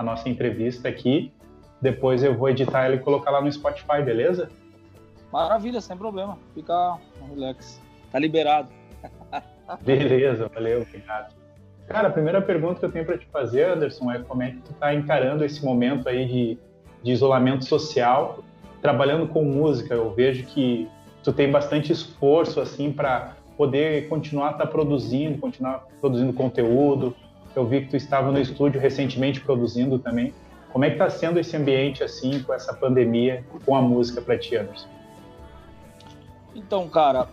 a nossa entrevista aqui. Depois eu vou editar ela e colocar lá no Spotify, beleza? Maravilha, sem problema. Fica relax. Tá liberado. Beleza, valeu, obrigado. Cara, a primeira pergunta que eu tenho para te fazer, Anderson, é como é que tu tá encarando esse momento aí de, de isolamento social, trabalhando com música. Eu vejo que tu tem bastante esforço assim para poder continuar tá produzindo, continuar produzindo conteúdo. Eu vi que tu estava no estúdio recentemente produzindo também. Como é que está sendo esse ambiente assim com essa pandemia, com a música para ti, Anderson? Então, cara,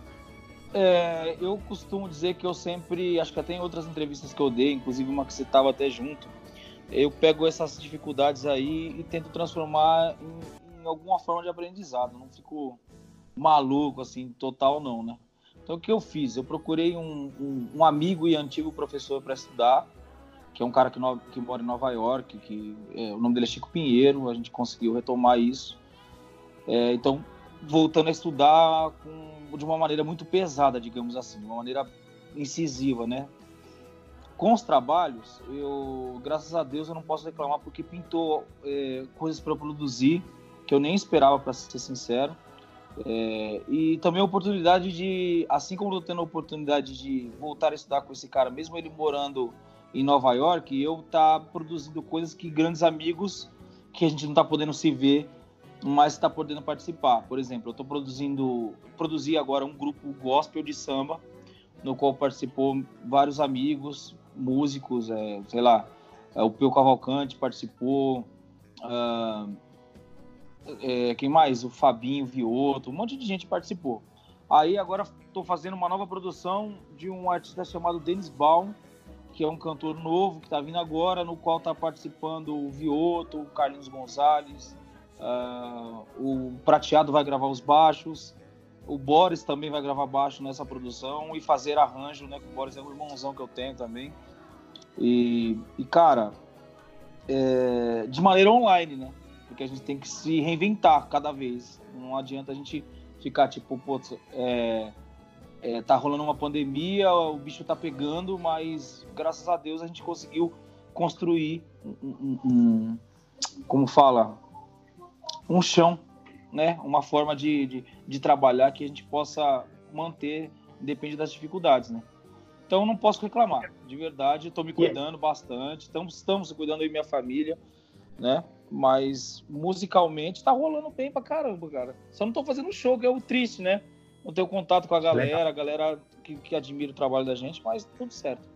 é, eu costumo dizer que eu sempre, acho que até em outras entrevistas que eu dei, inclusive uma que você estava até junto, eu pego essas dificuldades aí e tento transformar em, em alguma forma de aprendizado. Não fico maluco, assim, total não, né? Então o que eu fiz? Eu procurei um, um, um amigo e antigo professor para estudar, que é um cara que, no, que mora em Nova York, que é, o nome dele é Chico Pinheiro, a gente conseguiu retomar isso. É, então, voltando a estudar com, de uma maneira muito pesada, digamos assim, de uma maneira incisiva, né? Com os trabalhos, eu, graças a Deus, eu não posso reclamar porque pintou é, coisas para produzir que eu nem esperava, para ser sincero. É, e também a oportunidade de, assim como eu tô tendo a oportunidade de voltar a estudar com esse cara, mesmo ele morando em Nova York, eu tá produzindo coisas que grandes amigos que a gente não tá podendo se ver, mas está podendo participar. Por exemplo, eu estou produzindo, produzi agora um grupo gospel de samba, no qual participou vários amigos, músicos, é, sei lá, é, o Peu Cavalcante participou. Uh, é, quem mais? O Fabinho Vioto, um monte de gente participou. Aí agora estou fazendo uma nova produção de um artista chamado Dennis Baum, que é um cantor novo que está vindo agora, no qual está participando o Vioto, o Carlinhos Gonzalez, uh, o Prateado vai gravar os baixos, o Boris também vai gravar baixo nessa produção e fazer arranjo, né? Que o Boris é um irmãozão que eu tenho também. E, e cara, é, de maneira online, né? porque a gente tem que se reinventar cada vez. Não adianta a gente ficar tipo, pô, é, é, tá rolando uma pandemia, o bicho tá pegando, mas graças a Deus a gente conseguiu construir um, um, um como fala, um chão, né? Uma forma de, de, de, trabalhar que a gente possa manter, depende das dificuldades, né? Então não posso reclamar, de verdade, estou me cuidando bastante, estamos, estamos cuidando aí minha família, né? Mas musicalmente tá rolando bem pra caramba, cara. Só não tô fazendo show, que é o triste, né? Não tenho contato com a galera, a galera que, que admira o trabalho da gente, mas tudo certo.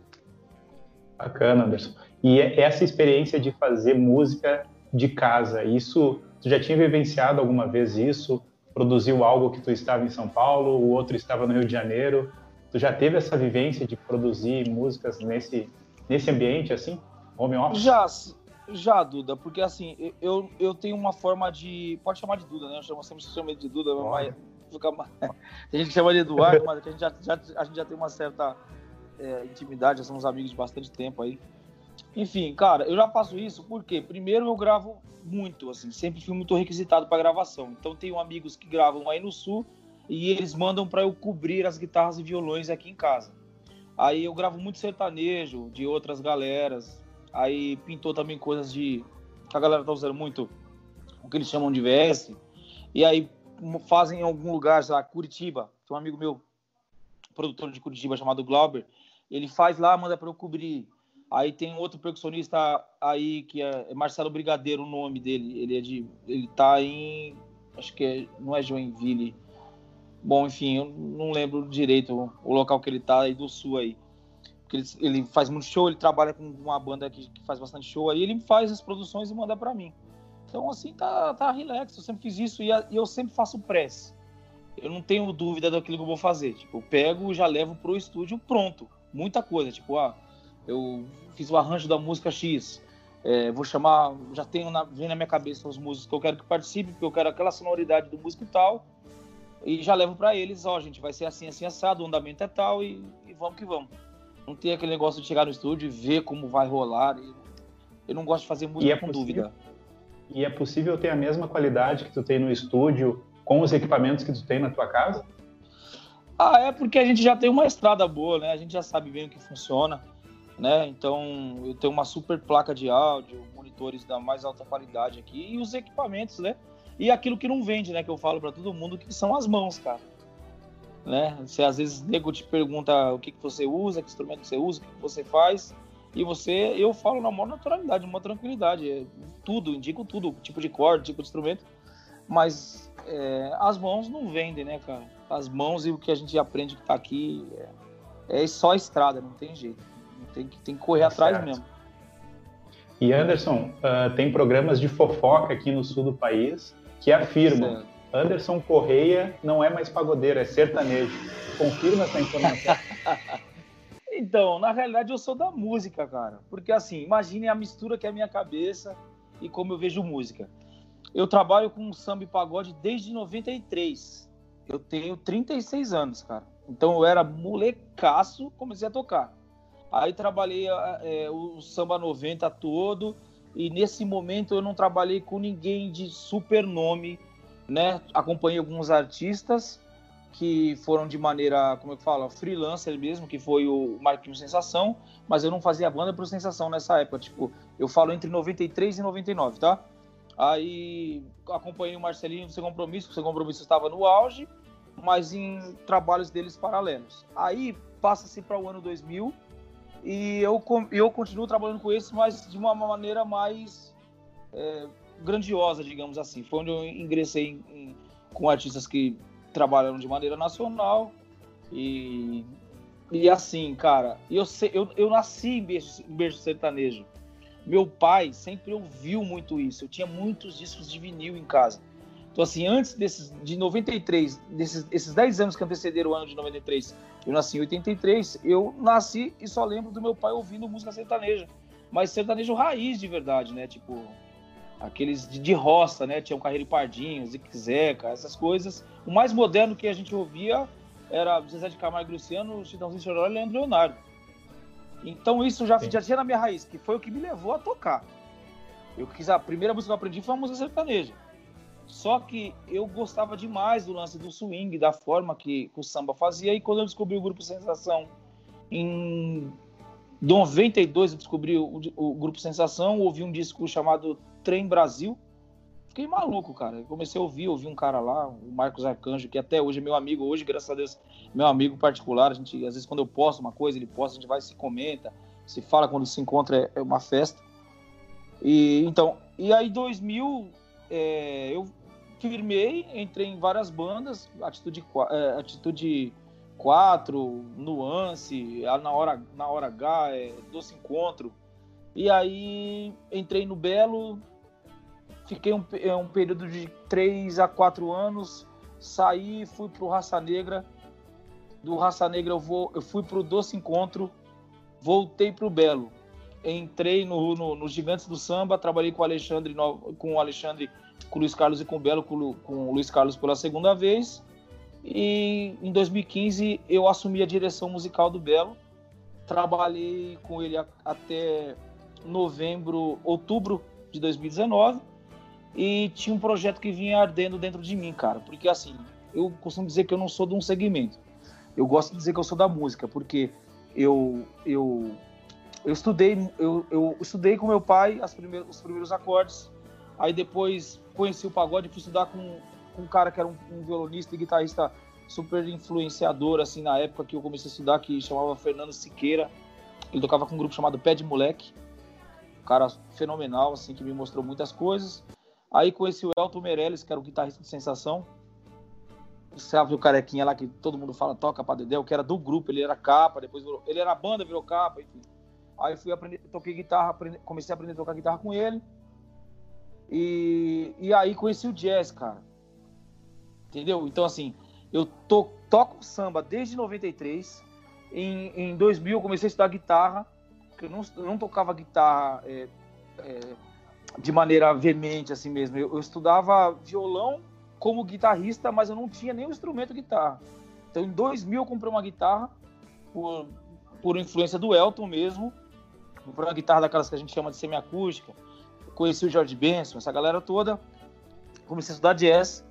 Bacana, Anderson. E é essa experiência de fazer música de casa, isso, tu já tinha vivenciado alguma vez isso? Produziu algo que tu estava em São Paulo, o outro estava no Rio de Janeiro. Tu já teve essa vivência de produzir músicas nesse, nesse ambiente, assim? Home office? Já, já, Duda, porque assim, eu, eu tenho uma forma de. Pode chamar de Duda, né? Eu chamo, sempre chamo de Duda, mas fica Tem gente que chama de Eduardo, mas a gente já, já, a gente já tem uma certa é, intimidade, já somos amigos de bastante tempo aí. Enfim, cara, eu já faço isso porque, primeiro, eu gravo muito, assim, sempre fui muito requisitado para gravação. Então, tenho amigos que gravam aí no sul e eles mandam para eu cobrir as guitarras e violões aqui em casa. Aí eu gravo muito sertanejo de outras galeras, Aí pintou também coisas de. a galera tá usando muito, o que eles chamam de VS. E aí fazem em algum lugar, lá, Curitiba. Tem um amigo meu, produtor de Curitiba, chamado Glauber. Ele faz lá, manda para eu cobrir. Aí tem outro percussionista aí que é Marcelo Brigadeiro, o nome dele. Ele é de. Ele tá em. Acho que é, não é Joinville. Bom, enfim, eu não lembro direito o local que ele tá aí do sul aí ele, ele, faz muito show, ele trabalha com uma banda que, que, faz bastante show, aí ele faz as produções e manda para mim. Então, assim, tá, tá relax, eu sempre fiz isso e, e, eu sempre faço press. Eu não tenho dúvida daquilo que eu vou fazer. Tipo, eu pego e já levo pro estúdio pronto. Muita coisa, tipo, ah, eu fiz o arranjo da música X, é, vou chamar, já tenho na, vem na minha cabeça os músicos que eu quero que participem, porque eu quero aquela sonoridade do músico e tal, e já levo para eles, ó, gente, vai ser assim, assim, assado, o andamento é tal, e, e vamos que vamos. Não tem aquele negócio de chegar no estúdio e ver como vai rolar. Eu não gosto de fazer música é com possível, dúvida. E é possível ter a mesma qualidade que tu tem no estúdio com os equipamentos que tu tem na tua casa? Ah, é porque a gente já tem uma estrada boa, né? A gente já sabe bem o que funciona. né? Então eu tenho uma super placa de áudio, monitores da mais alta qualidade aqui e os equipamentos, né? E aquilo que não vende, né? Que eu falo para todo mundo que são as mãos, cara. Né? Se às vezes nego te pergunta o que, que você usa, que instrumento você usa, o que, que você faz, e você, eu falo na maior naturalidade, uma tranquilidade, é tudo, indico tudo, tipo de corda, tipo de instrumento, mas é, as mãos não vendem, né, cara? As mãos e o que a gente aprende que tá aqui é, é só estrada, não tem jeito. Tem que, tem que correr atrás certo. mesmo. E Anderson, uh, tem programas de fofoca aqui no sul do país que afirmam certo. Anderson Correia não é mais pagodeiro, é sertanejo. Confirma essa informação. então, na realidade eu sou da música, cara. Porque assim, imagine a mistura que é a minha cabeça e como eu vejo música. Eu trabalho com samba e pagode desde 93. Eu tenho 36 anos, cara. Então eu era molecaço, comecei a tocar. Aí trabalhei é, o samba 90 todo e nesse momento eu não trabalhei com ninguém de super nome, né? Acompanhei alguns artistas que foram de maneira, como eu falo, freelancer mesmo, que foi o Marquinhos Sensação, mas eu não fazia banda pro Sensação nessa época, tipo, eu falo entre 93 e 99, tá? Aí acompanhei o Marcelinho do Sem Compromisso, o Sem Compromisso estava no auge, mas em trabalhos deles paralelos. Aí passa-se para o ano 2000 e eu, eu continuo trabalhando com esse, mas de uma maneira mais é, grandiosa, digamos assim. Foi onde eu ingressei em, em, com artistas que trabalham de maneira nacional e, e assim, cara, eu, eu, eu nasci em berço, em berço sertanejo. Meu pai sempre ouviu muito isso. Eu tinha muitos discos de vinil em casa. Então, assim, antes desses, de 93, desses esses 10 anos que antecederam o ano de 93, eu nasci em 83, eu nasci e só lembro do meu pai ouvindo música sertaneja. Mas sertanejo raiz de verdade, né? Tipo, aqueles de, de roça, né? Tinha um Carreiro Pardinho, Zique Zeca, essas coisas. O mais moderno que a gente ouvia era Zezé de Camargo e Luciano, Chitãozinho Chororó e Leandro Leonardo. Então isso já, já tinha na minha raiz, que foi o que me levou a tocar. Eu quis, a primeira música que eu aprendi foi a música sertaneja. Só que eu gostava demais do lance do swing, da forma que, que o samba fazia. E quando eu descobri o grupo Sensação, em 92 eu descobri o, o grupo Sensação, ouvi um disco chamado Trem Brasil. Fiquei maluco, cara. Comecei a ouvir, ouvi um cara lá, o Marcos Arcanjo, que até hoje é meu amigo, hoje, graças a Deus, meu amigo particular. A gente, às vezes, quando eu posto uma coisa, ele posta, a gente vai se comenta, se fala quando se encontra, é, é uma festa. E então, e aí 2000 é, eu firmei, entrei em várias bandas, Atitude, é, Atitude 4, Nuance, Na Hora, na hora H, é, Doce Encontro. E aí entrei no Belo, fiquei um, é, um período de 3 a 4 anos, saí, fui pro Raça Negra. Do Raça Negra eu, vou, eu fui pro Doce Encontro, voltei pro Belo. Entrei no, no, no Gigantes do Samba, trabalhei com o Alexandre, com o Alexandre com o Luiz Carlos e com o Belo, com, com o Luiz Carlos pela segunda vez. E em 2015 eu assumi a direção musical do Belo. Trabalhei com ele a, até novembro, outubro de 2019. E tinha um projeto que vinha ardendo dentro de mim, cara. Porque assim, eu costumo dizer que eu não sou de um segmento. Eu gosto de dizer que eu sou da música, porque eu eu eu estudei eu, eu estudei com meu pai as primeiros, os primeiros acordes Aí depois conheci o pagode, fui estudar com, com um cara que era um, um violonista e guitarrista super influenciador, assim, na época que eu comecei a estudar, que chamava Fernando Siqueira. Ele tocava com um grupo chamado Pé de Moleque. Um cara fenomenal, assim, que me mostrou muitas coisas. Aí conheci o Elton Meirelles, que era o guitarrista de Sensação. O carequinha lá que todo mundo fala, toca pra Dedéu, que era do grupo, ele era capa, depois virou, ele era banda, virou capa, enfim. Aí fui aprender, toquei guitarra, aprendi, comecei a aprender a tocar guitarra com ele. E, e aí conheci o jazz, cara. Entendeu? Então, assim, eu to, toco samba desde 93. Em, em 2000 eu comecei a estudar guitarra, porque eu não, eu não tocava guitarra é, é, de maneira veemente, assim mesmo. Eu, eu, estudava violão como guitarrista, mas eu não tinha o instrumento guitarra. Então, em 2000 eu comprei uma guitarra, por, por influência do Elton mesmo. Comprei uma guitarra daquelas que a gente chama de semiacústica conheci o George Benson, essa galera toda. Comecei a estudar jazz,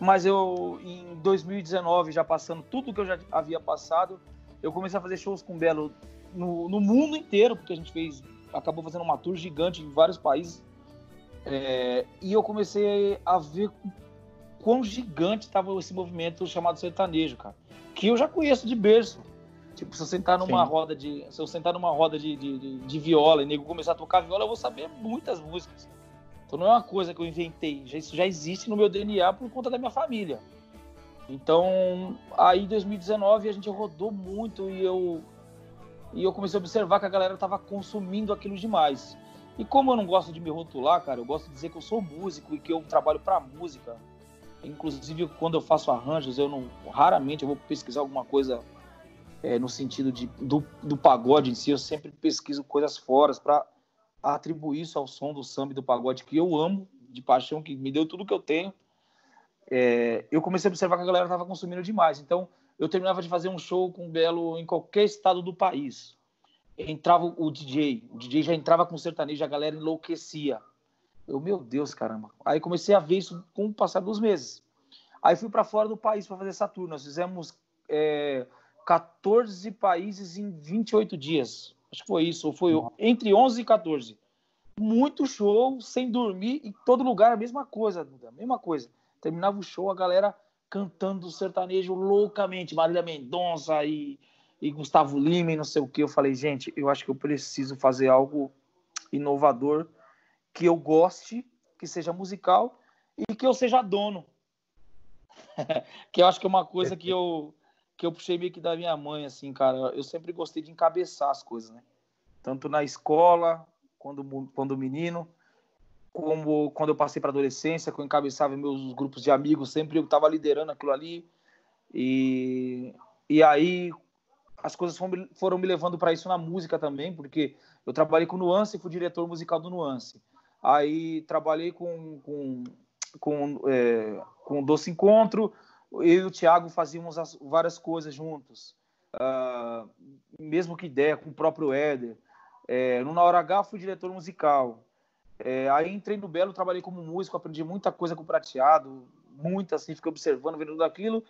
mas eu, em 2019, já passando tudo que eu já havia passado, eu comecei a fazer shows com Belo no, no, mundo inteiro, porque a gente fez, acabou fazendo uma tour gigante em vários países. É, e eu comecei a ver quão gigante estava esse movimento chamado sertanejo, cara. Que eu já conheço de berço. Tipo, se eu sentar numa Sim. roda de. Se eu sentar numa roda de, de, de, de viola e nego começar a tocar viola, eu vou saber muitas músicas. Então não é uma coisa que eu inventei. Já, isso já existe no meu DNA por conta da minha família. Então, aí em 2019 a gente rodou muito e eu e eu comecei a observar que a galera tava consumindo aquilo demais. E como eu não gosto de me rotular, cara, eu gosto de dizer que eu sou músico e que eu trabalho para música. Inclusive quando eu faço arranjos, eu não raramente eu vou pesquisar alguma coisa é, no sentido de, do, do pagode em si. Eu sempre pesquiso coisas fora para atribuir isso ao som do samba e do pagode que eu amo de paixão, que me deu tudo que eu tenho é, eu comecei a observar que a galera estava consumindo demais. Então, eu terminava de fazer um show com o Belo em qualquer estado do país. Entrava o DJ, o DJ já entrava com sertanejo, a galera enlouquecia. Eu, meu Deus, caramba. Aí comecei a ver isso com o passar dos meses. Aí fui para fora do país para fazer essa tour. Nós fizemos é, 14 países em 28 dias. Acho que foi isso, ou foi entre 11 e 14. Muito show, sem dormir, em todo lugar a mesma coisa, a mesma coisa. Terminava o show, a galera cantando sertanejo loucamente, Marília Mendonça e, e Gustavo Lima e não sei o que. Eu falei, gente, eu acho que eu preciso fazer algo inovador, que eu goste, que seja musical e que eu seja dono. que eu acho que é uma coisa que eu, que eu puxei meio que da minha mãe, assim, cara. Eu sempre gostei de encabeçar as coisas, né? Tanto na escola, quando, quando menino, como quando eu passei para adolescência, que eu encabeçava meus grupos de amigos, sempre eu estava liderando aquilo ali. E, e aí as coisas foram, foram me levando para isso na música também, porque eu trabalhei com Nuance, fui diretor musical do Nuance. Aí trabalhei com, com, com, é, com Doce Encontro, eu e o Thiago fazíamos as, várias coisas juntos. Uh, mesmo que ideia, com o próprio Éder. É, no Na Hora H fui diretor musical. É, aí entrei no Belo, trabalhei como músico, aprendi muita coisa com o prateado, muita assim, fiquei observando, vendo tudo aquilo.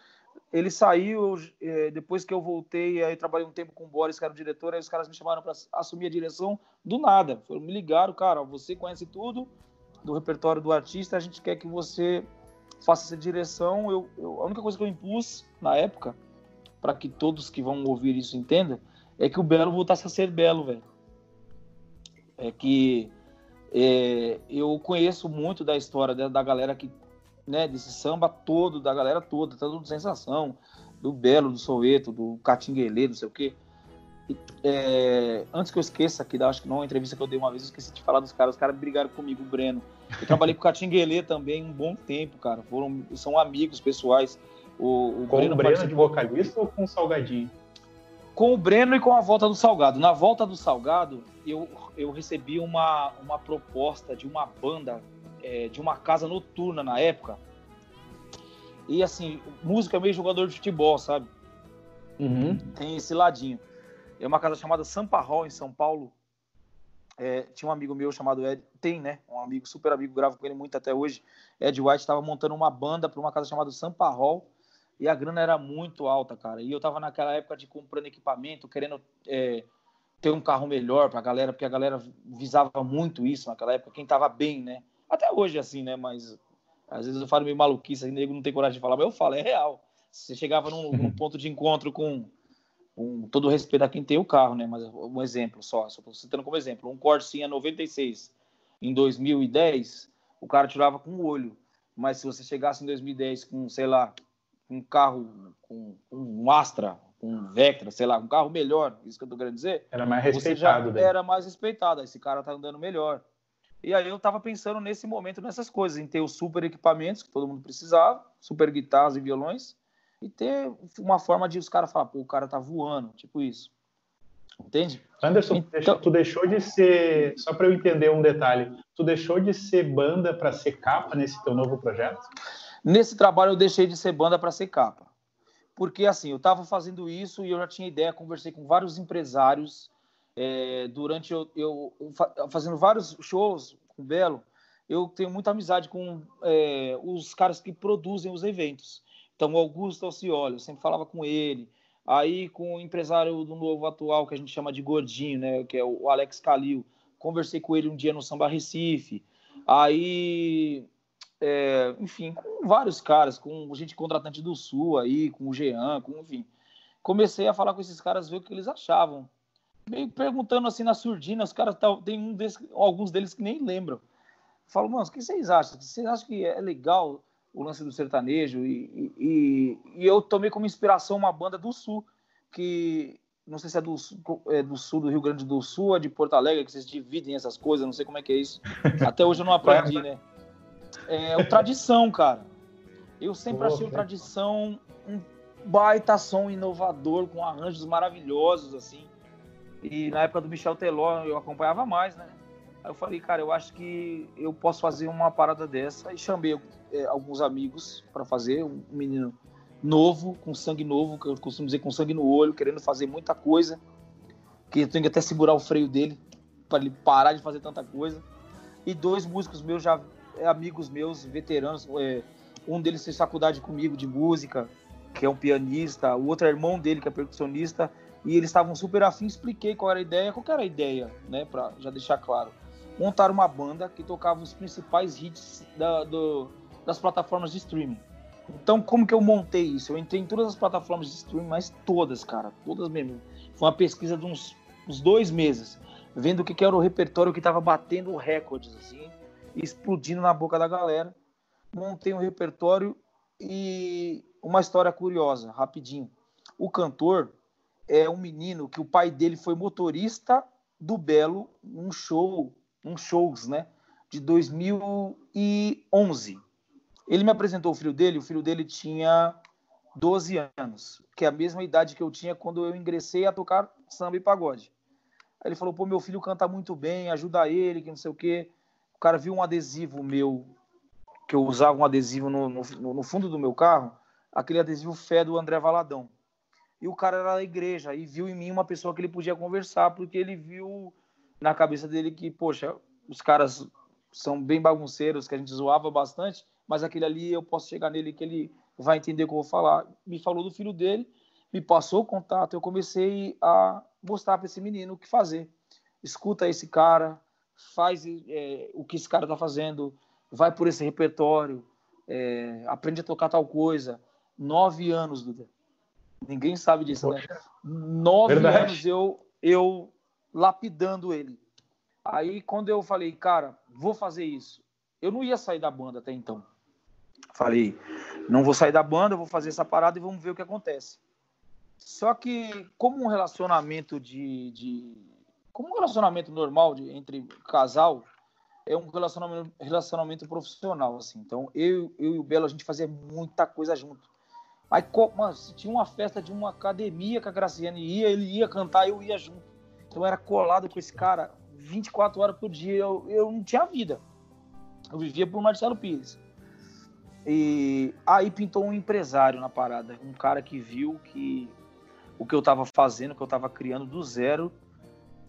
Ele saiu, é, depois que eu voltei, aí trabalhei um tempo com o Boris, que era o diretor, aí os caras me chamaram para assumir a direção do nada. Foram, me ligaram, cara, você conhece tudo do repertório do artista, a gente quer que você faça essa direção. Eu, eu a única coisa que eu impus na época, para que todos que vão ouvir isso entendam, é que o Belo voltasse a ser Belo, velho. É que é, eu conheço muito da história da, da, galera que, né, desse samba todo, da galera toda, tanto do Sensação, do Belo, do Soweto, do Catinguelê, não sei o quê. É, antes que eu esqueça, aqui, acho que numa entrevista que eu dei uma vez, eu esqueci de falar dos caras, os caras brigaram comigo, o Breno. Eu trabalhei com o Catinguelê também um bom tempo, cara. Foram, são amigos pessoais. O, o com Breno o Breno de vocalista ou com o Salgadinho? Com o Breno e com a volta do Salgado. Na volta do Salgado, eu, eu recebi uma, uma proposta de uma banda, é, de uma casa noturna na época. E assim, música é meio jogador de futebol, sabe? Uhum. Tem esse ladinho. É uma casa chamada Sampa Hall, em São Paulo. É, tinha um amigo meu chamado Ed, tem, né? Um amigo, super amigo, gravo com ele muito até hoje. Ed White estava montando uma banda para uma casa chamada Sampa Hall e a grana era muito alta, cara. E eu tava naquela época de comprando equipamento, querendo é, ter um carro melhor pra galera, porque a galera visava muito isso naquela época, quem tava bem, né? Até hoje, assim, né? Mas às vezes eu falo meio maluquice, nego não tem coragem de falar, mas eu falo, é real. Você chegava num, num ponto de encontro com, com todo o respeito a quem tem o carro, né? Mas um exemplo só, só tô citando como exemplo, um Corsinha 96 em 2010, o cara tirava com o olho. Mas se você chegasse em 2010 com, sei lá, um carro com um Astra, um Vectra, sei lá, um carro melhor, isso que eu tô querendo dizer. Era mais respeitado. Era mais respeitado, esse cara tá andando melhor. E aí eu tava pensando nesse momento, nessas coisas, em ter os super equipamentos que todo mundo precisava, super guitarras e violões, e ter uma forma de os caras falar, pô, o cara tá voando, tipo isso. Entende? Anderson, então... tu deixou de ser, só para eu entender um detalhe, tu deixou de ser banda para ser capa nesse teu novo projeto? Nesse trabalho eu deixei de ser banda para ser capa. Porque assim, eu estava fazendo isso e eu já tinha ideia, conversei com vários empresários é, durante eu, eu, fazendo vários shows com o Belo, eu tenho muita amizade com é, os caras que produzem os eventos. Então, o Augusto Alcioli, eu sempre falava com ele. Aí com o empresário do novo atual, que a gente chama de gordinho, né? Que é o Alex Calil. Conversei com ele um dia no Samba Recife. Aí, é, enfim, com vários caras, com gente contratante do Sul aí, com o Jean, com, enfim. Comecei a falar com esses caras, ver o que eles achavam. Meio perguntando assim na surdina, os caras, tem um desses, alguns deles que nem lembram. falo, mano, o que vocês acham? Vocês acham que é legal o lance do sertanejo? E, e, e eu tomei como inspiração uma banda do Sul, que não sei se é do, é do sul do Rio Grande do Sul, é de Porto Alegre, que vocês dividem essas coisas, não sei como é que é isso. Até hoje eu não aprendi, né? É o Tradição, cara. Eu sempre Pô, achei o Tradição um baita som inovador, com arranjos maravilhosos, assim. E na época do Michel Teló eu acompanhava mais, né? Aí eu falei, cara, eu acho que eu posso fazer uma parada dessa. E chamei é, alguns amigos para fazer, um menino novo, com sangue novo, que eu costumo dizer com sangue no olho, querendo fazer muita coisa, que eu tenho que até segurar o freio dele para ele parar de fazer tanta coisa. E dois músicos meus já amigos meus, veteranos, é, um deles fez faculdade comigo de música, que é um pianista, o outro é irmão dele, que é percussionista, e eles estavam super afim, expliquei qual era a ideia, qual era a ideia, né, para já deixar claro. Montaram uma banda que tocava os principais hits da, do, das plataformas de streaming. Então, como que eu montei isso? Eu entrei em todas as plataformas de streaming, mas todas, cara, todas mesmo. Foi uma pesquisa de uns, uns dois meses, vendo o que, que era o repertório que estava batendo recordes, assim, explodindo na boca da galera. Montei um repertório e uma história curiosa, rapidinho. O cantor é um menino que o pai dele foi motorista do Belo num show, um shows, né, de 2011. Ele me apresentou o filho dele, o filho dele tinha 12 anos, que é a mesma idade que eu tinha quando eu ingressei a tocar samba e pagode. Aí ele falou: pô, meu filho canta muito bem, ajuda ele, que não sei o quê. O cara viu um adesivo meu, que eu usava um adesivo no, no, no fundo do meu carro, aquele adesivo fé do André Valadão. E o cara era da igreja e viu em mim uma pessoa que ele podia conversar, porque ele viu na cabeça dele que, poxa, os caras são bem bagunceiros, que a gente zoava bastante, mas aquele ali eu posso chegar nele que ele vai entender o que eu vou falar. Me falou do filho dele, me passou o contato, eu comecei a mostrar para esse menino o que fazer. Escuta esse cara, faz é, o que esse cara está fazendo, vai por esse repertório, é, aprende a tocar tal coisa. Nove anos, Duda. Ninguém sabe disso, né? Nove Verdade. anos eu, eu lapidando ele. Aí, quando eu falei, cara, vou fazer isso, eu não ia sair da banda até então. Falei, não vou sair da banda, vou fazer essa parada e vamos ver o que acontece. Só que, como um relacionamento de. de como um relacionamento normal de, entre casal, é um relacionamento, relacionamento profissional, assim. Então, eu, eu e o Belo, a gente fazia muita coisa junto. Aí, mano, se tinha uma festa de uma academia que a Graciane ia, ele ia cantar, eu ia junto. Então, eu era colado com esse cara 24 horas por dia. Eu, eu não tinha vida. Eu vivia por Marcelo Pires. E aí pintou um empresário na parada, um cara que viu que o que eu estava fazendo, o que eu estava criando do zero.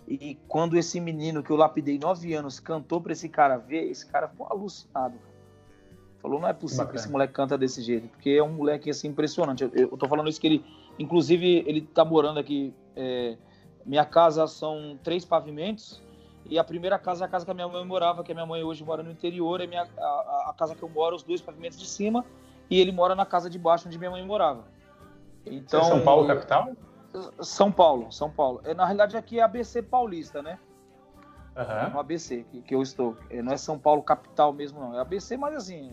E quando esse menino que eu lapidei nove anos cantou para esse cara ver, esse cara ficou alucinado. Falou, não é possível Bacana. que esse moleque canta desse jeito, porque é um moleque assim impressionante. Eu, eu tô falando isso que ele, inclusive, ele tá morando aqui. É, minha casa são três pavimentos e a primeira casa é a casa que a minha mãe morava, que a minha mãe hoje mora no interior, é minha, a, a, casa que eu moro, os dois pavimentos de cima, e ele mora na casa de baixo onde minha mãe morava. Então, é São Paulo, capital? São Paulo, São Paulo. É, na realidade, aqui é ABC Paulista, né? Uhum. No ABC que, que eu estou. É, não é São Paulo capital mesmo, não. É ABC, mas assim,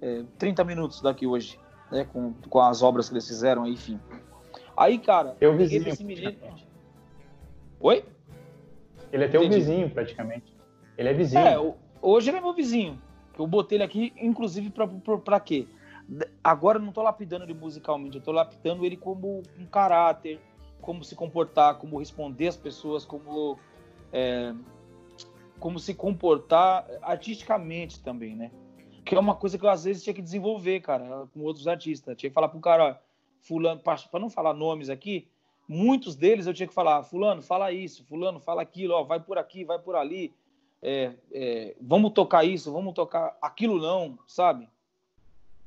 é, 30 minutos daqui hoje, né? Com, com as obras que eles fizeram, enfim. Aí, cara, eu vizinho. Esse menino... Oi? Ele é teu Entendi. vizinho, praticamente. Ele é vizinho. É, hoje ele é meu vizinho. Eu botei ele aqui, inclusive, para quê? Agora eu não tô lapidando ele musicalmente, eu tô lapidando ele como um caráter, como se comportar, como responder às pessoas, como, é, como se comportar artisticamente também, né? Que é uma coisa que eu às vezes tinha que desenvolver, cara, com outros artistas. Tinha que falar pro cara, fulano, para não falar nomes aqui, muitos deles eu tinha que falar, fulano, fala isso, fulano, fala aquilo, ó, vai por aqui, vai por ali, é, é, vamos tocar isso, vamos tocar aquilo não, sabe?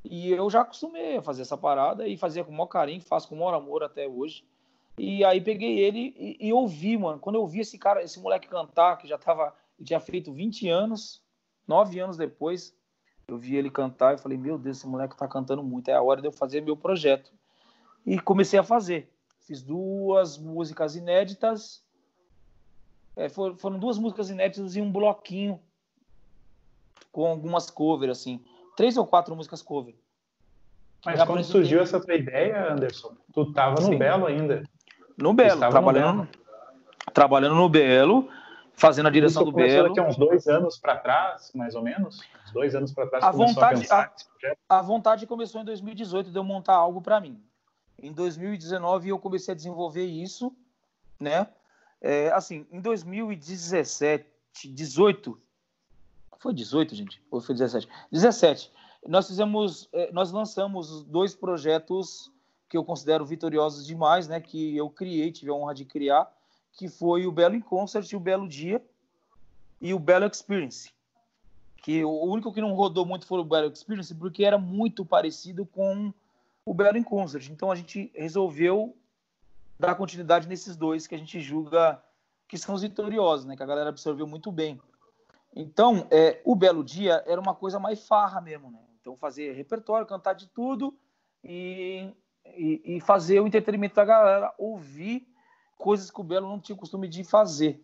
E eu já acostumei a fazer essa parada e fazia com o maior carinho, faço com o maior amor até hoje. E aí peguei ele e, e ouvi, mano. Quando eu ouvi esse cara, esse moleque cantar, que já tava, tinha feito 20 anos, 9 anos depois, eu vi ele cantar e falei, meu Deus, esse moleque tá cantando muito, é a hora de eu fazer meu projeto. E comecei a fazer. Fiz duas músicas inéditas, é, foram duas músicas inéditas e um bloquinho com algumas covers, assim. Três ou quatro músicas cover. Mas quando surgiu essa tua ideia, Anderson, tu tava no Sim. Belo ainda. No Belo, trabalhando, no Belo. trabalhando no Belo, fazendo a direção Isso do Belo. Daqui a uns dois anos para trás, mais ou menos? Uns dois anos para trás. A vontade, a, a, vontade começou em 2018 de eu montar algo para mim. Em 2019 eu comecei a desenvolver isso, né? É, assim, em 2017, 18, foi 18, gente? Ou foi 17? 17. Nós fizemos, é, nós lançamos dois projetos que eu considero vitoriosos demais, né? Que eu criei, tive a honra de criar, que foi o Belo Concert e o Belo Dia e o Belo Experience. Que o único que não rodou muito foi o Belo Experience porque era muito parecido com o Belo Concert. Então a gente resolveu dar continuidade nesses dois que a gente julga que são os vitoriosos, né? Que a galera absorveu muito bem. Então, é, o Belo Dia era uma coisa mais farra mesmo, né? Então, fazer repertório, cantar de tudo e, e, e fazer o entretenimento da galera, ouvir coisas que o Belo não tinha costume de fazer,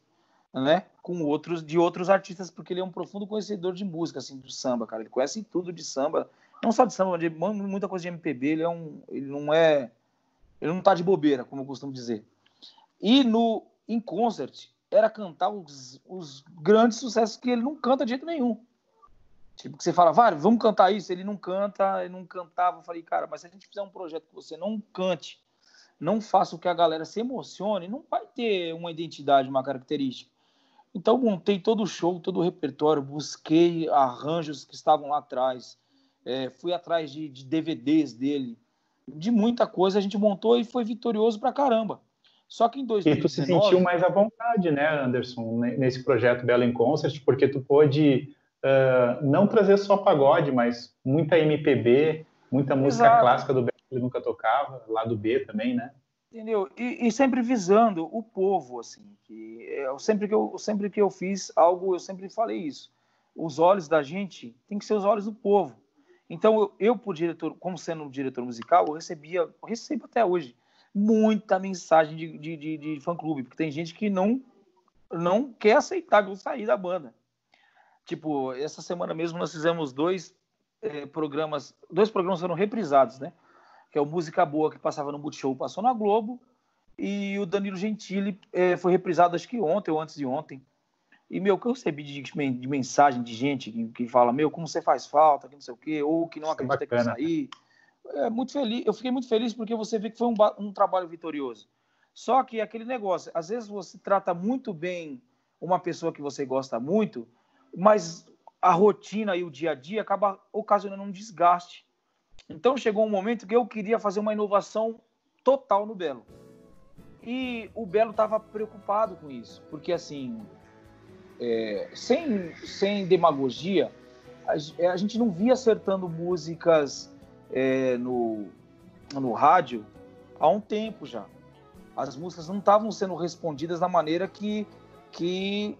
né? Com outros, de outros artistas, porque ele é um profundo conhecedor de música, assim, do samba, cara. Ele conhece tudo de samba, não só de samba, mas de muita coisa de MPB. Ele é um, ele não é, ele não tá de bobeira, como eu costumo dizer. E no em concert era cantar os, os grandes sucessos que ele não canta de jeito nenhum. Tipo, que você fala, vai, vamos cantar isso. Ele não canta, ele não cantava. Eu falei, cara, mas se a gente fizer um projeto que você não cante, não faça o que a galera se emocione, não vai ter uma identidade, uma característica. Então, montei todo o show, todo o repertório, busquei arranjos que estavam lá atrás, é, fui atrás de, de, DVDs dele, de muita coisa a gente montou e foi vitorioso pra caramba. Só que em 2019... E tu se sentiu mais à vontade, né, Anderson, nesse projeto Belo em Concert, porque tu pôde uh, não trazer só pagode, mas muita MPB, muita música Exato. clássica do Belo que ele nunca tocava, lá do B também, né? Entendeu? E, e, sempre visando o povo, assim. Que eu, sempre, que eu, sempre que eu fiz algo, eu sempre falei isso. Os olhos da gente tem que ser os olhos do povo. Então, eu, eu por diretor, como sendo diretor musical, eu recebia, eu recebo até hoje, muita mensagem de, de, de, de fã-clube, porque tem gente que não, não quer aceitar que eu saí da banda. Tipo, essa semana mesmo nós fizemos dois eh, programas, dois programas foram reprisados, né? Que é o Música Boa, que passava no Multishow, passou na Globo, e o Danilo Gentili eh, foi reprisado acho que ontem ou antes de ontem. E, meu, que eu recebi de, de mensagem de gente que, que fala, meu, como você faz falta, que não sei o quê, ou que não acredita é que eu saí é, muito feliz, eu fiquei muito feliz porque você vê que foi um, um trabalho vitorioso. Só que aquele negócio, às vezes você trata muito bem uma pessoa que você gosta muito, mas a rotina e o dia a dia acaba ocasionando um desgaste. Então chegou um momento que eu queria fazer uma inovação total no Belo. E o Belo estava preocupado com isso, porque assim, é, sem, sem demagogia, a, a gente não via acertando músicas é, no, no rádio há um tempo já. As músicas não estavam sendo respondidas da maneira que, que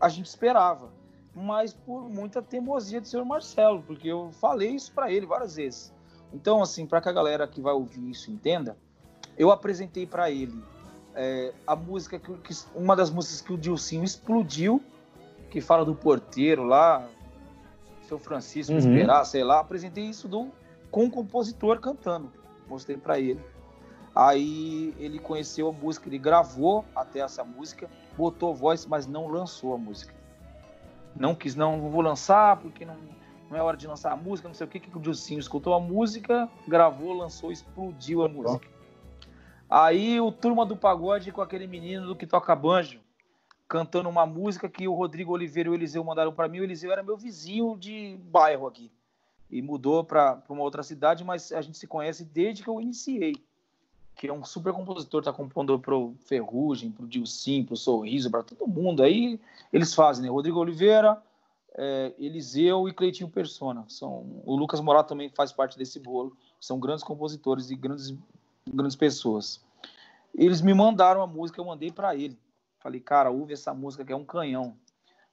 a gente esperava, mas por muita teimosia do senhor Marcelo, porque eu falei isso para ele várias vezes. Então, assim, para que a galera que vai ouvir isso entenda, eu apresentei para ele é, a música que, que, uma das músicas que o Dilcinho explodiu, que fala do porteiro lá, seu Francisco uhum. esperar, sei lá, apresentei isso do com o compositor cantando. Mostrei para ele. Aí ele conheceu a música, ele gravou até essa música, botou voz, mas não lançou a música. Não quis, não vou lançar porque não, não é hora de lançar a música, não sei o que, que o Dilcinho escutou a música, gravou, lançou, explodiu a música. Aí o Turma do Pagode com aquele menino do que toca banjo, cantando uma música que o Rodrigo Oliveira e o Eliseu mandaram para mim. O Eliseu era meu vizinho de bairro aqui e mudou para uma outra cidade, mas a gente se conhece desde que eu iniciei. Que é um super compositor, tá compondo pro Ferrugem, pro Dilcim, pro Sorriso, para todo mundo. Aí eles fazem, né? Rodrigo Oliveira, é, Eliseu e Cleitinho Persona. São, o Lucas Morato também faz parte desse bolo. São grandes compositores e grandes, grandes pessoas. Eles me mandaram a música, eu mandei para ele. Falei, cara, ouve essa música que é um canhão.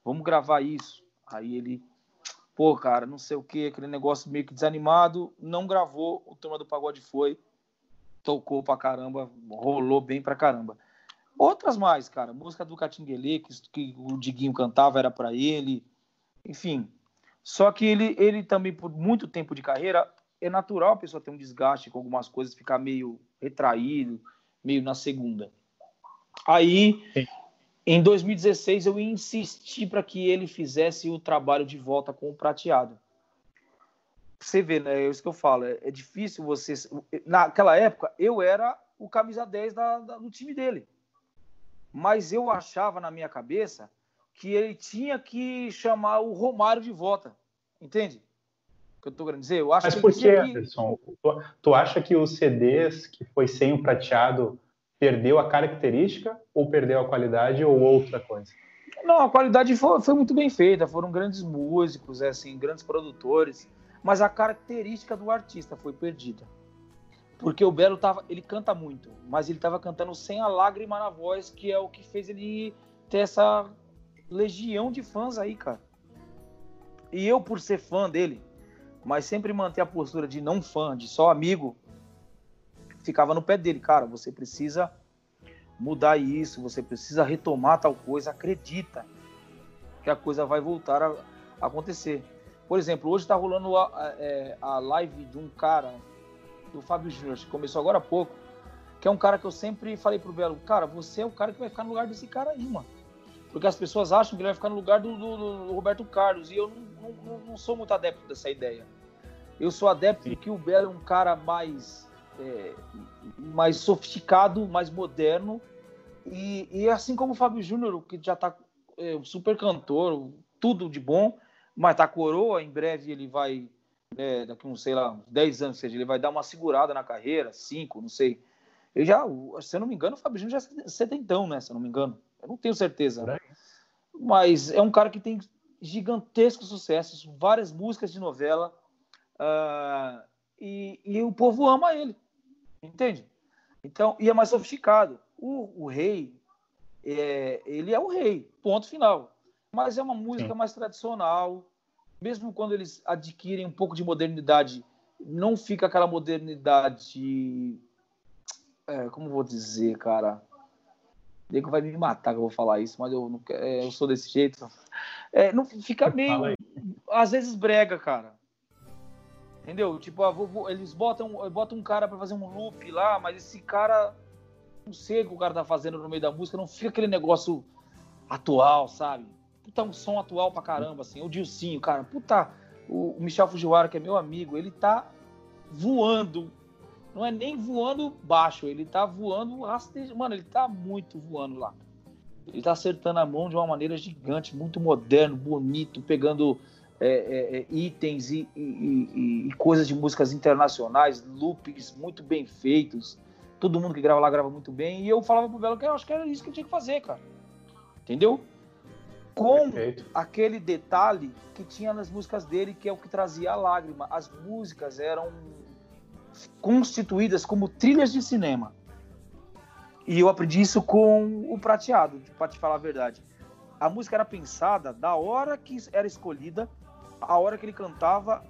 Vamos gravar isso. Aí ele, pô, cara, não sei o que, aquele negócio meio que desanimado, não gravou. O Turma do Pagode foi, tocou pra caramba, rolou bem pra caramba. Outras mais, cara. Música do Catinguele, que, que o Diguinho cantava, era para ele. Enfim. Só que ele, ele também, por muito tempo de carreira, é natural a pessoa ter um desgaste com algumas coisas, ficar meio retraído, meio na segunda. Aí, Sim. Em 2016, eu insisti para que ele fizesse o trabalho de volta com o prateado. Você vê, né? É isso que eu falo. É, é difícil você. Naquela época, eu era o camisa 10 da, da, do time dele. Mas eu achava na minha cabeça que ele tinha que chamar o Romário de volta. Entende? O que eu estou querendo dizer? Eu acho Mas por que, Anderson? Tu, tu acha que os CDs que foi sem o prateado perdeu a característica ou perdeu a qualidade ou outra coisa? Não, a qualidade foi, foi muito bem feita, foram grandes músicos, é, assim, grandes produtores, mas a característica do artista foi perdida. Porque o Belo tava, ele canta muito, mas ele estava cantando sem a lágrima na voz, que é o que fez ele ter essa legião de fãs aí, cara. E eu, por ser fã dele, mas sempre manter a postura de não fã, de só amigo, ficava no pé dele, cara, você precisa mudar isso, você precisa retomar tal coisa, acredita que a coisa vai voltar a, acontecer. Por exemplo, hoje está rolando a, é, a, live de um cara, do Fábio Júnior, que começou agora há pouco, que é um cara que eu sempre falei pro Belo, cara, você é o cara que vai ficar no lugar desse cara aí, mano. Porque as pessoas acham que ele vai ficar no lugar do, do, do Roberto Carlos, e eu não, não, não, sou muito adepto dessa ideia. Eu sou adepto de que o Belo é um cara mais é, mais sofisticado, mais moderno. E, e assim como o Fábio Júnior, que já está é, super cantor, tudo de bom, mas tá coroa, em breve ele vai, é, daqui uns, sei lá, 10 anos, seja, ele vai dar uma segurada na carreira, 5, não sei. Eu já, se eu não me engano, o Fábio Júnior já é setentão, né? Se eu não me engano. Eu não tenho certeza. Né? Mas é um cara que tem gigantescos sucessos, várias músicas de novela, uh, e, e o povo ama ele. Entende? Então, e é mais sofisticado. O, o rei, é, ele é o rei, ponto final. Mas é uma música Sim. mais tradicional. Mesmo quando eles adquirem um pouco de modernidade, não fica aquela modernidade. É, como vou dizer, cara? Diego vai me matar que eu vou falar isso, mas eu, não, é, eu sou desse jeito. É, não fica meio. Às vezes brega, cara. Entendeu? Tipo, ah, vou, vou, eles botam, botam um cara para fazer um loop lá, mas esse cara. Não sei o que o cara tá fazendo no meio da música, não fica aquele negócio atual, sabe? Puta, um som atual pra caramba, assim. O Dilcinho, cara, puta. O, Michel Fujiwara, que é meu amigo, ele tá voando. Não é nem voando baixo, ele tá voando rastejo. Mano, ele tá muito voando lá. Ele tá acertando a mão de uma maneira gigante, muito moderno, bonito, pegando é, é, é, itens e, e, e, e, coisas de músicas internacionais, loops muito bem feitos. Todo mundo que grava lá grava muito bem. E eu falava pro Belo que eu acho que era isso que eu tinha que fazer, cara. Entendeu? Com Perfeito. aquele detalhe que tinha nas músicas dele, que é o que trazia a lágrima. As músicas eram constituídas como trilhas de cinema. E eu aprendi isso com o prateado, para te falar a verdade. A música era pensada da hora que era escolhida a hora que ele cantava,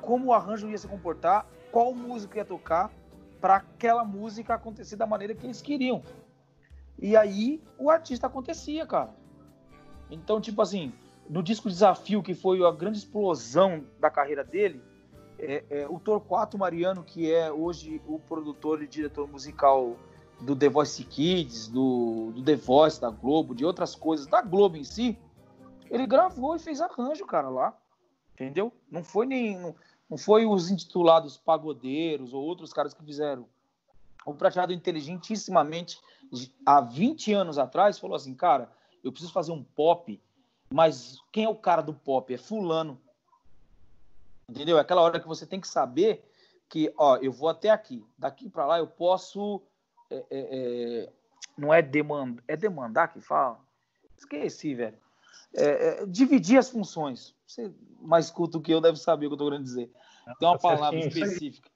como o arranjo ia se comportar, qual música ia tocar, para aquela música acontecer da maneira que eles queriam. E aí o artista acontecia, cara. Então, tipo assim, no disco Desafio, que foi a grande explosão da carreira dele, é, é, o Torquato Mariano, que é hoje o produtor e diretor musical do The Voice Kids, do, do The Voice da Globo, de outras coisas, da Globo em si, ele gravou e fez arranjo, cara, lá. Entendeu? Não foi nem. Não, não foi os intitulados pagodeiros ou outros caras que fizeram. O prateado inteligentissimamente, há 20 anos atrás, falou assim: cara, eu preciso fazer um pop, mas quem é o cara do pop? É Fulano. Entendeu? É aquela hora que você tem que saber que, ó, eu vou até aqui, daqui para lá eu posso. É, é, é, não é demandar, é demandar que fala? Esqueci, velho. é, é, dividir as funções. Você mais culto que eu deve saber o que eu estou querendo dizer. Tem uma palavra específica.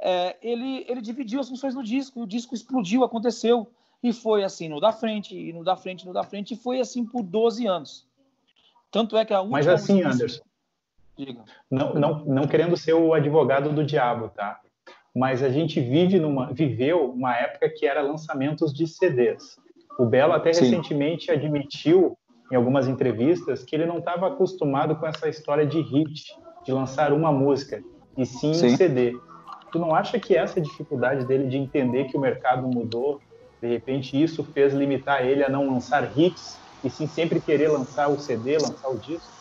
É, ele, ele dividiu as funções do disco, e o disco explodiu, aconteceu. E foi assim, no da frente, e no da frente, no da frente, e foi assim por 12 anos. Tanto é que a última. Mas assim, Anderson. Diga. Não, não, não querendo ser o advogado do diabo, tá? Mas a gente vive numa, viveu uma época que era lançamentos de CDs. O Belo até Sim. recentemente admitiu em algumas entrevistas que ele não estava acostumado com essa história de hit, de lançar uma música, e sim, sim. um CD. Tu não acha que essa dificuldade dele de entender que o mercado mudou, de repente isso fez limitar ele a não lançar hits e sim sempre querer lançar o CD, lançar o disco?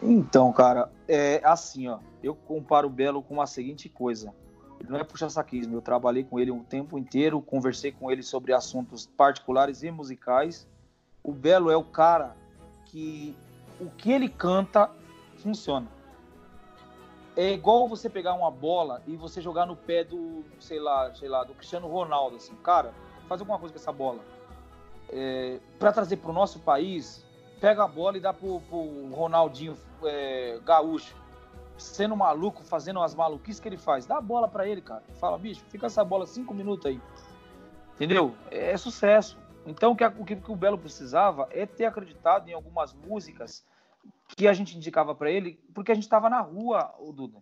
Então, cara, é assim, ó. Eu comparo o Belo com a seguinte coisa. Ele não é puxa-saquismo. Eu trabalhei com ele um tempo inteiro, conversei com ele sobre assuntos particulares e musicais. O Belo é o cara que o que ele canta funciona. É igual você pegar uma bola e você jogar no pé do, sei lá, sei lá, do Cristiano Ronaldo, assim, cara, faz alguma coisa com essa bola. É, para trazer para o nosso país, pega a bola e dá pro, pro Ronaldinho é, Gaúcho, sendo maluco, fazendo as maluquices que ele faz. Dá a bola para ele, cara. Fala, bicho, fica essa bola cinco minutos aí. Entendeu? É, é sucesso. Então, o que, o que o Belo precisava é ter acreditado em algumas músicas que a gente indicava para ele, porque a gente estava na rua, o Duda.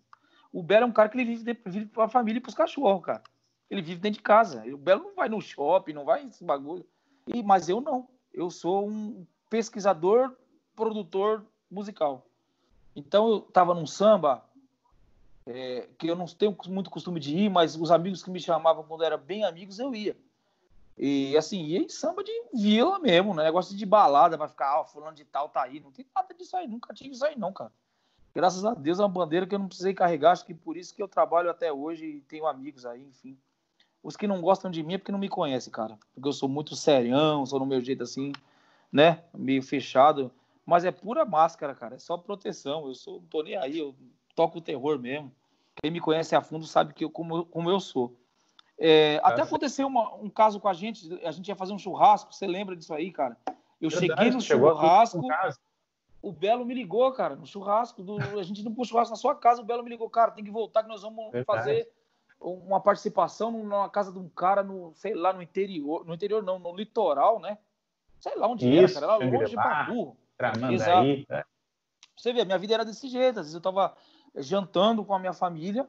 O Belo é um cara que ele vive, vive para a família e para os cachorros, cara. Ele vive dentro de casa. O Belo não vai no shopping, não vai nesse bagulho. E, mas eu não. Eu sou um pesquisador, produtor musical. Então eu estava num samba é, que eu não tenho muito costume de ir, mas os amigos que me chamavam quando era bem amigos eu ia. E assim, ia em samba de vila mesmo, né? Negócio de balada, vai ficar, ah, fulano de tal tá aí. Não tem nada disso aí, nunca tive isso aí, não, cara. Graças a Deus é uma bandeira que eu não precisei carregar, acho que por isso que eu trabalho até hoje e tenho amigos aí, enfim. Os que não gostam de mim é porque não me conhecem, cara. Porque eu sou muito serião, sou no meu jeito assim, né? Meio fechado. Mas é pura máscara, cara. É só proteção. Eu sou, não tô nem aí, eu toco o terror mesmo. Quem me conhece a fundo sabe que eu, como, como eu sou. É, até aconteceu uma, um caso com a gente, a gente ia fazer um churrasco, você lembra disso aí, cara? Eu Verdade, cheguei no churrasco, o Belo me ligou, cara, no churrasco, do, a gente não pôs churrasco na sua casa, o Belo me ligou, cara, tem que voltar que nós vamos Verdade. fazer uma participação numa casa de um cara no, sei lá, no interior, no interior não, no litoral, né? Sei lá onde Isso, era, cara, era longe de Babu. Exato. Né? Você vê, minha vida era desse jeito, às vezes eu tava jantando com a minha família,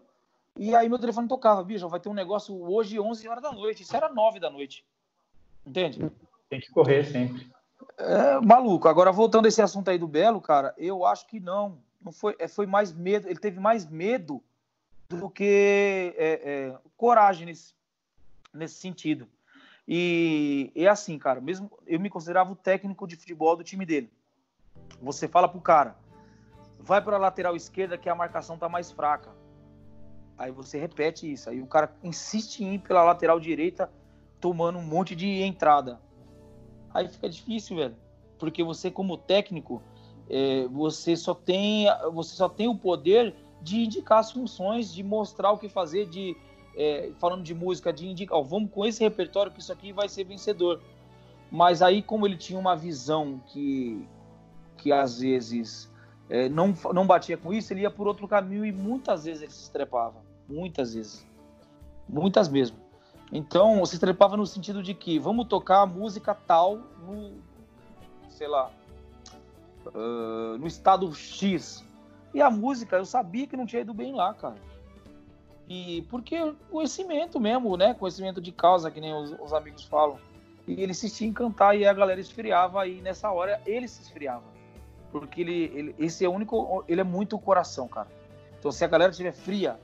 e aí meu telefone tocava, bicho, vai ter um negócio hoje 11 horas da noite. Isso era 9 da noite. Entende? Tem que correr sempre. É, maluco. Agora, voltando a esse assunto aí do Belo, cara, eu acho que não. Não foi, é, foi mais medo. Ele teve mais medo do que é, é, coragem nesse, nesse sentido. E é assim, cara, mesmo eu me considerava o técnico de futebol do time dele. Você fala pro cara, vai para a lateral esquerda que a marcação tá mais fraca. Aí você repete isso. Aí o cara insiste em ir pela lateral direita, tomando um monte de entrada. Aí fica difícil, velho. Porque você, como técnico, é, você, só tem, você só tem o poder de indicar as funções, de mostrar o que fazer, de é, falando de música, de indicar, ó, vamos com esse repertório que isso aqui vai ser vencedor. Mas aí, como ele tinha uma visão que, que às vezes é, não, não batia com isso, ele ia por outro caminho e muitas vezes ele se estrepava. Muitas vezes. Muitas mesmo. Então, você trepava no sentido de que vamos tocar a música tal no, sei lá, uh, no estado X. E a música, eu sabia que não tinha ido bem lá, cara. E porque conhecimento mesmo, né? Conhecimento de causa, que nem os, os amigos falam. E ele insistia em cantar e a galera esfriava. E nessa hora ele se esfriava. Porque ele, ele esse é o único. Ele é muito coração, cara. Então se a galera estiver fria,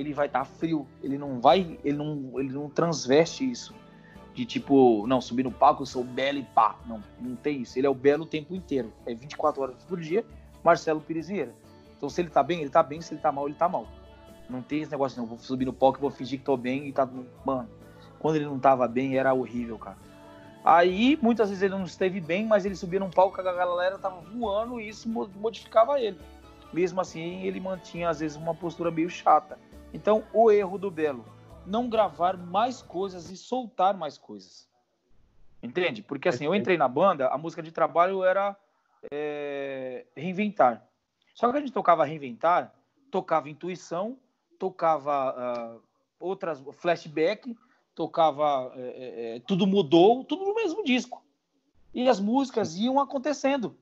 ele vai estar tá frio. Ele não vai, ele não, ele não transveste isso. De tipo, não, subir no palco, eu sou belo e pá. Não, não tem isso. Ele é o belo o tempo inteiro. É 24 horas por dia, Marcelo Pires Vieira. Então, se ele tá bem, ele tá bem. Se ele tá mal, ele tá mal. Não tem esse negócio, não. Vou subir no palco, vou fingir que tô bem e tá. Mano, quando ele não tava bem, era horrível, cara. Aí, muitas vezes ele não esteve bem, mas ele subia num palco a galera tava voando e isso modificava ele. Mesmo assim, ele mantinha, às vezes, uma postura meio chata. Então, o erro do Belo, não gravar mais coisas e soltar mais coisas. Entende? Porque assim, eu entrei na banda, a música de trabalho era é, Reinventar. Só que a gente tocava Reinventar, tocava Intuição, tocava uh, outras, Flashback, tocava é, é, é, Tudo Mudou, tudo no mesmo disco. E as músicas iam acontecendo.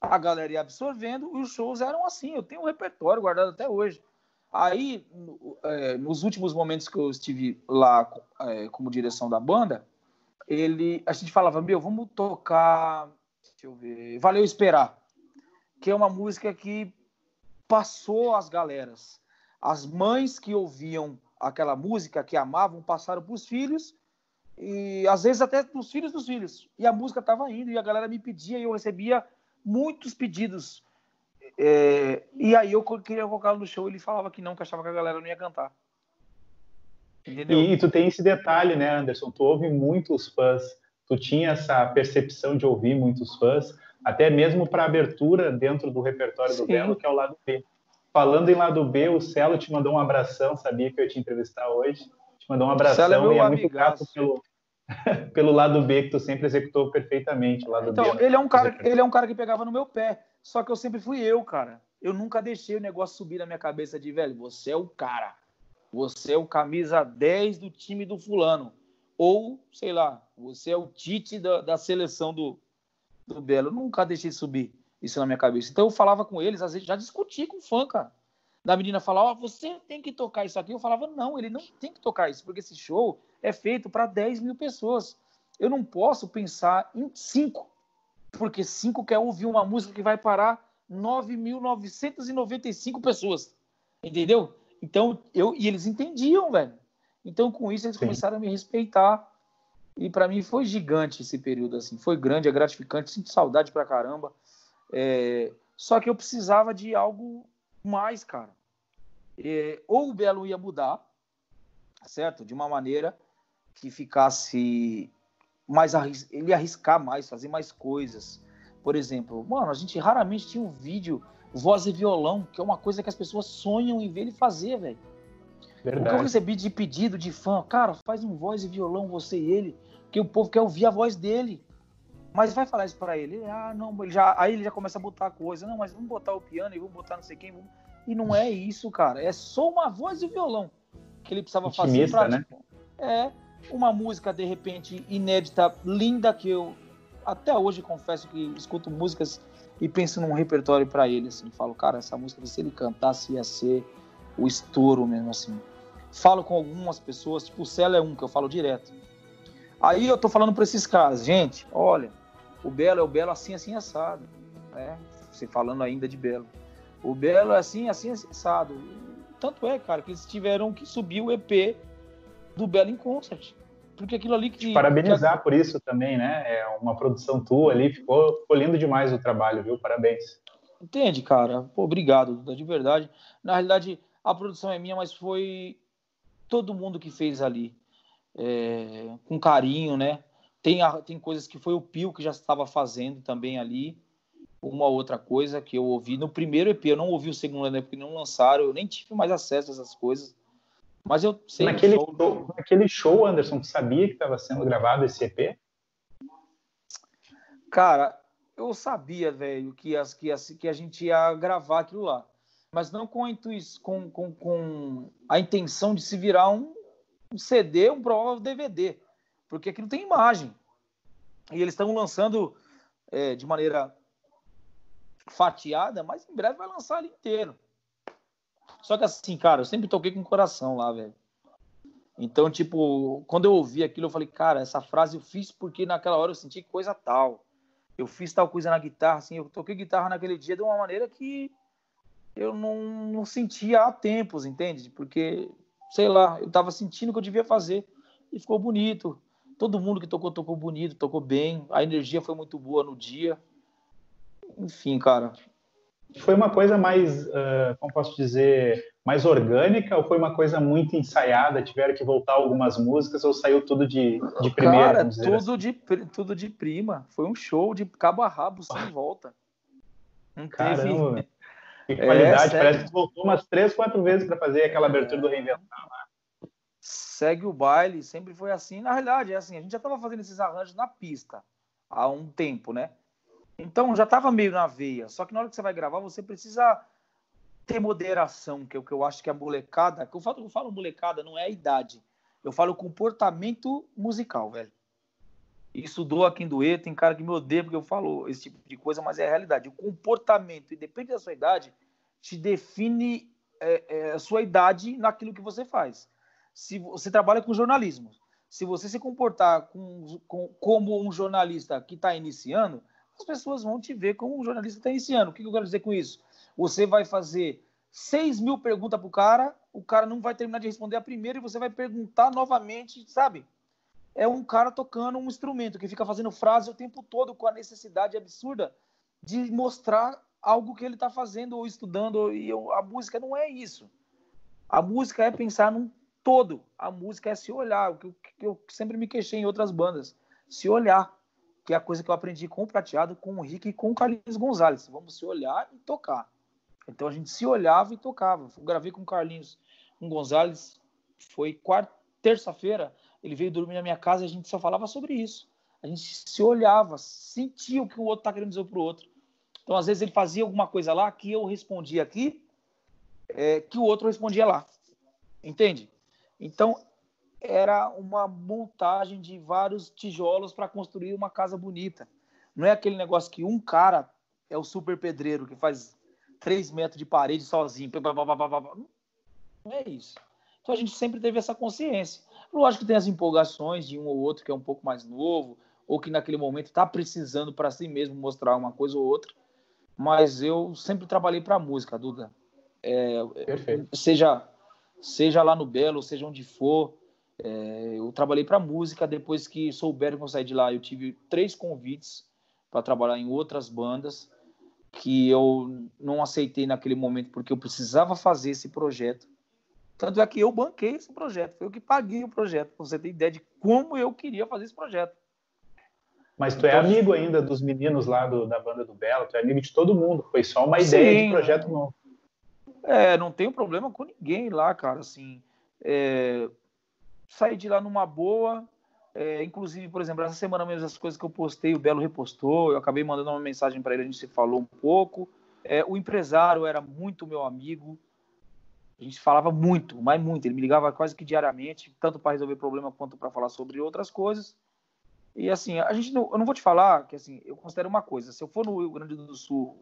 A galera ia absorvendo e os shows eram assim. Eu tenho um repertório guardado até hoje. Aí, é, nos últimos momentos que eu estive lá é, como direção da banda, ele, a gente falava, meu, vamos tocar, deixa eu ver, Valeu Esperar, que é uma música que passou as galeras. As mães que ouviam aquela música, que amavam, passaram para os filhos e às vezes até para os filhos dos filhos. E a música estava indo e a galera me pedia e eu recebia muitos pedidos. É, e aí eu queria colocá-lo no show ele falava que não, que achava que a galera não ia cantar. Entendeu? E, e tu tem esse detalhe, né, Anderson? Tu ouve muitos fãs, tu tinha essa percepção de ouvir muitos fãs, até mesmo para abertura dentro do repertório Sim. do Belo, que é o lado B. Falando em lado B, o Celo te mandou um abração, sabia que eu ia te entrevistar hoje. Te mandou um abração é e é muito grato pelo, pelo lado B que tu sempre executou perfeitamente. O lado então, B, ele é um cara, ele é um cara que pegava no meu pé. Só que eu sempre fui eu, cara. Eu nunca deixei o negócio subir na minha cabeça de, velho, você é o cara. Você é o camisa 10 do time do fulano. Ou, sei lá, você é o Tite da, da seleção do, do Belo. Eu nunca deixei subir isso na minha cabeça. Então eu falava com eles, às vezes já discuti com o fã, cara. Da menina falar, ó, oh, você tem que tocar isso aqui. Eu falava, não, ele não tem que tocar isso, porque esse show é feito para 10 mil pessoas. Eu não posso pensar em cinco, porque cinco quer ouvir uma música que vai parar 9.995 pessoas. Entendeu? Então, eu e eles entendiam, velho. Então, com isso, eles Sim. começaram a me respeitar. E para mim foi gigante esse período, assim. Foi grande, é gratificante. Sinto saudade pra caramba. É... Só que eu precisava de algo mais, cara. É... Ou o Belo ia mudar, certo? De uma maneira que ficasse mais ele arriscar mais, fazer mais coisas. Por exemplo, mano, a gente raramente tinha um vídeo voz e violão, que é uma coisa que as pessoas sonham em ver ele fazer, velho. O que eu recebi de pedido de fã, cara, faz um voz e violão você e ele, que o povo quer ouvir a voz dele. Mas vai falar isso para ele. Ah, não, ele já, aí ele já começa a botar coisa. Não, mas vamos botar o piano e vamos botar não sei quem. Vamos... E não é isso, cara. É só uma voz e violão que ele precisava fazer pra, né? Tipo, é uma música de repente inédita, linda que eu até hoje confesso que escuto músicas e penso num repertório para ele assim, falo, cara, essa música se ele cantasse ia ser o estouro mesmo assim. Falo com algumas pessoas, tipo o Celo é um que eu falo direto. Aí eu tô falando para esses caras, gente, olha, o Belo é o Belo assim, assim, assado. Né? Você falando ainda de Belo. O Belo é assim, assim, assim, assado. Tanto é, cara, que eles tiveram que subir o EP do Belo em Concert. Porque aquilo ali que. Parabenizar que... por isso também, né? É uma produção tua ali, ficou, ficou lindo demais o trabalho, viu? Parabéns. Entende, cara? Pô, obrigado, de verdade. Na realidade, a produção é minha, mas foi todo mundo que fez ali. É, com carinho, né? Tem, tem coisas que foi o Pio que já estava fazendo também ali. Uma outra coisa que eu ouvi no primeiro EP, eu não ouvi o segundo, né? Porque não lançaram, eu nem tive mais acesso a essas coisas. Mas eu sei. Naquele show, show, naquele show, Anderson, tu sabia que estava sendo gravado esse EP? Cara, eu sabia, velho, que, as, que, as, que a gente ia gravar aquilo lá. Mas não com a, intuição, com, com, com a intenção de se virar um, um CD, um provável DVD porque aquilo tem imagem. E eles estão lançando é, de maneira fatiada, mas em breve vai lançar ali inteiro. Só que assim, cara, eu sempre toquei com o coração lá, velho. Então, tipo, quando eu ouvi aquilo, eu falei, cara, essa frase eu fiz porque naquela hora eu senti coisa tal. Eu fiz tal coisa na guitarra, assim, eu toquei guitarra naquele dia de uma maneira que eu não, não sentia há tempos, entende? Porque, sei lá, eu tava sentindo que eu devia fazer e ficou bonito. Todo mundo que tocou, tocou bonito, tocou bem. A energia foi muito boa no dia. Enfim, cara. Foi uma coisa mais, uh, como posso dizer, mais orgânica ou foi uma coisa muito ensaiada? Tiveram que voltar algumas músicas ou saiu tudo de, de primeira? Cara, tudo, assim? de, tudo de prima. Foi um show de cabo a rabo, sem volta. Não Caramba, teve... que qualidade. É, Parece que voltou umas três, quatro vezes para fazer aquela abertura do Reinventar lá segue o baile, sempre foi assim. Na realidade, é assim, a gente já estava fazendo esses arranjos na pista há um tempo, né? Então já estava meio na veia. Só que na hora que você vai gravar, você precisa ter moderação, que é o que eu acho que a molecada. Que eu falo, eu falo molecada, não é a idade. Eu falo comportamento musical, velho. Isso doa quem doer, tem cara que me odeia porque eu falo esse tipo de coisa, mas é a realidade. O comportamento, independente da sua idade, te define é, é, a sua idade naquilo que você faz. Se você trabalha com jornalismo, se você se comportar com, com, como um jornalista que está iniciando, as pessoas vão te ver como um jornalista está iniciando. O que, eu quero dizer com isso? Você vai fazer 6 mil perguntas para o cara, o cara não vai terminar de responder a primeira e você vai perguntar novamente, sabe? É um cara tocando um instrumento que fica fazendo frase o tempo todo com a necessidade absurda de mostrar algo que ele está fazendo ou estudando. E eu, a música não é isso. A música é pensar num todo. A música é se olhar. O que que eu sempre me queixei em outras bandas. Se olhar. Que é a coisa que eu aprendi com o Prateado, com o Rick e com o Carlinhos Gonzalez. Vamos se olhar e tocar. Então a gente se olhava e tocava. Eu gravei com o Carlinhos, com Gonzalez. Foi quarta, terça-feira. Ele veio dormir na minha casa e a gente só falava sobre isso. A gente se olhava, sentia o que o outro está querendo dizer para o outro. Então, às vezes, ele fazia alguma coisa lá que eu respondia aqui, é, que o outro respondia lá. Entende? Então, era uma montagem de vários tijolos para construir uma casa bonita. Não é aquele negócio que um cara é o super pedreiro que faz três metros de parede sozinho. Não é isso. Então a gente sempre teve essa consciência. Lógico que tem as empolgações de um ou outro que é um pouco mais novo, ou que naquele momento está precisando para si mesmo mostrar uma coisa ou outra mas eu sempre trabalhei para música, Duda. É, seja, seja lá no Belo, seja onde for, é, eu trabalhei para música. Depois que souberam que eu saí de lá, eu tive três convites para trabalhar em outras bandas que eu não aceitei naquele momento porque eu precisava fazer esse projeto. Tanto é que eu banquei esse projeto, foi eu que paguei o projeto, você ter ideia de como eu queria fazer esse projeto. Mas tu é então, amigo ainda dos meninos lá do, da banda do Belo, tu é amigo de todo mundo. Foi só uma ideia de projeto novo. É, não tenho problema com ninguém lá, cara. Assim, é, saí de lá numa boa. É, inclusive, por exemplo, essa semana mesmo, as coisas que eu postei, o Belo repostou. Eu acabei mandando uma mensagem para ele, a gente se falou um pouco. É, o empresário era muito meu amigo. A gente falava muito, mas muito. Ele me ligava quase que diariamente, tanto para resolver problema quanto para falar sobre outras coisas. E assim, a gente não, eu não vou te falar que assim, eu considero uma coisa, se eu for no Rio Grande do Sul,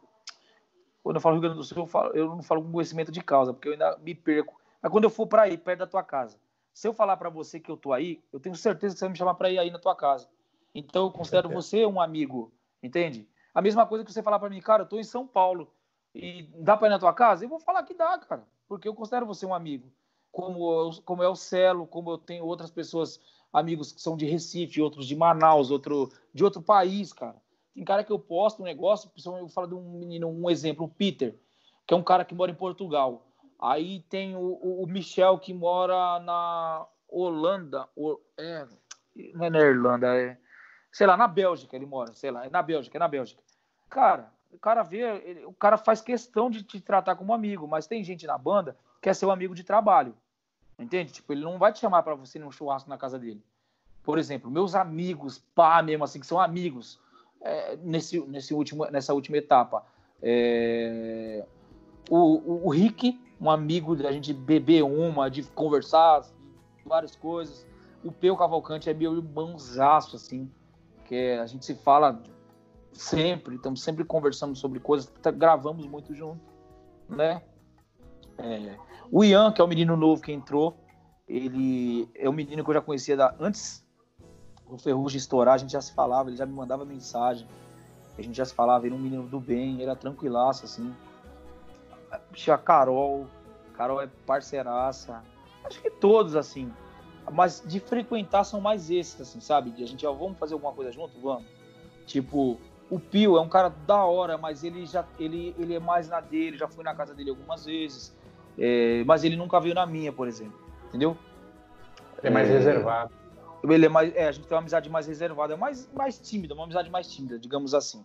quando eu falo Rio Grande do Sul, eu, falo, eu não falo com conhecimento de causa, porque eu ainda me perco. Mas quando eu for para aí, perto da tua casa, se eu falar para você que eu tô aí, eu tenho certeza que você vai me chamar para ir aí na tua casa. Então eu considero você um amigo, entende? A mesma coisa que você falar para mim, cara, eu tô em São Paulo e dá para ir na tua casa? Eu vou falar que dá, cara, porque eu considero você um amigo. Como, como é o Celo, como eu tenho outras pessoas amigos que são de Recife, outros de Manaus, outro de outro país, cara. Tem cara que eu posto um negócio, eu falo de um menino, um exemplo, o Peter, que é um cara que mora em Portugal. Aí tem o, o Michel que mora na Holanda, o, é, não é na Irlanda, é, sei lá, na Bélgica ele mora, sei lá, é na Bélgica, é na Bélgica. Cara, o cara vê, ele, o cara faz questão de te tratar como amigo, mas tem gente na banda que é seu amigo de trabalho. Entende? Tipo, ele não vai te chamar para você num churrasco na casa dele. Por exemplo, meus amigos, pá, mesmo assim, que são amigos, é, nesse, nesse último, nessa última etapa. É, o, o, Rick, um amigo da gente beber uma, de conversar, várias coisas. O Peu Cavalcante é meu irmãozaço, assim, que a gente se fala sempre, estamos sempre conversando sobre coisas, tá, gravamos muito junto, né? É, o Ian, que é o menino novo que entrou, ele é um menino que eu já conhecia da, antes do Ferrugem estourar, a gente já se falava, ele já me mandava mensagem, a gente já se falava, ele é um menino do bem, era tranquilaço, assim. A Carol, Carol é parceiraça, acho que todos, assim. Mas de frequentar são mais esses, assim, sabe? De a gente, ó, vamos fazer alguma coisa junto? Vamos. Tipo, o Pio é um cara da hora, mas ele já ele, ele é mais na dele, já fui na casa dele algumas vezes. É, mas ele nunca veio na minha, por exemplo. Entendeu? É mais é, reservado. Ele é mais, é, a gente tem uma amizade mais reservada, é mais, mais tímida, uma amizade mais tímida, digamos assim,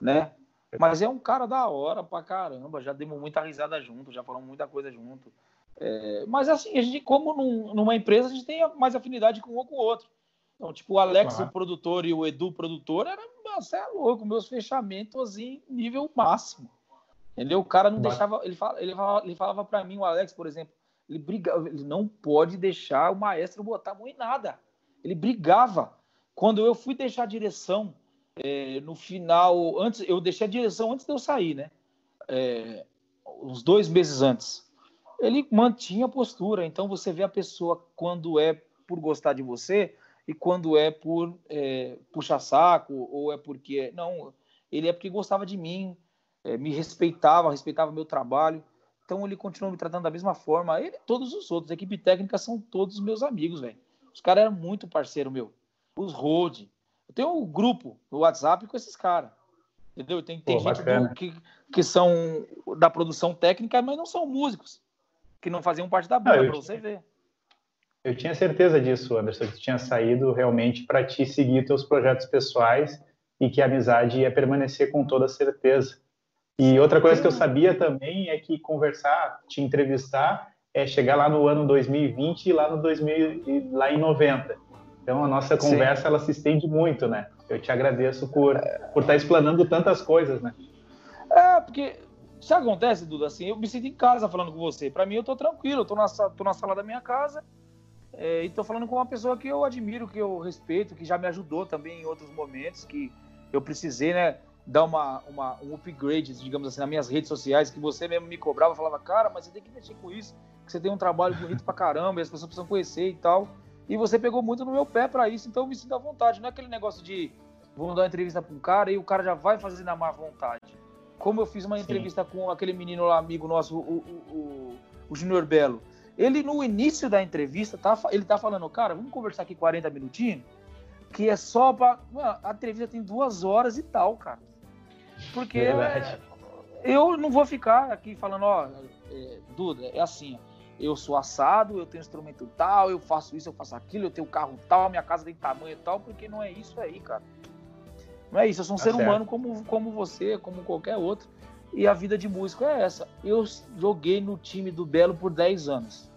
né? Mas é um cara da hora pra caramba, já demos muita risada junto, já falamos muita coisa junto. É, mas assim, a gente, como num, numa empresa, a gente tem mais afinidade com um ou com o outro. Então, tipo, o Alex, o produtor, e o Edu, o produtor, era, você é louco, meus fechamentos assim, nível máximo. Entendeu? O cara não Mas... deixava. Ele, fala, ele, falava, ele falava para mim, o Alex, por exemplo, ele brigava, ele não pode deixar o maestro botar a mão em nada. Ele brigava. Quando eu fui deixar a direção, é, no final, antes, eu deixei a direção antes de eu sair, né? É, uns dois meses antes. Ele mantinha a postura. Então você vê a pessoa quando é por gostar de você e quando é por é, puxar saco ou é porque não, ele é porque gostava de mim, é, me respeitava, respeitava meu trabalho. Então ele continuou me tratando da mesma forma. Ele, todos os outros, a equipe técnica são todos meus amigos, velho. Os caras eram muito parceiro meu. Os Road. Eu tenho um grupo no WhatsApp com esses caras. Entendeu? Tem, tem Pô, gente do, que, que são da produção técnica, mas não são músicos. Que não faziam parte da banda, para você ver. Eu tinha certeza disso, Anderson, que tu tinha saído realmente para te seguir teus projetos pessoais e que a amizade ia permanecer com toda certeza. E outra coisa que eu sabia também é que conversar, te entrevistar, é chegar lá no ano 2020 e lá no 2000, lá em 90. Então a nossa conversa Sim. ela se estende muito, né? Eu te agradeço por por estar tá explanando tantas coisas, né? É, porque se acontece, Duda, assim, eu me sinto em casa falando com você. Para mim eu tô tranquilo, eu tô na, tô na sala da minha casa é, e tô falando com uma pessoa que eu admiro, que eu respeito, que já me ajudou também em outros momentos que eu precisei, né? dar uma, uma, um upgrade, digamos assim, nas minhas redes sociais, que você mesmo me cobrava, falava, cara, mas você tem que mexer com isso, que você tem um trabalho bonito pra caramba, e as pessoas precisam conhecer e tal. E você pegou muito no meu pé para isso, então eu me sinto à vontade. Não é aquele negócio de vamos dar uma entrevista para um cara e o cara já vai fazer na má vontade. Como eu fiz uma Sim. entrevista com aquele menino lá, amigo nosso, o, o, o, o Junior Belo. Ele, no início da entrevista, tá, ele tá falando, cara, vamos conversar aqui 40 minutinhos, que é só pra. Mano, a entrevista tem duas horas e tal, cara. Porque é, eu não vou ficar aqui falando, ó, é, Duda, é assim, eu sou assado, eu tenho instrumento tal, eu faço isso, eu faço aquilo, eu tenho carro tal, minha casa tem tamanho tal, porque não é isso aí, cara. Não é isso, eu sou um tá ser certo. humano como, como você, como qualquer outro. E a vida de músico é essa. Eu joguei no time do Belo por 10 anos,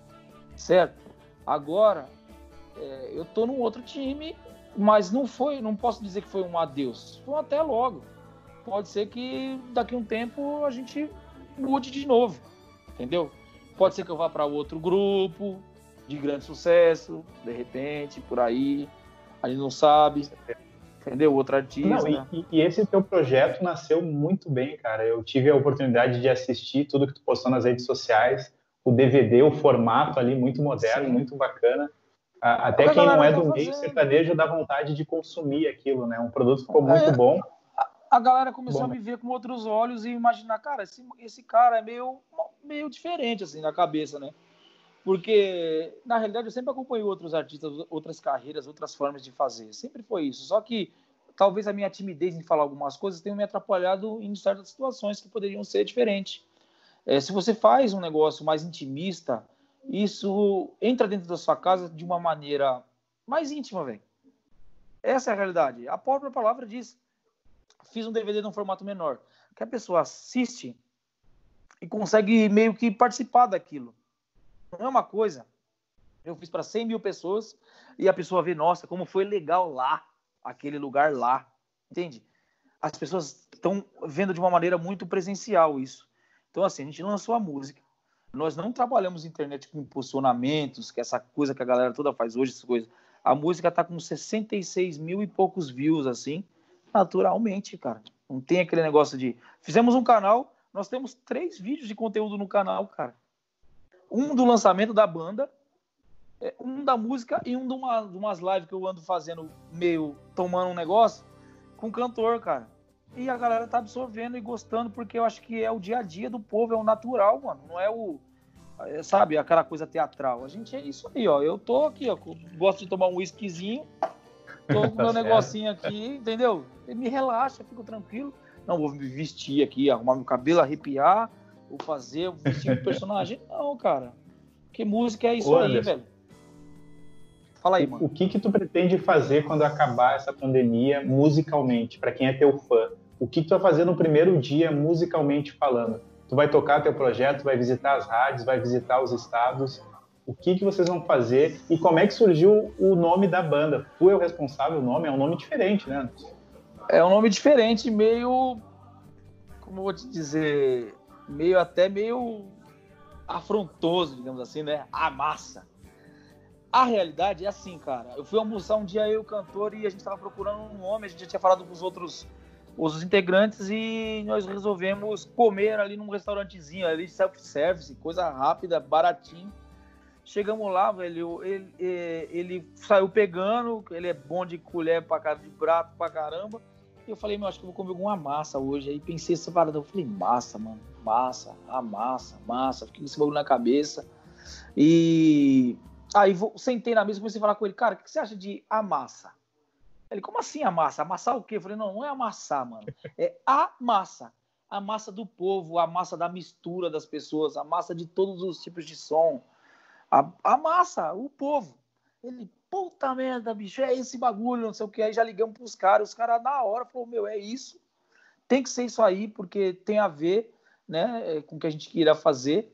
certo? Agora, é, eu tô num outro time, mas não foi, não posso dizer que foi um adeus. Foi um até logo pode ser que daqui a um tempo a gente mude de novo, entendeu? Pode ser que eu vá para outro grupo de grande sucesso, de repente, por aí, a gente não sabe, entendeu? Outro artista. Não, e, e, esse teu projeto nasceu muito bem, cara. Eu tive a oportunidade de assistir tudo que tu postou nas redes sociais, o DVD, o formato ali muito moderno, Sim. muito bacana. Até quem não é do meio sertanejo dá vontade de consumir aquilo, né? Um produto ficou muito é. bom a galera começou Bom, a me ver com outros olhos e imaginar, cara, esse, esse cara é meio, meio diferente, assim, na cabeça, né? Porque, na realidade, eu sempre acompanhei outros artistas, outras carreiras, outras formas de fazer. Sempre foi isso. Só que talvez a minha timidez em falar algumas coisas tenha me atrapalhado em certas situações que poderiam ser diferentes. É, se você faz um negócio mais intimista, isso entra dentro da sua casa de uma maneira mais íntima, velho. Essa é a realidade. A própria palavra diz fiz um DVD num formato menor, que a pessoa assiste e consegue meio que participar daquilo. Não é uma coisa. Eu fiz para 100 mil pessoas e a pessoa vê, nossa, como foi legal lá, aquele lugar lá. Entende? As pessoas estão vendo de uma maneira muito presencial isso. Então, assim, a gente lançou a música. Nós não trabalhamos internet com impulsionamentos, que é essa coisa que a galera toda faz hoje, essas coisas. A música tá com 66 mil e poucos views, assim naturalmente, cara. Não tem aquele negócio de. Fizemos um canal, nós temos três vídeos de conteúdo no canal, cara. Um do lançamento da banda, é, um da música e um de, uma, de umas lives que eu ando fazendo, meio tomando um negócio, com cantor, cara. E a galera tá absorvendo e gostando, porque eu acho que é o dia a dia do povo, é o natural, mano. Não é o. É, sabe, aquela coisa teatral. A gente é isso aí, ó. Eu tô aqui, ó. Gosto de tomar um whiskyzinho Tô com meu tá negocinho aqui, entendeu? Me relaxa, fico tranquilo. Não vou me vestir aqui, arrumar meu cabelo, arrepiar, vou fazer, vou vestir um personagem. Não, cara. Que música é isso Ô, aí, velho? Fala aí, mano. O que que tu pretende fazer quando acabar essa pandemia musicalmente, para quem é teu fã? O que, que tu vai fazer no primeiro dia musicalmente falando? Tu vai tocar teu projeto, vai visitar as rádios, vai visitar os estados. O que, que vocês vão fazer e como é que surgiu o nome da banda? Tu é o responsável, o nome é um nome diferente, né? É um nome diferente, meio. Como eu vou te dizer? Meio até meio afrontoso, digamos assim, né? A massa. A realidade é assim, cara. Eu fui almoçar um dia eu, o cantor, e a gente tava procurando um nome, a gente já tinha falado com os outros os integrantes e nós resolvemos comer ali num restaurantezinho ali, self-service, coisa rápida, baratinho. Chegamos lá, velho, ele, ele, ele, saiu pegando, ele é bom de colher pra cara, de prato pra caramba. E eu falei, meu, acho que eu vou comer alguma massa hoje. Aí pensei essa parada, eu falei, massa, mano, massa, a massa, massa. Fiquei com esse bagulho na cabeça. E aí vou, sentei na mesa e comecei a falar com ele, cara, o que você acha de a massa? Ele, como assim a massa? Amassar o quê? Eu falei, não, não é amassar, mano. É a massa. A massa do povo, a massa da mistura das pessoas, a massa de todos os tipos de som. A, a massa, o povo. Ele, puta merda, bicho, é esse bagulho, não sei o que. Aí já ligamos pros caras, os caras na hora falaram, meu, é isso. Tem que ser isso aí, porque tem a ver né, com o que a gente queria fazer.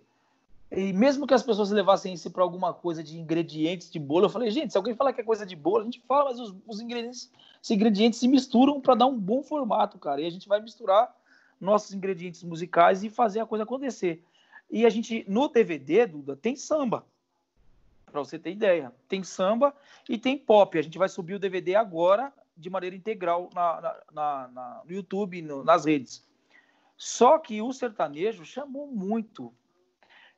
E mesmo que as pessoas levassem isso para alguma coisa de ingredientes de bolo, eu falei, gente, se alguém falar que é coisa de bolo, a gente fala, mas os, os ingredientes, os ingredientes se misturam para dar um bom formato, cara. E a gente vai misturar nossos ingredientes musicais e fazer a coisa acontecer. E a gente, no DVD, Duda, tem samba. Para você ter ideia. Tem samba e tem pop. A gente vai subir o DVD agora de maneira integral na, na, na, na no YouTube, no, nas redes. Só que o sertanejo chamou muito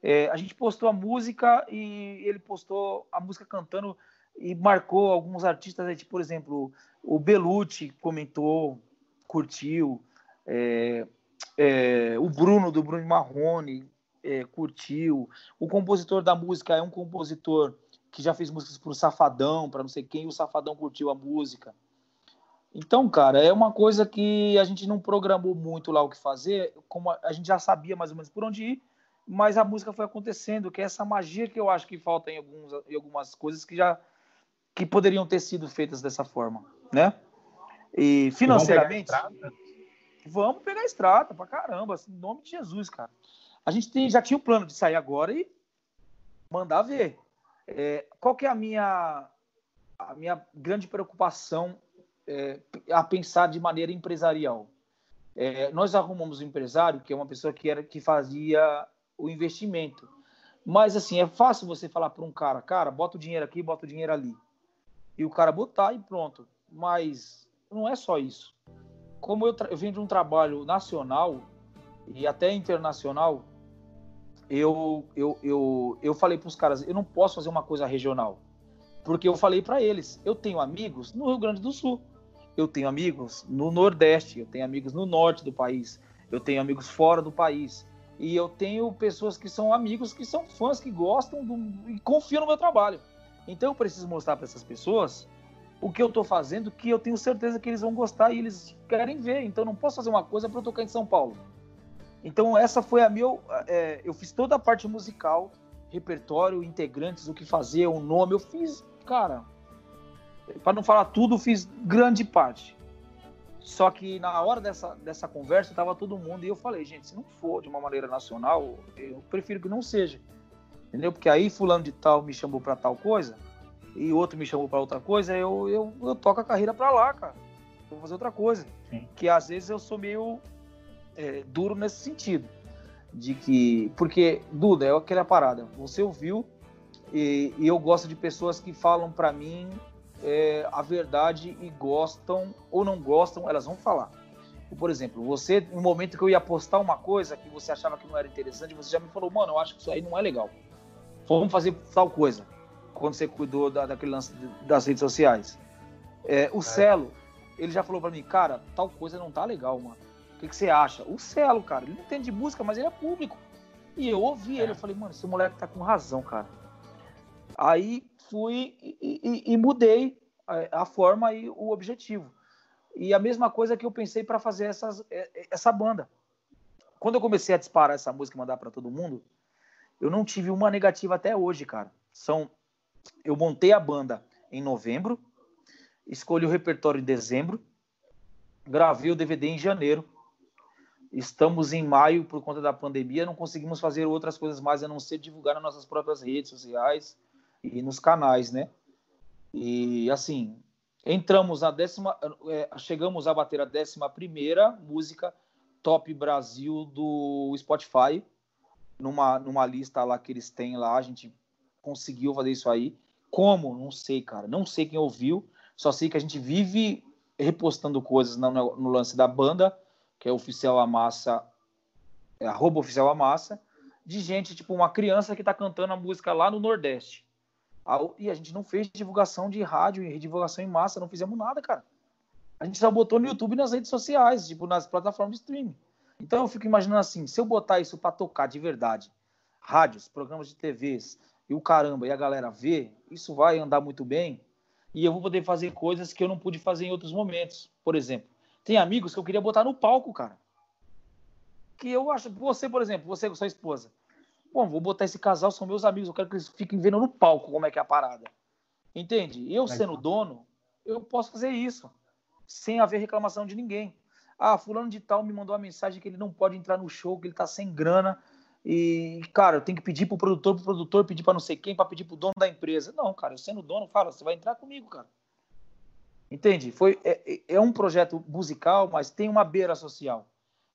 é, a gente postou a música e ele postou a música cantando e marcou alguns artistas, aí, tipo, por exemplo, o Belucci comentou, curtiu, é, é, o Bruno do Bruno Marrone é, curtiu, o compositor da música é um compositor que já fez músicas para o Safadão, para não sei quem, e o Safadão curtiu a música. Então, cara, é uma coisa que a gente não programou muito lá o que fazer, como a, a gente já sabia mais ou menos por onde ir, mas a música foi acontecendo, que é essa magia que eu acho que falta em, alguns, em algumas coisas que já que poderiam ter sido feitas dessa forma, né? E financeiramente, vamos pegar, vamos pegar a estrada pra caramba, assim, em nome de Jesus, cara. A gente tem, já tinha o plano de sair agora e mandar ver. É, qual que é a minha a minha grande preocupação é, a pensar de maneira empresarial? É, nós arrumamos um empresário que é uma pessoa que era que fazia o investimento. Mas assim, é fácil você falar para um cara, cara, bota o dinheiro aqui, bota o dinheiro ali. E o cara botar e pronto. Mas não é só isso. Como eu, eu venho de um trabalho nacional e até internacional, eu, eu, eu, eu falei para os caras, eu não posso fazer uma coisa regional. Porque eu falei para eles, eu tenho amigos no Rio Grande do Sul, eu tenho amigos no Nordeste, eu tenho amigos no Norte do país, eu tenho amigos fora do país. E eu tenho pessoas que são amigos, que são fãs, que gostam do, e confiam no meu trabalho. Então eu preciso mostrar para essas pessoas o que eu estou fazendo, que eu tenho certeza que eles vão gostar e eles querem ver. Então não posso fazer uma coisa para eu tocar em São Paulo. Então essa foi a minha. É, eu fiz toda a parte musical, repertório, integrantes, o que fazer, o nome. Eu fiz, cara. Para não falar tudo, fiz grande parte. Só que na hora dessa, dessa conversa estava todo mundo e eu falei, gente, se não for de uma maneira nacional, eu prefiro que não seja. Entendeu? Porque aí fulano de tal me chamou para tal coisa e outro me chamou para outra coisa, eu, eu, eu toco a carreira para lá, cara. Vou fazer outra coisa. Sim. Que às vezes eu sou meio é, duro nesse sentido. De que. Porque, Duda, é aquela parada. Você ouviu e, e eu gosto de pessoas que falam para mim é, a verdade e gostam ou não gostam, elas vão falar. Por exemplo, você, no momento que eu ia postar uma coisa que você achava que não era interessante, você já me falou, mano, eu acho que isso aí não é legal. Vamos fazer tal coisa. Quando você cuidou da, daquele lance das redes sociais. É, o é. Celo, ele já falou para mim, cara, tal coisa não tá legal, mano. O que, que, você acha? O Celo, cara, ele não entende de música, mas ele é público. E eu ouvi é. ele, eu falei, mano, esse moleque tá com razão, cara. Aí fui e, e, e mudei a, a, forma e o objetivo. E a mesma coisa que eu pensei para fazer essas, é, é, essa banda. Quando eu comecei a disparar essa música e mandar para todo mundo, eu não tive uma negativa até hoje, cara. São, eu montei a banda em novembro, escolhi o repertório em dezembro, gravei o DVD em janeiro. Estamos em maio por conta da pandemia, não conseguimos fazer outras coisas mais a não ser divulgar nas nossas próprias redes sociais e nos canais, né? E assim, entramos na décima, é, chegamos a bater a décima primeira música top Brasil do Spotify, numa, numa lista lá que eles têm lá, a gente conseguiu fazer isso aí. Como? Não sei, cara. Não sei quem ouviu. Só sei que a gente vive repostando coisas no, no lance da banda que é oficial a massa, é arroba oficial a massa, de gente, tipo uma criança que tá cantando a música lá no Nordeste. E a gente não fez divulgação de rádio e divulgação em massa, não fizemos nada, cara. A gente só botou no YouTube e nas redes sociais, tipo nas plataformas de streaming. Então eu fico imaginando assim, se eu botar isso para tocar de verdade, rádios, programas de TVs e o caramba, e a galera vê, isso vai andar muito bem e eu vou poder fazer coisas que eu não pude fazer em outros momentos. Por exemplo, tem amigos que eu queria botar no palco, cara. Que eu acho. Você, por exemplo, você com sua esposa. Bom, vou botar esse casal, são meus amigos, eu quero que eles fiquem vendo no palco como é que é a parada. Entende? Eu sendo dono, eu posso fazer isso. Sem haver reclamação de ninguém. Ah, fulano de tal me mandou uma mensagem que ele não pode entrar no show, que ele tá sem grana. E, cara, eu tenho que pedir pro produtor, pro produtor, pedir para não sei quem, para pedir pro dono da empresa. Não, cara, eu sendo dono, fala, você vai entrar comigo, cara. Entende? Foi, é, é um projeto musical, mas tem uma beira social.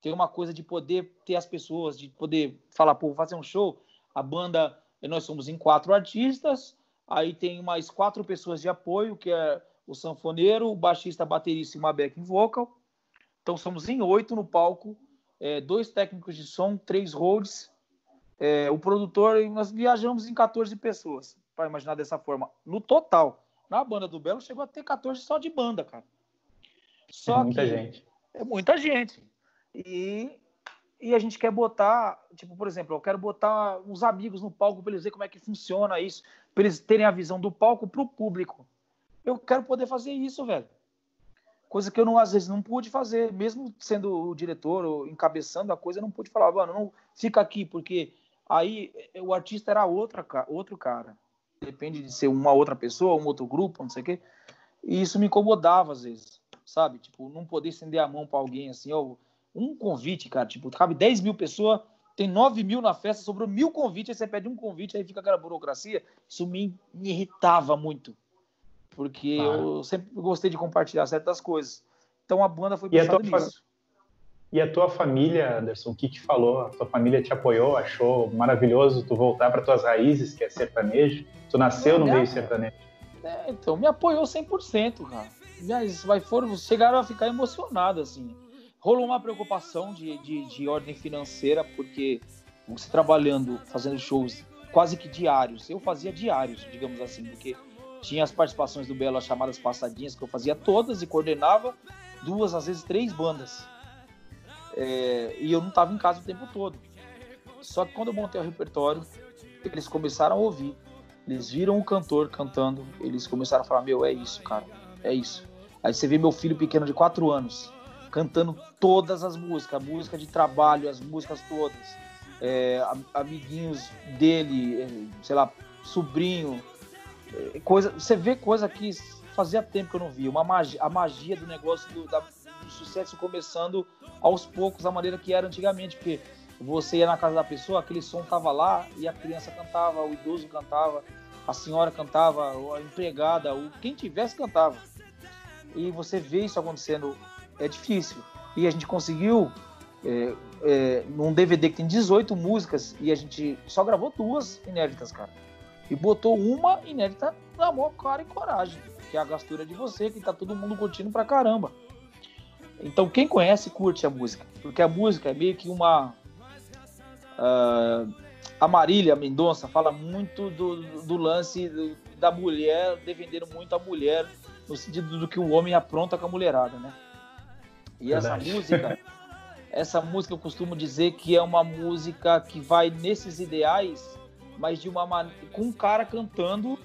Tem uma coisa de poder ter as pessoas, de poder falar, pô, fazer um show. A banda, nós somos em quatro artistas, aí tem mais quatro pessoas de apoio, que é o sanfoneiro, o baixista, baterista e uma backing vocal. Então somos em oito no palco, é, dois técnicos de som, três holds, é, o produtor, e nós viajamos em 14 pessoas, para imaginar dessa forma, no total. Na banda do Belo chegou a ter 14 só de banda, cara. Só é muita que gente. É muita gente. E, e a gente quer botar, tipo, por exemplo, eu quero botar uns amigos no palco para eles verem como é que funciona isso, para eles terem a visão do palco para o público. Eu quero poder fazer isso, velho. Coisa que eu não, às vezes não pude fazer, mesmo sendo o diretor ou encabeçando a coisa, eu não pude falar, mano, não fica aqui, porque aí o artista era outra, outro cara depende de ser uma outra pessoa, um outro grupo, não sei o quê. E isso me incomodava às vezes, sabe? Tipo, não poder estender a mão para alguém assim, ó, um convite, cara, tipo, cabe 10 mil pessoas, tem 9 mil na festa, sobrou mil convites, aí você pede um convite, aí fica aquela burocracia. Isso me, me irritava muito, porque claro. eu sempre gostei de compartilhar certas coisas. Então a banda foi pensada nisso. E a tua família, Anderson, o que te falou? A tua família te apoiou, achou maravilhoso tu voltar para tuas raízes, que é sertanejo? Tu nasceu no meio sertanejo? É, então, me apoiou 100%, cara. Mas vai, foram, chegaram a ficar emocionados, assim. Rolou uma preocupação de, de, de ordem financeira, porque você trabalhando, fazendo shows quase que diários. Eu fazia diários, digamos assim, porque tinha as participações do Belo, as chamadas passadinhas, que eu fazia todas e coordenava duas, às vezes três bandas. É, e eu não estava em casa o tempo todo. Só que quando eu montei o repertório, eles começaram a ouvir. Eles viram o cantor cantando, eles começaram a falar: Meu, é isso, cara, é isso. Aí você vê meu filho pequeno de 4 anos cantando todas as músicas, música de trabalho, as músicas todas. É, amiguinhos dele, é, sei lá, sobrinho, é, coisa. Você vê coisa que fazia tempo que eu não via. Uma magia, a magia do negócio do, da, sucesso começando aos poucos, da maneira que era antigamente, porque você ia na casa da pessoa, aquele som tava lá e a criança cantava, o idoso cantava, a senhora cantava, a empregada, o quem tivesse cantava. E você vê isso acontecendo, é difícil. E a gente conseguiu é, é, num DVD que tem 18 músicas e a gente só gravou duas inéditas, cara. E botou uma inédita na maior cara e coragem, que é a gastura de você, que tá todo mundo curtindo pra caramba. Então, quem conhece, curte a música. Porque a música é meio que uma. Uh, a Marília Mendonça fala muito do, do lance do, da mulher, defendendo muito a mulher, no sentido do que o homem apronta com a mulherada, né? E Verdade. essa música, essa música eu costumo dizer que é uma música que vai nesses ideais, mas de uma com um cara cantando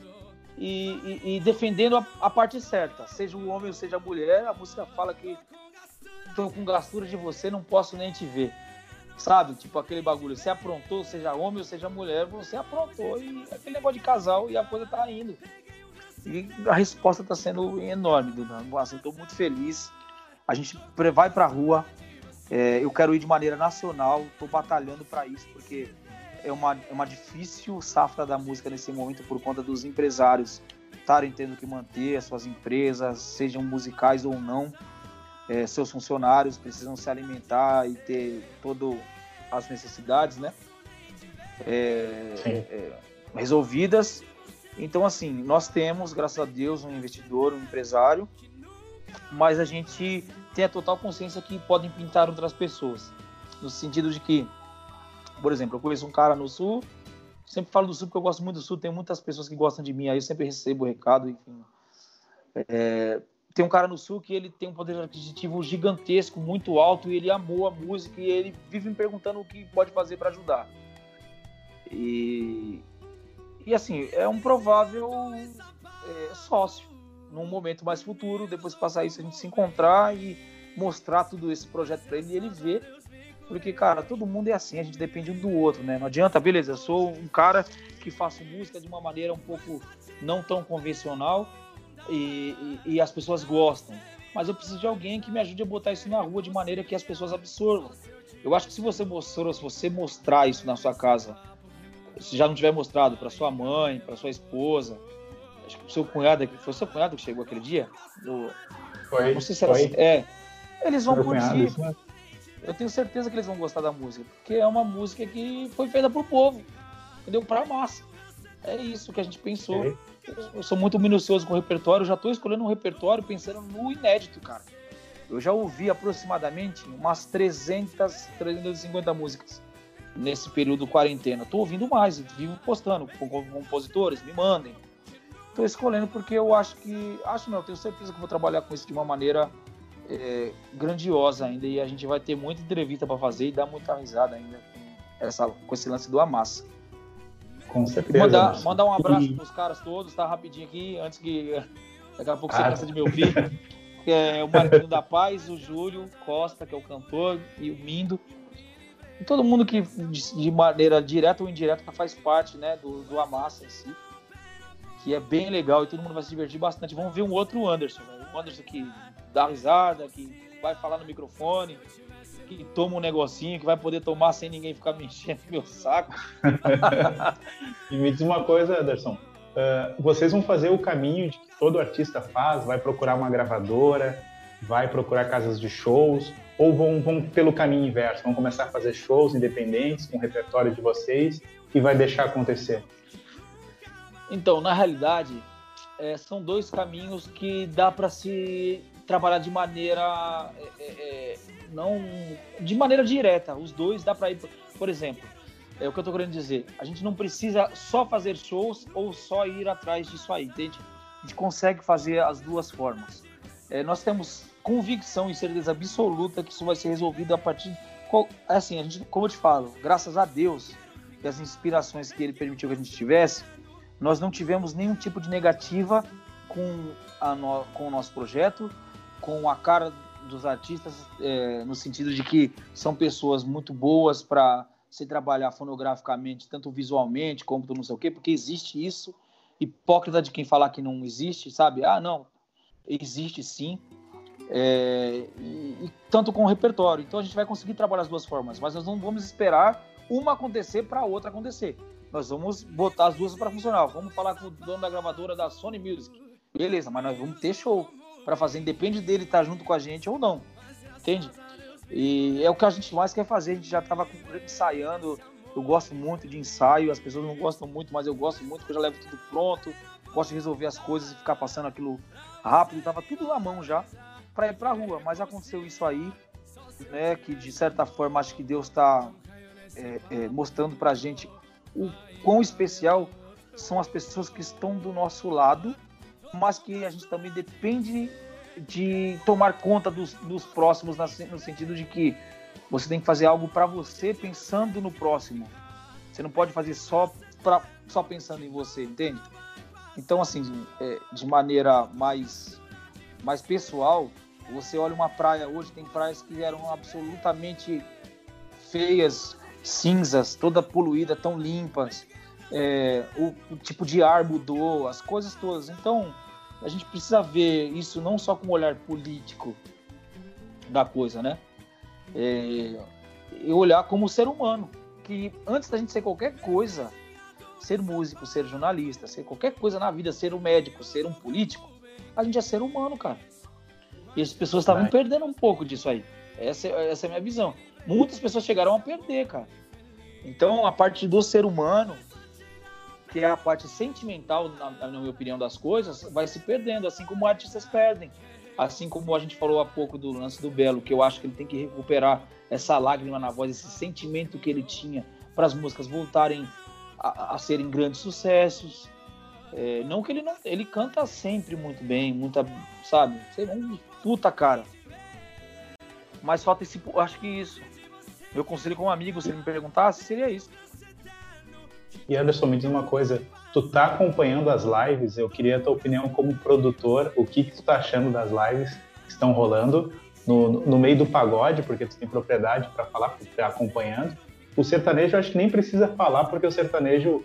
e, e, e defendendo a, a, parte certa, seja o homem ou seja a mulher. A música fala que tô com gastura de você, não posso nem te ver. Sabe? Tipo aquele bagulho, você aprontou, seja homem ou seja mulher, você aprontou e aquele negócio de casal e a coisa tá indo. E a resposta tá sendo enorme, Duda. Assim, tô muito feliz. A gente vai pra rua, É, eu quero ir de maneira nacional, estou batalhando para isso, porque é uma, é uma difícil safra da música nesse momento por conta dos empresários estarem tendo que manter as suas empresas, sejam musicais ou não. É, seus funcionários precisam se alimentar e ter todas as necessidades, né? É, é, resolvidas. Então, assim, nós temos, graças a Deus, um investidor, um empresário, mas a gente tem a total consciência que podem pintar outras pessoas. No sentido de que, por exemplo, eu conheço um cara no Sul, sempre falo do Sul porque eu gosto muito do Sul, tem muitas pessoas que gostam de mim, aí eu sempre recebo o recado, enfim. É, tem um cara no Sul que ele tem um poder aquisitivo gigantesco, muito alto, e ele amou a música e ele vive me perguntando o que pode fazer para ajudar. E, e assim, é um provável é, sócio num momento mais futuro, depois passar isso, a gente se encontrar e mostrar tudo esse projeto para ele e ele ver. Porque, cara, todo mundo é assim, a gente depende um do outro, né? Não adianta, beleza, eu sou um cara que faço música de uma maneira um pouco não tão convencional e, e, e as pessoas gostam. Mas eu preciso de alguém que me ajude a botar isso na rua de maneira que as pessoas absorvam. Eu acho que se você mostrou, se você mostrar isso na sua casa, se já não tiver mostrado para sua mãe, para sua esposa, acho que o seu cunhado, foi seu cunhado que chegou aquele dia? Do, foi. Não sei se era foi. assim. É. Eles vão curtir. cunhado. Eu tenho certeza que eles vão gostar da música, porque é uma música que foi feita pro povo, entendeu? Pra massa. É isso que a gente pensou. Ok. Eu sou muito minucioso com o repertório, já tô escolhendo um repertório pensando no inédito, cara. Eu já ouvi aproximadamente umas 300, 350 músicas nesse período quarentena. Tô ouvindo mais, vivo postando com com compositores, me mandem. Tô escolhendo porque eu acho que. Acho não, tenho certeza que vou trabalhar com isso de uma maneira é, grandiosa ainda. E a gente vai ter muita entrevista para fazer e dar muita risada ainda com, essa, com esse lance do Amassa. Com certeza. Mandar, mandar um abraço E- pros caras todos, tá? Rapidinho aqui, antes que daqui a pouco você Ah. cansa de me ouvir. Que É o Marquinho da Paz, o Júlio Costa, que é o cantor, e o Mindo. E todo mundo que de maneira direta ou indireta faz parte né, do, do Amassa em si. Que é bem legal e todo mundo vai se divertir bastante. Vamos ver um outro Anderson, né? Um Anderson que dá risada, que vai falar no microfone, que toma um negocinho, que vai poder tomar sem ninguém ficar me enchendo meu saco. E me diz uma coisa, Anderson. ah, vocês vão fazer o caminho de que todo artista faz? Vai procurar uma gravadora? Vai procurar casas de shows? Ou vão, vão pelo caminho inverso? Vão começar a fazer shows independentes com o repertório de vocês e vai deixar acontecer? Então, na realidade, é, são dois caminhos que dá para se trabalhar de maneira é, é, não de maneira direta. Os dois dá para ir, por- exemplo, é o que eu tô querendo dizer. A gente não precisa só fazer shows ou só ir atrás disso aí, entende? A gente consegue fazer as duas formas. É, nós temos convicção e certeza absoluta que isso vai ser resolvido a partir qual- assim, a gente, como eu te falo, graças a Deus e as inspirações que ele permitiu que a gente tivesse, nós não tivemos nenhum tipo de negativa com, a no- com o nosso projeto, com a cara dos artistas, é, no sentido de que são pessoas muito boas para se trabalhar fonograficamente, tanto visualmente como não sei o quê, porque existe isso. Hipócrita de quem falar que não existe, sabe? Ah, não, existe sim. É, e, e tanto com o repertório. Então a gente vai conseguir trabalhar as duas formas, mas nós não vamos esperar uma acontecer para a outra acontecer. Nós vamos botar as duas para funcionar. Vamos falar com o dono da gravadora da Sony Music. Beleza, mas nós vamos ter show para fazer, independe dele estar junto com a gente ou não. Entende? E é o que a gente mais quer fazer. A gente já estava ensaiando. Eu gosto muito de ensaio. As pessoas não gostam muito, mas eu gosto muito, porque eu já levo tudo pronto. Gosto de resolver as coisas e ficar passando aquilo rápido. Tava tudo na mão já para ir para a rua. Mas aconteceu isso aí, né? Que de certa forma acho que Deus está é, é, mostrando para a gente o quão especial são as pessoas que estão do nosso lado, mas que a gente também depende de tomar conta dos, dos próximos, no sentido de que você tem que fazer algo para você pensando no próximo. Você não pode fazer só, pra, só pensando em você, entende? Então, assim, é, de maneira mais, mais pessoal, você olha uma praia hoje, tem praias que eram absolutamente feias, cinzas, toda poluída, tão limpas. É, o, o tipo de ar mudou, as coisas todas. Então, a gente precisa ver isso não só com o olhar político da coisa, né? é, e olhar como ser humano. Que antes da gente ser qualquer coisa, ser músico, ser jornalista, ser qualquer coisa na vida, ser um médico, ser um político, a gente é ser humano, cara. E as pessoas estavam perdendo um pouco disso aí. Essa, essa é a minha visão. Muitas pessoas chegaram a perder, cara. Então, a parte do ser humano, que é a parte sentimental, na, na minha opinião, das coisas, vai se perdendo, assim como artistas perdem. Assim como a gente falou há pouco do lance do Belo, que eu acho que ele tem que recuperar essa lágrima na voz, esse sentimento que ele tinha para as músicas voltarem a, a serem grandes sucessos. É, não que ele não. Ele canta sempre muito bem, muita. Sabe? Sei lá, puta cara. Mas falta esse. Acho que isso. Meu conselho como amigo, se ele me perguntasse, seria isso. E Anderson, me diz uma coisa. Tu tá acompanhando as lives? Eu queria a tua opinião como produtor. O que, que tu tá achando das lives que estão rolando no, no meio do pagode, porque tu tem propriedade para falar, porque tu tá acompanhando. O sertanejo, eu acho que nem precisa falar, porque o sertanejo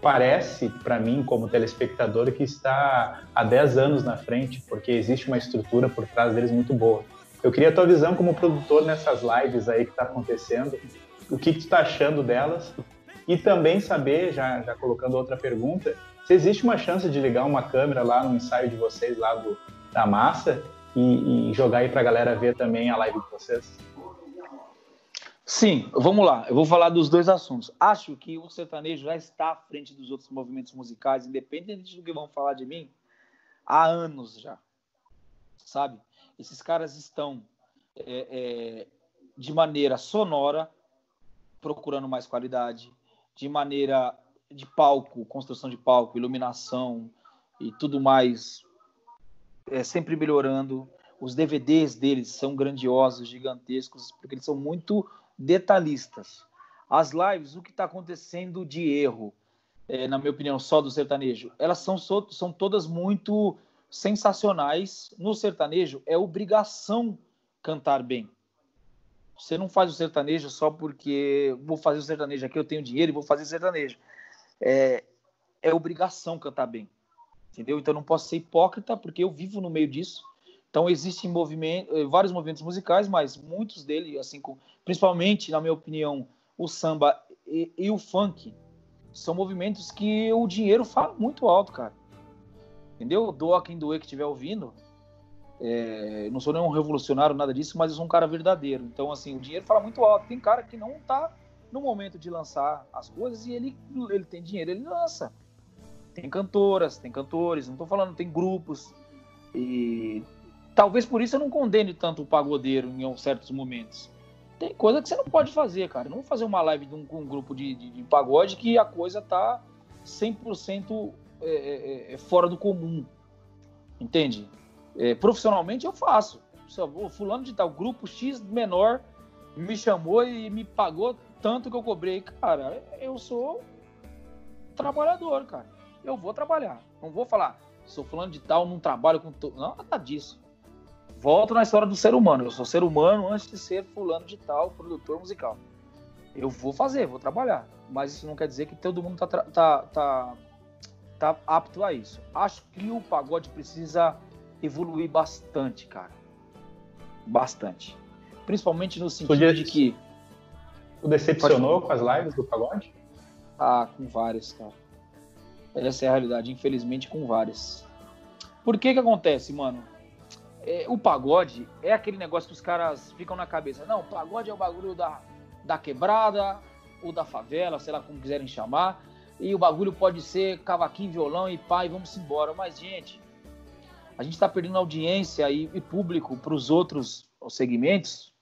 parece para mim, como telespectador, que está há 10 anos na frente, porque existe uma estrutura por trás deles muito boa. Eu queria a tua visão como produtor nessas lives aí que está acontecendo, o que, que tu está achando delas, e também saber, já, já colocando outra pergunta, se existe uma chance de ligar uma câmera lá no ensaio de vocês, lá do, da massa, e, e jogar aí para a galera ver também a live de vocês. Sim, vamos lá. Eu vou falar dos dois assuntos. Acho que o sertanejo já está à frente dos outros movimentos musicais, independente do que vão falar de mim, há anos já. Sabe? Esses caras estão é, é, de maneira sonora, procurando mais qualidade, de maneira de palco, construção de palco, iluminação e tudo mais, é, sempre melhorando. Os DVDs deles são grandiosos, gigantescos, porque eles são muito detalhistas. As lives, o que está acontecendo de erro, é, na minha opinião, só do sertanejo, elas são, são todas muito sensacionais. No sertanejo, é obrigação cantar bem. Você não faz o sertanejo só porque vou fazer o sertanejo aqui, eu tenho dinheiro e vou fazer sertanejo. É, é obrigação cantar bem. Entendeu? Então não posso ser hipócrita porque eu vivo no meio disso. Então existem movimento, eh, vários movimentos musicais, mas muitos deles, assim, principalmente na minha opinião, o samba e, e, o funk são movimentos que o dinheiro fala muito alto, cara. Entendeu? Doa quem doer que estiver ouvindo. É, não sou nenhum revolucionário, nada disso, mas eu sou um cara verdadeiro. Então, assim, o dinheiro fala muito alto. Tem cara que não tá no momento de lançar as coisas e ele, ele tem dinheiro, ele lança. Tem cantoras, tem cantores, não tô falando, tem grupos. E Talvez por isso eu não condene tanto o pagodeiro em certos momentos. Tem coisa que você não pode fazer, cara. Não vou fazer uma live de um, com um grupo de, de, de, pagode que a coisa tá 100% é, é, é, fora do comum. Entende? É, profissionalmente eu faço. O fulano de tal, grupo X menor me chamou e me pagou tanto que eu cobrei. Cara, eu sou trabalhador, cara. Eu vou trabalhar. Não vou falar, sou fulano de tal, não trabalho com. To... Não, nada disso volto na história do ser humano. Eu sou ser humano antes de ser fulano de tal, produtor musical. Eu vou fazer, vou trabalhar. Mas isso não quer dizer que todo mundo tá, tá, tá, tá apto a isso. Acho que o pagode precisa evoluir bastante, cara. Bastante. Principalmente no sentido Podia... de que. Tu decepcionou com as lives do pagode? Ah, com várias, cara. Essa é a realidade, infelizmente, com várias. Por que que acontece, mano? é, o pagode é aquele negócio que os caras ficam na cabeça. Não, o pagode é o bagulho da, da quebrada ou da favela, sei lá como quiserem chamar. E o bagulho pode ser cavaquinho, violão e pai, vamos embora. Mas, gente, a gente está perdendo audiência e, e público para os outros segmentos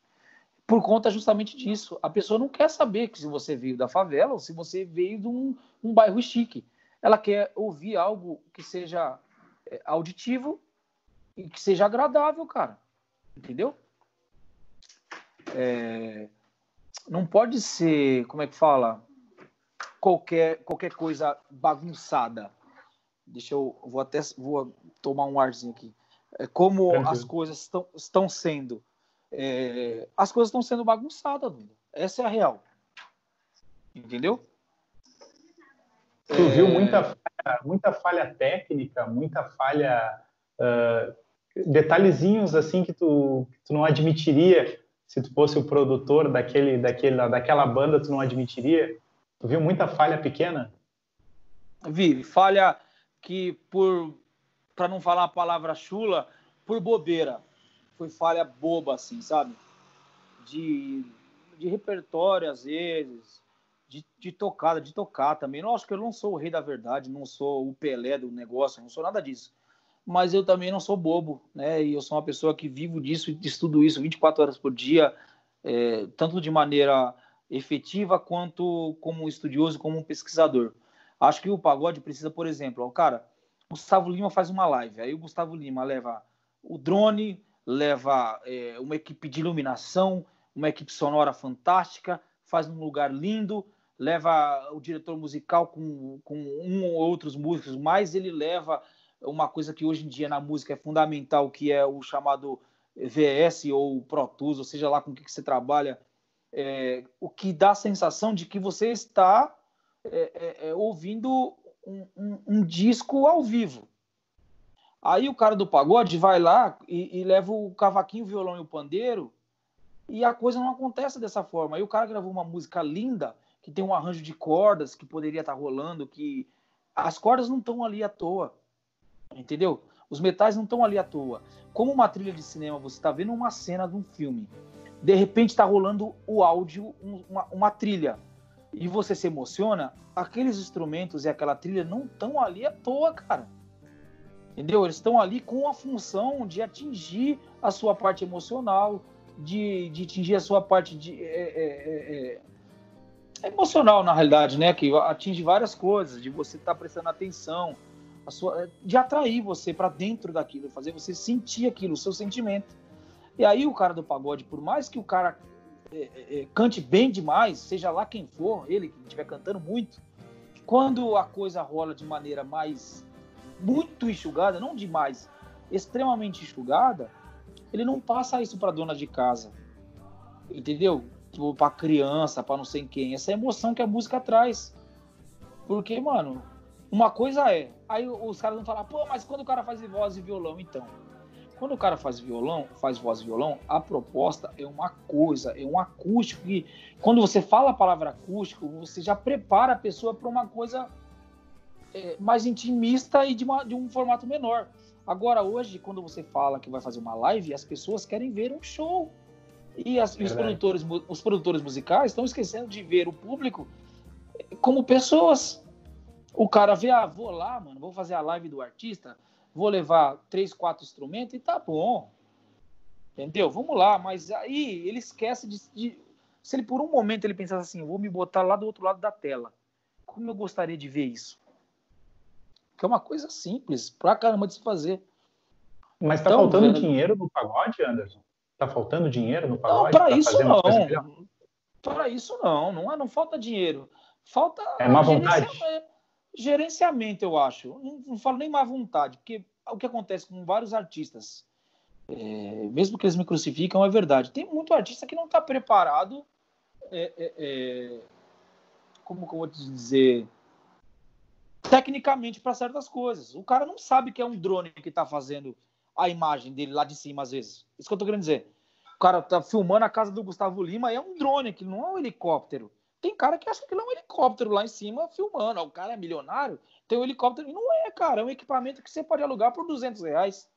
por conta justamente disso. A pessoa não quer saber que se você veio da favela ou se você veio de um, um bairro chique. Ela quer ouvir algo que seja é, auditivo e que seja agradável, cara. Entendeu? É, não pode ser, como é que fala? Qualquer, qualquer coisa bagunçada. Deixa eu, vou até vou tomar um arzinho aqui. É, como as coisas estão, estão sendo. É, as coisas estão sendo bagunçadas, Duda. Essa é a real. Entendeu? Tu viu é. muita falha, muita falha técnica, muita falha uh, detalhezinhos assim que tu, que tu não admitiria se tu fosse o produtor daquele, daquele, daquela banda, tu não admitiria? Tu viu muita falha pequena? Vi, falha que por, para não falar a palavra chula, por bobeira. Foi falha boba, assim, sabe? De, de repertório, às vezes, de, de tocada, de tocar também. Não acho que eu não sou o rei da verdade, não sou o Pelé do negócio, não sou nada disso mas eu também não sou bobo, né? E eu sou uma pessoa que vivo disso estudo isso 24 horas por dia, é, tanto de maneira efetiva quanto como estudioso, como pesquisador. Acho que o pagode precisa, por exemplo, o cara, Gustavo Lima faz uma live, aí o Gustavo Lima leva o drone, leva é, uma equipe de iluminação, uma equipe sonora fantástica, faz num lugar lindo, leva o diretor musical com, com um ou outros músicos, mas ele leva uma coisa que hoje em dia na música é fundamental, que é o chamado VS ou Pro Tools, ou seja lá com o que você trabalha, é, o que dá a sensação de que você está é, é, é, ouvindo um, um, um, disco ao vivo. Aí o cara do pagode vai lá e, e, leva o cavaquinho, o violão e o pandeiro, e a coisa não acontece dessa forma. Aí o cara gravou uma música linda, que tem um arranjo de cordas que poderia estar rolando, que as cordas não estão ali à toa. Entendeu? Os metais não estão ali à toa. Como uma trilha de cinema, você está vendo uma cena de um filme. De repente está rolando o áudio, uma, uma, trilha. E você se emociona, aqueles instrumentos e aquela trilha não estão ali à toa, cara. Entendeu? Eles estão ali com a função de atingir a sua parte emocional, de, de atingir a sua parte de, é, é, é, é emocional, na realidade, né? Que atinge várias coisas, de você estar tá prestando atenção, sua, de atrair você para dentro daquilo, fazer você sentir aquilo, o seu sentimento. E aí o cara do pagode, por mais que o cara é, é, é cante bem demais, seja lá quem for, ele que estiver cantando muito, quando a coisa rola de maneira mais muito enxugada, não demais, extremamente enxugada, ele não passa isso para dona de casa, entendeu? Tipo, para criança, para não sei quem. Essa é emoção que a música traz. Porque, mano, uma coisa é, aí os caras vão falar, pô, mas quando o cara faz voz e violão, então? Quando o cara faz violão, faz voz e violão, a proposta é uma coisa, é um acústico que, quando você fala a palavra acústico, você já prepara a pessoa para uma coisa é, mais intimista e de, uma, de um formato menor. Agora, hoje, quando você fala que vai fazer uma live, as pessoas querem ver um show. E, as, os, produtores, os produtores musicais estão esquecendo de ver o público como pessoas. O cara vê, ah, vou lá, mano, vou fazer a live do artista, vou levar três, quatro instrumentos e tá bom. Entendeu? Vamos lá, mas aí ele esquece de, de, Se ele por um momento ele pensasse assim, vou me botar lá do outro lado da tela. Como eu gostaria de ver isso? Que é uma coisa simples, pra caramba de se fazer. Mas tá então, faltando vendo... dinheiro no pagode, Anderson? Tá faltando dinheiro no pagode? Não, para isso não. Para isso não, não, é, não falta dinheiro. Falta. É má vontade gerenciamento, eu acho. Não, não falo nem má vontade, porque o que acontece com vários artistas, é, mesmo que eles me crucificam, é verdade. Tem muito artista que não está preparado, é, é, é, como eu vou te dizer, tecnicamente para certas coisas. O cara não sabe que é um drone que está fazendo a imagem dele lá de cima, às vezes. Isso que eu estou querendo dizer. O cara tá filmando a casa do Gustavo Lima e é um drone, que não é um helicóptero. Tem cara que acha que é um helicóptero lá em cima filmando. O cara é milionário, tem um helicóptero. Não é, cara. É um equipamento que você pode alugar por 200 reais.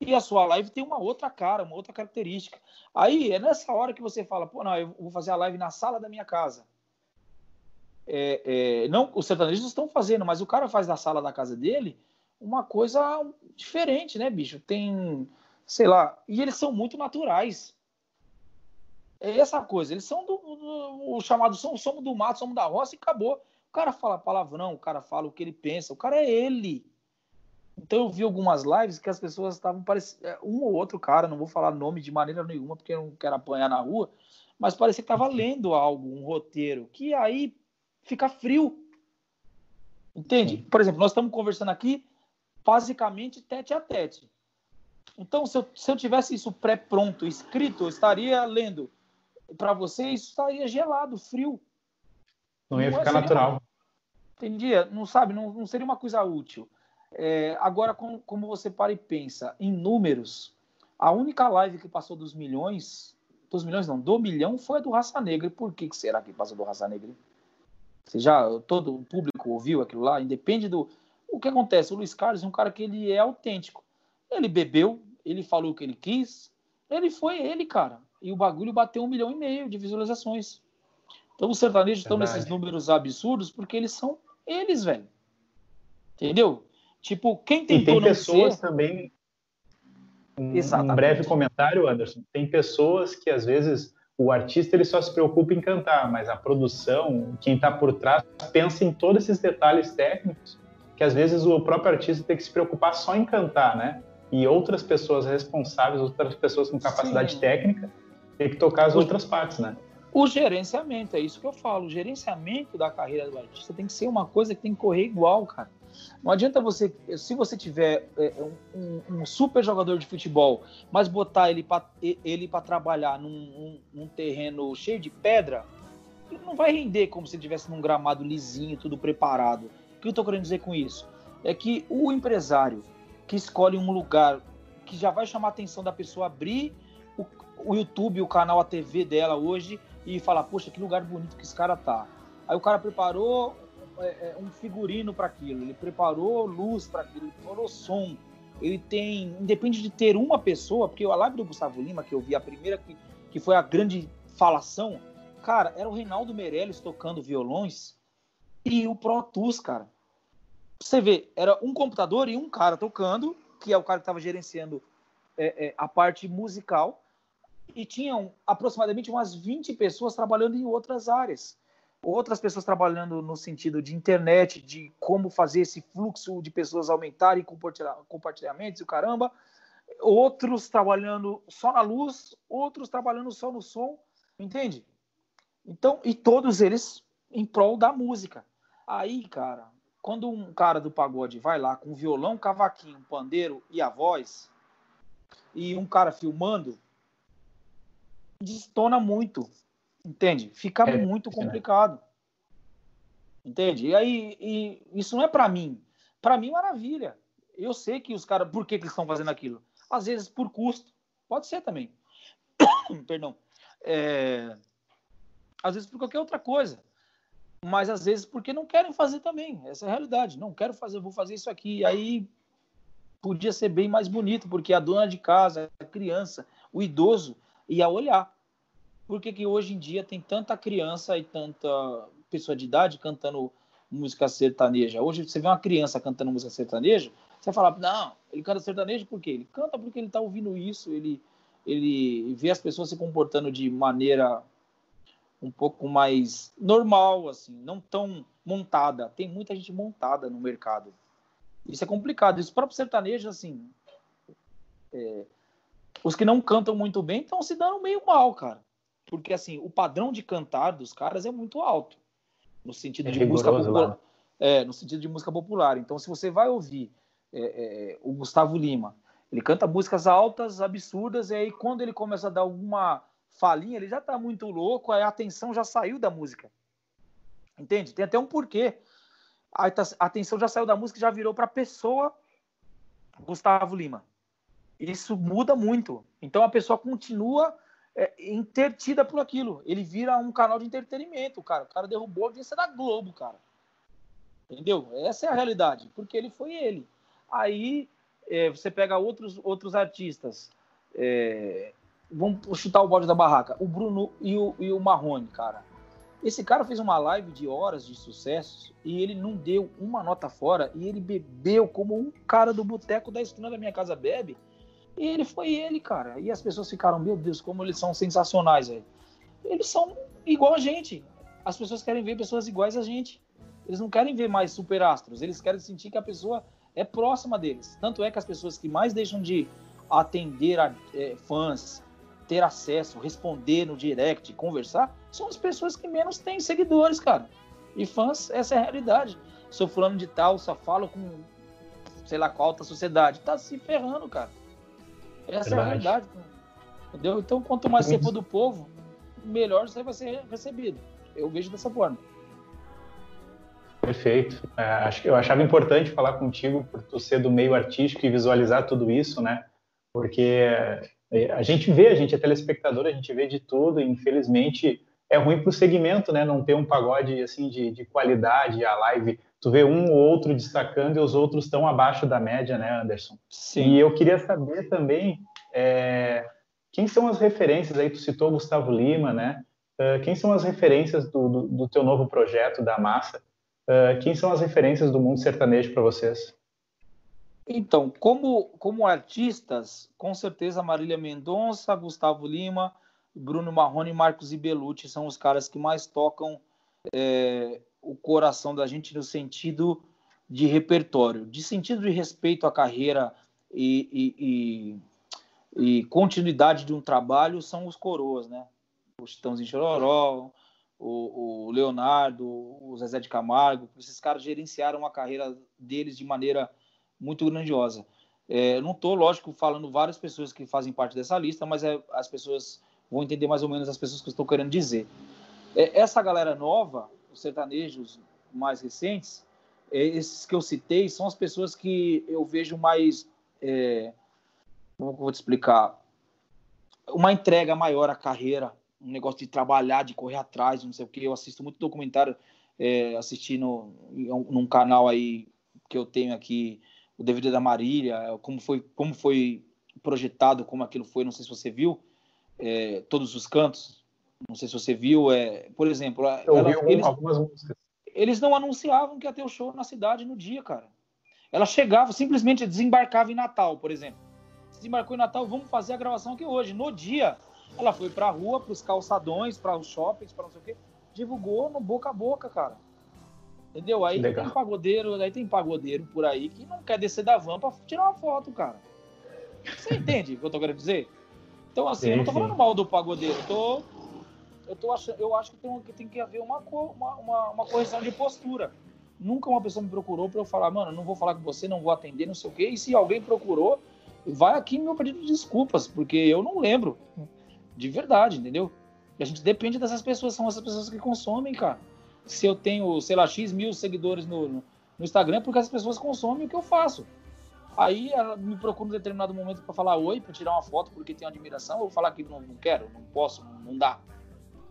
E a sua live tem uma outra cara, uma outra característica. Aí é nessa hora que você fala, pô, não, eu vou fazer a live na sala da minha casa. É, é, não, os sertanejos estão fazendo, mas o cara faz na sala da casa dele uma coisa diferente, né, bicho? Tem, sei lá, e eles são muito naturais. É essa coisa. Eles são do, do, o chamado são, somos do mato, somos da roça e acabou. O cara fala palavrão, o cara fala o que ele pensa, o cara é ele. Então eu vi algumas lives que as pessoas estavam parecendo. É, um ou outro cara, não vou falar nome de maneira nenhuma, porque eu não quero apanhar na rua, mas parecia que estava lendo algo, um roteiro, que aí fica frio. Entende? Por exemplo, nós estamos conversando aqui basicamente tete a tete. Então, se eu, se eu tivesse isso pré-pronto, escrito, eu estaria lendo para você isso estaria gelado, frio. Não ia não ficar natural. Entendia? Não sabe? Não, não seria uma coisa útil. É, agora, como, como você para e pensa em números, a única live que passou dos milhões dos milhões não, do milhão foi a do Raça Negra. E por que, que será que passou do Raça Negra? Você já, todo o público ouviu aquilo lá, independe do. O que acontece? O Luiz Carlos é um cara que ele é autêntico. Ele bebeu, ele falou o que ele quis, ele foi ele, cara. E o bagulho bateu um milhão e meio de visualizações. Então os sertanejos estão nesses números absurdos porque eles são eles, velho. Entendeu? Tipo, quem tentou e tem pessoas ser... também. Um, um breve comentário, Anderson. Tem pessoas que às vezes o artista ele só se preocupa em cantar, mas a produção, quem está por trás, pensa em todos esses detalhes técnicos que às vezes o próprio artista tem que se preocupar só em cantar, né? E outras pessoas responsáveis, outras pessoas com capacidade Sim. técnica, tem que tocar as o, outras partes, né? O gerenciamento, é isso que eu falo. O gerenciamento da carreira do artista tem que ser uma coisa que tem que correr igual, cara. Não adianta você, se você tiver é, um, um, super jogador de futebol, mas botar ele para ele trabalhar num, um, num, terreno cheio de pedra, ele não vai render como se ele estivesse num gramado lisinho, tudo preparado. O que eu estou querendo dizer com isso? É que o empresário que escolhe um lugar que já vai chamar a atenção da pessoa abrir o, YouTube, o canal, a TV dela hoje e falar, poxa, que lugar bonito que esse cara tá. Aí o cara preparou é, é, um figurino para aquilo, ele preparou luz para aquilo, ele preparou som. Ele tem, independe de ter uma pessoa, porque a live do Gustavo Lima, que eu vi a primeira, que, que foi a grande falação, cara, era o Reinaldo Meirelles tocando violões e o Pro Tools, cara. Você vê, era um computador e um cara tocando, que é o cara que estava gerenciando é, é, a parte musical, e tinham aproximadamente umas 20 pessoas trabalhando em outras áreas outras pessoas trabalhando no sentido de internet, de como fazer esse fluxo de pessoas aumentar e compartilhamentos e o caramba, outros trabalhando só na luz, outros trabalhando só no som, entende? Então, e todos eles em prol da música. Aí, cara, quando um cara do pagode vai lá com violão, cavaquinho, pandeiro e a voz, e um cara filmando, destona muito. Entende? Fica é, muito complicado. Entende? E aí, e isso não é para mim. Para mim, maravilha. Eu sei que os caras, por que, que eles estão fazendo aquilo? Às vezes por custo. Pode ser também. Perdão. É... Às vezes por qualquer outra coisa. Mas às vezes porque não querem fazer também. Essa é a realidade. Não quero fazer, vou fazer isso aqui. E aí podia ser bem mais bonito, porque a dona de casa, a criança, o idoso ia olhar por que, que hoje em dia tem tanta criança e tanta pessoa de idade cantando música sertaneja? Hoje você vê uma criança cantando música sertaneja, você fala, não, ele canta sertanejo por quê? Ele canta porque ele está ouvindo isso, ele, ele vê as pessoas se comportando de maneira um pouco mais normal, assim, não tão montada. Tem muita gente montada no mercado. Isso é complicado. Isso próprio sertanejo, assim, é, os que não cantam muito bem estão se dando meio mal, cara porque assim, o padrão de cantar dos caras é muito alto, no sentido é de música popular. É, no sentido de música popular. Então, se você vai ouvir é, é, o Gustavo Lima, ele canta músicas altas, absurdas, e aí quando ele começa a dar alguma falinha, ele já tá muito louco, aí a atenção já saiu da música. Entende? Tem até um porquê. A atenção já saiu da música e já virou para a pessoa Gustavo Lima. Isso muda muito. Então a pessoa continua é, por aquilo. Ele vira um canal de entretenimento, cara. O cara derrubou a audiência da Globo, cara. Entendeu? Essa é a realidade, porque ele foi ele. Aí é, você pega outros, outros artistas. É, vamos chutar o bode da barraca. O Bruno e o, e o Marrone, cara. Esse cara fez uma live de horas de sucessos e ele não deu uma nota fora e ele bebeu como um cara do boteco da esquina da minha casa bebe e ele foi ele, cara. E as pessoas ficaram, meu Deus, como eles são sensacionais, velho. Eles são igual a gente. As pessoas querem ver pessoas iguais a gente. Eles não querem ver mais superastros. Eles querem sentir que a pessoa é próxima deles. Tanto é que as pessoas que mais deixam de atender a é, fãs, ter acesso, responder no direct, conversar, são as pessoas que menos têm seguidores, cara. E fãs, essa é a realidade. Sou fulano de tal, só falo com sei lá qual alta sociedade. Tá se ferrando, cara. Essa Verdade. é a realidade. Entendeu? Então, quanto mais você for do povo, melhor você vai ser recebido. Eu vejo dessa forma. Perfeito. É, acho que eu achava importante falar contigo por tu ser do meio artístico e visualizar tudo isso, né? Porque É, a gente vê, a gente é telespectador, a gente vê de tudo, e infelizmente é ruim para o segmento, né? Não ter um pagode assim de, de qualidade, a live, tu vê um ou outro destacando e os outros estão abaixo da média, né, Anderson? Sim. E eu queria saber também é, quem são as referências aí, tu citou Gustavo Lima, né? Uh, quem são as referências do, do, do, teu novo projeto, da Massa? Uh, quem são as referências do mundo sertanejo para vocês? Então, como, como artistas, com certeza Marília Mendonça, Gustavo Lima, Bruno Marrone e Marcos Ibelucci são os caras que mais tocam é, o coração da gente no sentido de repertório, de sentido de respeito à carreira e, e, e, e continuidade de um trabalho são os coroas, né? O Chitãozinho Chororó, o, o Leonardo, o Zezé de Camargo, esses caras gerenciaram a carreira deles de maneira muito grandiosa. É, não estou, lógico, falando várias pessoas que fazem parte dessa lista, mas é, as pessoas vão entender mais ou menos as pessoas que eu estou querendo dizer. É, essa galera nova, os sertanejos mais recentes, é, esses que eu citei, são as pessoas que eu vejo mais. É, como eu vou te explicar? Uma entrega maior à carreira, um negócio de trabalhar, de correr atrás, não sei o que. Eu assisto muito documentário, é, assistindo num canal aí que eu tenho aqui, o DVD da Marília, como foi, como foi projetado, como aquilo foi, não sei se você viu, é, todos os cantos. Não sei se você viu, é, por exemplo, eu ela, vi eles, algumas músicas. Eles não anunciavam que ia ter o show na cidade no dia, cara. Ela chegava, simplesmente desembarcava em Natal, por exemplo. Desembarcou em Natal, vamos fazer a gravação aqui hoje. No dia, ela foi pra rua, pros calçadões, para os shoppings, para não sei o quê. Divulgou no boca a boca, cara. Entendeu? Aí Legal. tem pagodeiro, aí tem pagodeiro por aí que não quer descer da van pra tirar uma foto, cara. Você entende o que eu tô querendo dizer? Então, assim, sim, eu não tô falando mal do pagodeiro, eu tô. Eu, tô achando, eu acho que tem, que tem que haver uma, uma, uma, uma correção de postura. Nunca uma pessoa me procurou para eu falar, mano, não vou falar com você, não vou atender, não sei o quê. E se alguém procurou, vai aqui meu pedido de desculpas, porque eu não lembro. De verdade, entendeu? E a gente depende dessas pessoas, são essas pessoas que consomem, cara se eu tenho, sei lá, X mil seguidores no, no, Instagram, porque as pessoas consomem o que eu faço. Aí ela me procura em determinado momento para falar oi, para tirar uma foto porque tem admiração, ou falar que não, não quero, não posso, não dá.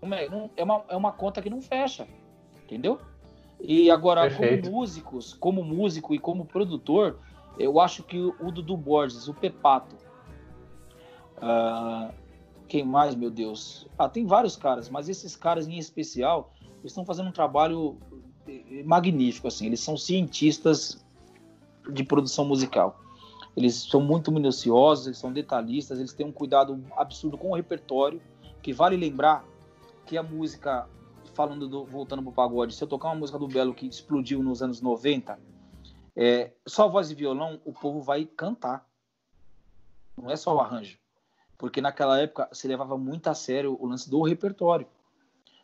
É, é, uma, é uma conta que não fecha, entendeu? E agora, Perfeito. como músicos, como músico e como produtor, eu acho que o Dudu Borges, o Pepato, uh, quem mais, meu Deus? Ah, tem vários caras, mas esses caras em especial, estão fazendo um trabalho eh, magnífico, assim. Eles são cientistas de produção musical. Eles são muito minuciosos, eles são detalhistas, eles têm um cuidado absurdo com o repertório, que vale lembrar que a música, falando do, voltando pro pagode, se eu tocar uma música do Belo que explodiu nos anos 90, é, só voz e violão, o povo vai cantar. Não é só o arranjo. Porque naquela época se levava muito a sério o lance do repertório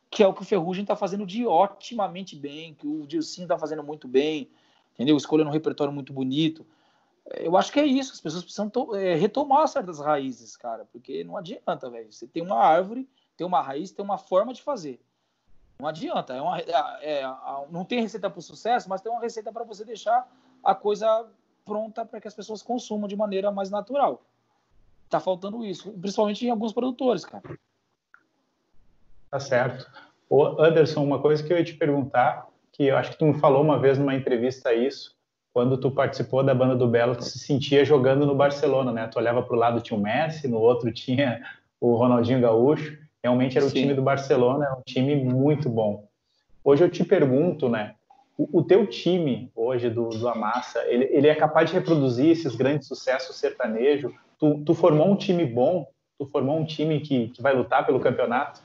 que é o que o Ferrugem está fazendo de otimamente bem, que o Dilcinho está fazendo muito bem, entendeu? Escolhendo um repertório muito bonito. Eu acho que é isso, as pessoas precisam é, retomar certas raízes, cara, porque não adianta, velho. Você tem uma árvore, tem uma raiz, tem uma forma de fazer. Não adianta, é uma, é, é, não tem receita para o sucesso, mas tem uma receita para você deixar a coisa pronta para que as pessoas consumam de maneira mais natural. Tá faltando isso, principalmente em alguns produtores, cara. Tá certo. Ô, Anderson, uma coisa que eu ia te perguntar, que eu acho que tu me falou uma vez numa entrevista isso, quando tu participou da banda do Belo, tu se sentia jogando no Barcelona, né? Tu olhava para o lado tinha o Messi, no outro tinha o Ronaldinho Gaúcho. Realmente era o Sim. time do Barcelona, é um time muito bom. Hoje eu te pergunto, né? O, o teu time hoje do, do Amassa, ele, ele, é capaz de reproduzir esses grandes sucessos sertanejo? Tu, tu formou um time bom? Tu formou um time que, que vai lutar pelo campeonato?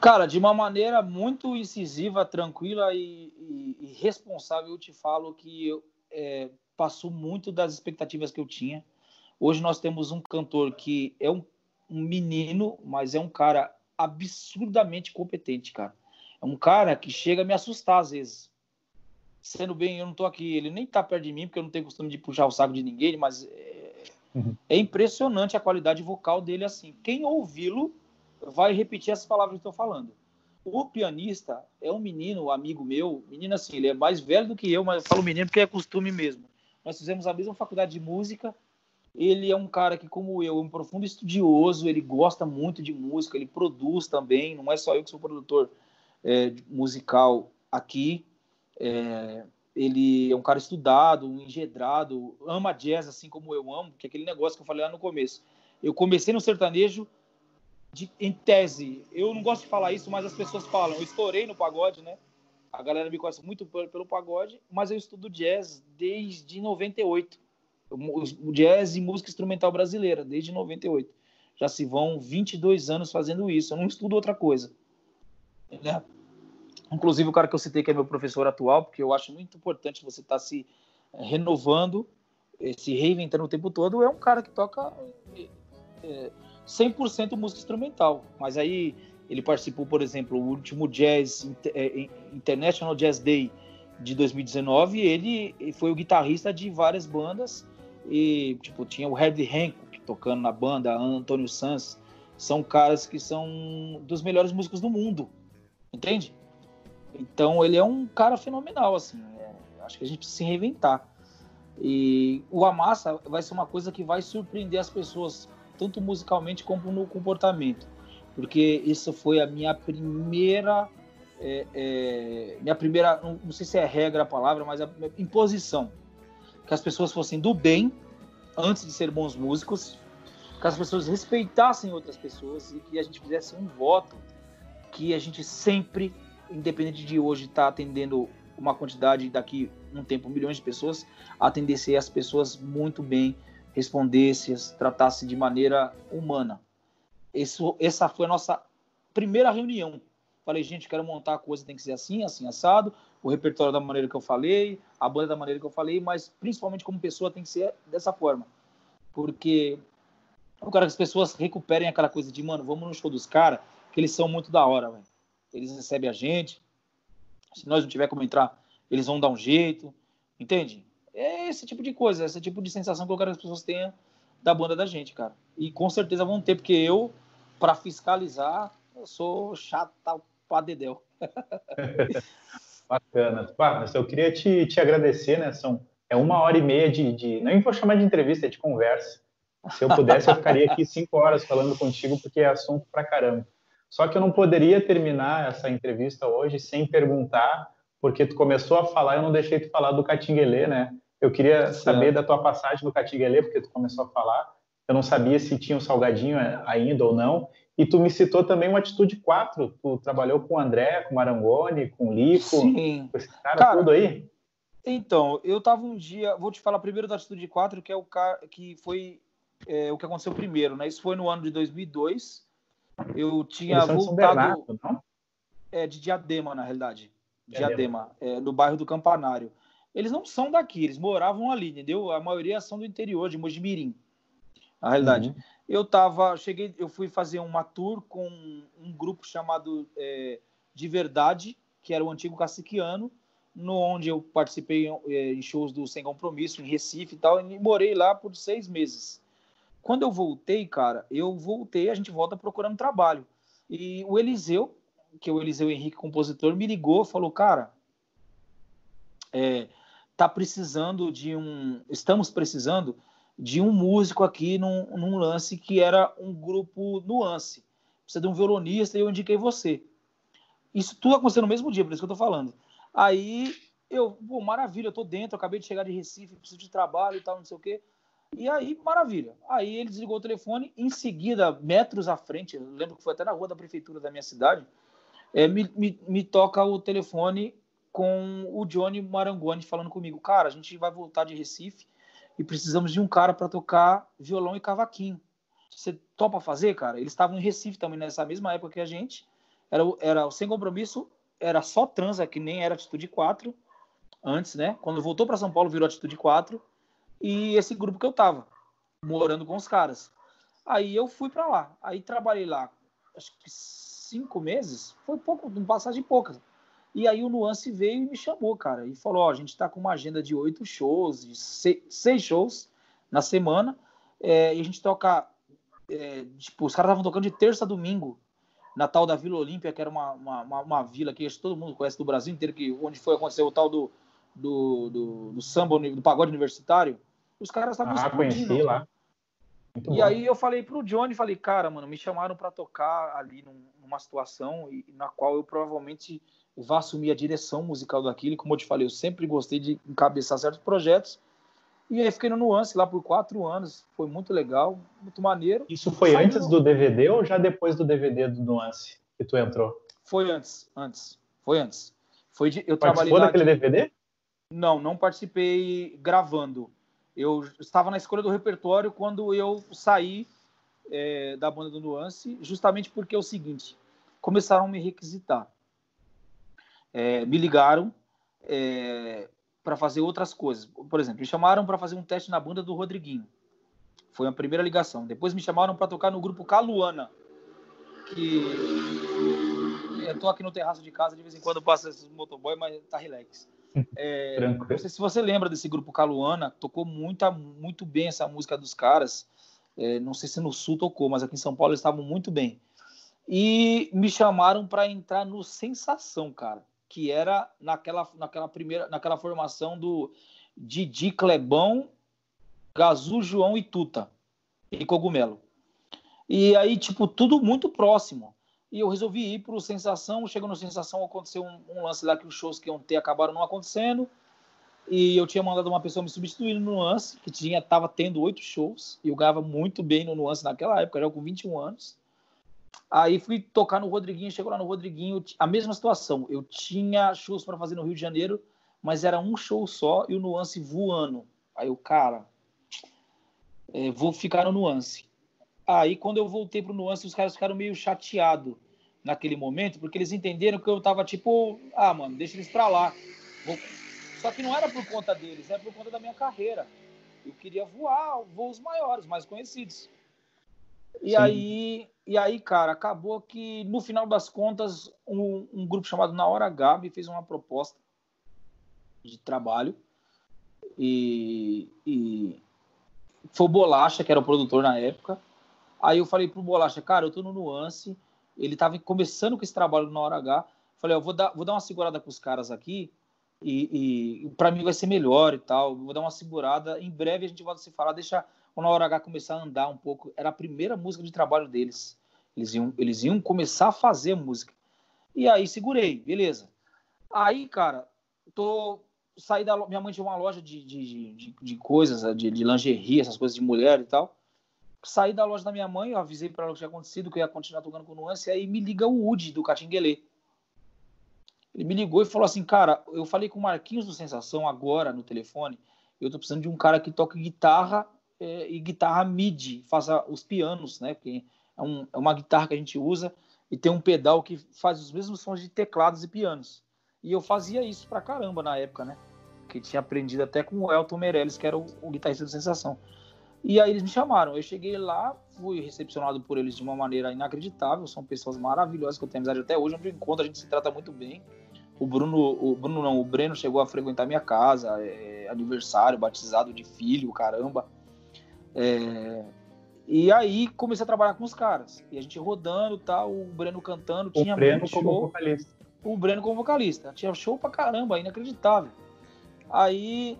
Cara, de uma maneira muito incisiva, tranquila e, e, e responsável, eu te falo que é, passou muito das expectativas que eu tinha. Hoje nós temos um cantor que é um, um menino, mas é um cara absurdamente competente, cara. É um cara que chega a me assustar às vezes. Sendo bem, eu não tô aqui, ele nem tá perto de mim, porque eu não tenho costume de puxar o saco de ninguém, mas é, uhum. é impressionante a qualidade vocal dele assim. Quem ouvi-lo vai repetir essas palavras que estou falando. O pianista é um menino, amigo meu, menino assim, ele é mais velho do que eu, mas eu falo menino porque é costume mesmo. Nós fizemos a mesma faculdade de música Ele é um cara que, como eu, é um profundo estudioso, ele gosta muito de música, ele produz também, não é só eu que sou produtor é, musical aqui. É, ele é um cara estudado, engedrado, ama jazz assim como eu amo, que é aquele negócio que eu falei lá no começo. Eu comecei no sertanejo de, em tese. Eu não gosto de falar isso, mas as pessoas falam. Eu estourei no pagode, né? A galera me conhece muito pelo pagode, mas eu estudo jazz desde 98 o jazz e música instrumental brasileira, desde 98. Já se vão 22 anos fazendo isso. Eu não estudo outra coisa. Né? Inclusive, o cara que eu citei, que é meu professor atual, porque eu acho muito importante você estar tá se renovando, eh, se reinventando o tempo todo, é um cara que toca é, 100% música instrumental. Mas aí ele participou, por exemplo, o último Jazz eh, International Jazz Day de 2019, ele foi o guitarrista de várias bandas e, tipo, tinha o Herbie Hancock tocando na banda, Antônio Sanz. São caras que são dos melhores músicos do mundo, entende? Então ele é um cara fenomenal, assim. É, acho que a gente precisa se reinventar. E o Amassa vai ser uma coisa que vai surpreender as pessoas, tanto musicalmente como no comportamento. Porque isso foi a minha primeira. É, é, minha primeira. Não sei se é regra a palavra, mas a imposição que as pessoas fossem do bem antes de ser bons músicos, que as pessoas respeitassem outras pessoas e que a gente fizesse um voto que a gente sempre, independente de hoje estar tá atendendo uma quantidade daqui um tempo milhões de pessoas, atendesse as pessoas muito bem, respondesse, as tratasse de maneira humana. Isso, essa foi a nossa primeira reunião. Falei, gente, quero montar a coisa, tem que ser assim, assim, assado o repertório da maneira que eu falei, a banda da maneira que eu falei, mas principalmente como pessoa tem que ser dessa forma. Porque eu quero que as pessoas recuperem aquela coisa de, mano, vamos no show dos caras, que eles são muito da hora, velho. Eles recebem a gente. Se nós não tiver como entrar, eles vão dar um jeito. Entende? É esse tipo de coisa, esse tipo de sensação que eu quero que as pessoas tenham da banda da gente, cara. E com certeza vão ter, porque eu, para fiscalizar, eu sou chato pra dedéu. Bacana. mas eu queria te, te agradecer, né? São, é uma hora e meia de, de. Nem vou chamar de entrevista, é de conversa. Se eu pudesse, eu ficaria aqui cinco horas falando contigo, porque é assunto pra caramba. Só que eu não poderia terminar essa entrevista hoje sem perguntar, porque tu começou a falar, eu não deixei tu falar do Catinguelê, né? Eu queria saber da tua passagem do Catinguelê, porque tu começou a falar. Eu não sabia se tinha um salgadinho ainda ou não. E tu me citou também uma Atitude 4. Tu trabalhou com o André, com o Marangoni, com o Lico, Sim. com esse cara, cara tudo aí? Então, eu tava um dia. Vou te falar primeiro da Atitude 4, que é o cara que foi é, o que aconteceu primeiro, né? Isso foi no ano de 2002. Eu tinha Eles voltado. Bernardo, não? É, de Diadema, na realidade. Diadema, é, no bairro do Campanário. Eles não são daqui, eles moravam ali, entendeu? A maioria são do interior, de Mojimirim, na realidade. Uhum eu tava, cheguei, eu fui fazer uma tour com um grupo chamado é, De Verdade, que era o antigo caciquiano, no onde eu participei é, em shows do Sem Compromisso, em Recife e tal, e morei lá por seis meses. Quando eu voltei, cara, eu voltei, a gente volta procurando trabalho. E o Eliseu, que é o Eliseu Henrique, compositor, me ligou, falou, cara, é, tá precisando de um, estamos precisando de um músico aqui num, num lance que era um grupo nuance. Precisa de um violonista e eu indiquei você. Isso tudo aconteceu no mesmo dia, por isso que eu tô falando. Aí eu, pô, maravilha, eu tô dentro, acabei de chegar de Recife, preciso de trabalho e tal, não sei o quê. E aí, maravilha. Aí ele desligou o telefone, em seguida, metros à frente, eu lembro que foi até na rua da prefeitura da minha cidade, é, me, me, me toca o telefone com o Johnny Marangoni falando comigo. Cara, a gente vai voltar de Recife e precisamos de um cara para tocar violão e cavaquinho. Você topa fazer, cara? Eles estavam em Recife também nessa mesma época que a gente. Era, era sem compromisso, era só transa, que nem era Atitude 4 antes, né? Quando voltou para São Paulo, virou Atitude 4. E esse grupo que eu tava, morando com os caras. Aí eu fui para lá. Aí trabalhei lá, acho que cinco meses. Foi pouco, passagem pouca. E aí o Nuance veio e me chamou, cara, e falou: Ó, a gente está com uma agenda de oito shows, de seis, shows na semana, é, e a gente toca. É, tipo, os caras estavam tocando de terça a domingo na tal da Vila Olímpia, que era uma, uma, uma, uma vila que todo mundo conhece do Brasil inteiro, que, onde foi acontecer o tal do, do, do, do samba, do pagode universitário. Os caras estavam ah, conheci lá. Muito e bom. aí eu falei pro Johnny, falei, cara, mano, me chamaram para tocar ali num, numa situação na qual eu provavelmente vá assumir a direção musical daquilo. Como eu te falei, eu sempre gostei de encabeçar certos projetos. E aí fiquei no Nuance lá por quatro anos. Foi muito legal, muito maneiro. Isso foi antes do DVD ou já depois do DVD do Nuance que tu entrou? Foi antes, antes. Foi antes. Foi de, eu Participou daquele de... DVD? Não, não participei gravando. Eu estava na escolha do repertório quando eu saí é, da banda do Nuance, justamente porque é o seguinte: começaram a me requisitar. É, me ligaram é, para fazer outras coisas. Por exemplo, me chamaram para fazer um teste na banda do Rodriguinho. Foi a primeira ligação. Depois me chamaram para tocar no grupo Caluana, que eu tô aqui no terraço de casa, de vez em quando passa esses motoboy, mas tá relax. É, não sei se você lembra desse grupo Caluana, tocou muita, muito bem essa música dos caras. É, não sei se no Sul tocou, mas aqui em São Paulo eles estavam muito bem. E me chamaram para entrar no Sensação, cara, que era naquela, naquela primeira, naquela formação do Didi Clebão, Gazu, João e Tuta e Cogumelo. E aí, tipo, tudo muito próximo. E eu resolvi ir para o Sensação. Chegou no Sensação, aconteceu um, um, lance lá que os shows que iam ter acabaram não acontecendo. E eu tinha mandado uma pessoa me substituir no Nuance, que tinha tava tendo oito shows. E eu ganhava muito bem no Nuance naquela época, já com 21 anos. Aí fui tocar no Rodriguinho, chegou lá no Rodriguinho, a mesma situação. Eu tinha shows para fazer no Rio de Janeiro, mas era um show só e o Nuance voando. Aí o cara, é, vou ficar no Nuance. Aí quando eu voltei pro Nuance, os caras ficaram meio chateados naquele momento, porque eles entenderam que eu tava tipo, ah, mano, deixa eles pra lá. Vou... Só que não era por conta deles, era por conta da minha carreira. Eu queria voar voos maiores, mais conhecidos. E Sim. aí, e aí, cara, acabou que no final das contas, um, um grupo chamado Na Hora H me fez uma proposta de trabalho e, e foi o Bolacha, que era o produtor na época. Aí eu falei pro Bolacha, cara, eu tô no Nuance, ele estava começando com esse trabalho na hora H. Falei, ó, vou dar, vou dar uma segurada com os caras aqui e, e para mim vai ser melhor e tal. Vou dar uma segurada. Em breve a gente volta a se falar, deixa o Na Hora H começar a andar um pouco. Era a primeira música de trabalho deles. Eles iam, eles iam começar a fazer música. E aí segurei, beleza. Aí, cara, tô saí da minha mãe tinha uma loja de, de, de, de coisas, de, de lingerie, essas coisas de mulher e tal saí da loja da minha mãe, eu avisei para ela o que tinha acontecido, que eu ia continuar tocando com nuance, e aí me liga o Woody do Catinguelê. Ele me ligou e falou assim, cara, eu falei com o Marquinhos do Sensação agora no telefone, eu tô precisando de um cara que toque guitarra é, e guitarra MIDI, faça os pianos, né? Porque é, um, é, uma guitarra que a gente usa e tem um pedal que faz os mesmos sons de teclados e pianos. E eu fazia isso pra caramba na época, né? Que tinha aprendido até com o Elton Meirelles, que era o, o guitarrista do Sensação. E aí eles me chamaram. Eu cheguei lá, fui recepcionado por eles de uma maneira inacreditável. São pessoas maravilhosas que eu tenho amizade até hoje. Onde eu encontro, a gente se trata muito bem. O Bruno, o Bruno não, o Breno chegou a frequentar minha casa, é, aniversário, batizado de filho, caramba. É, e aí comecei a trabalhar com os caras. E a gente rodando tal, o Breno cantando, o tinha Breno como show. vocalista. O Breno como vocalista. Tinha show pra caramba, inacreditável. Aí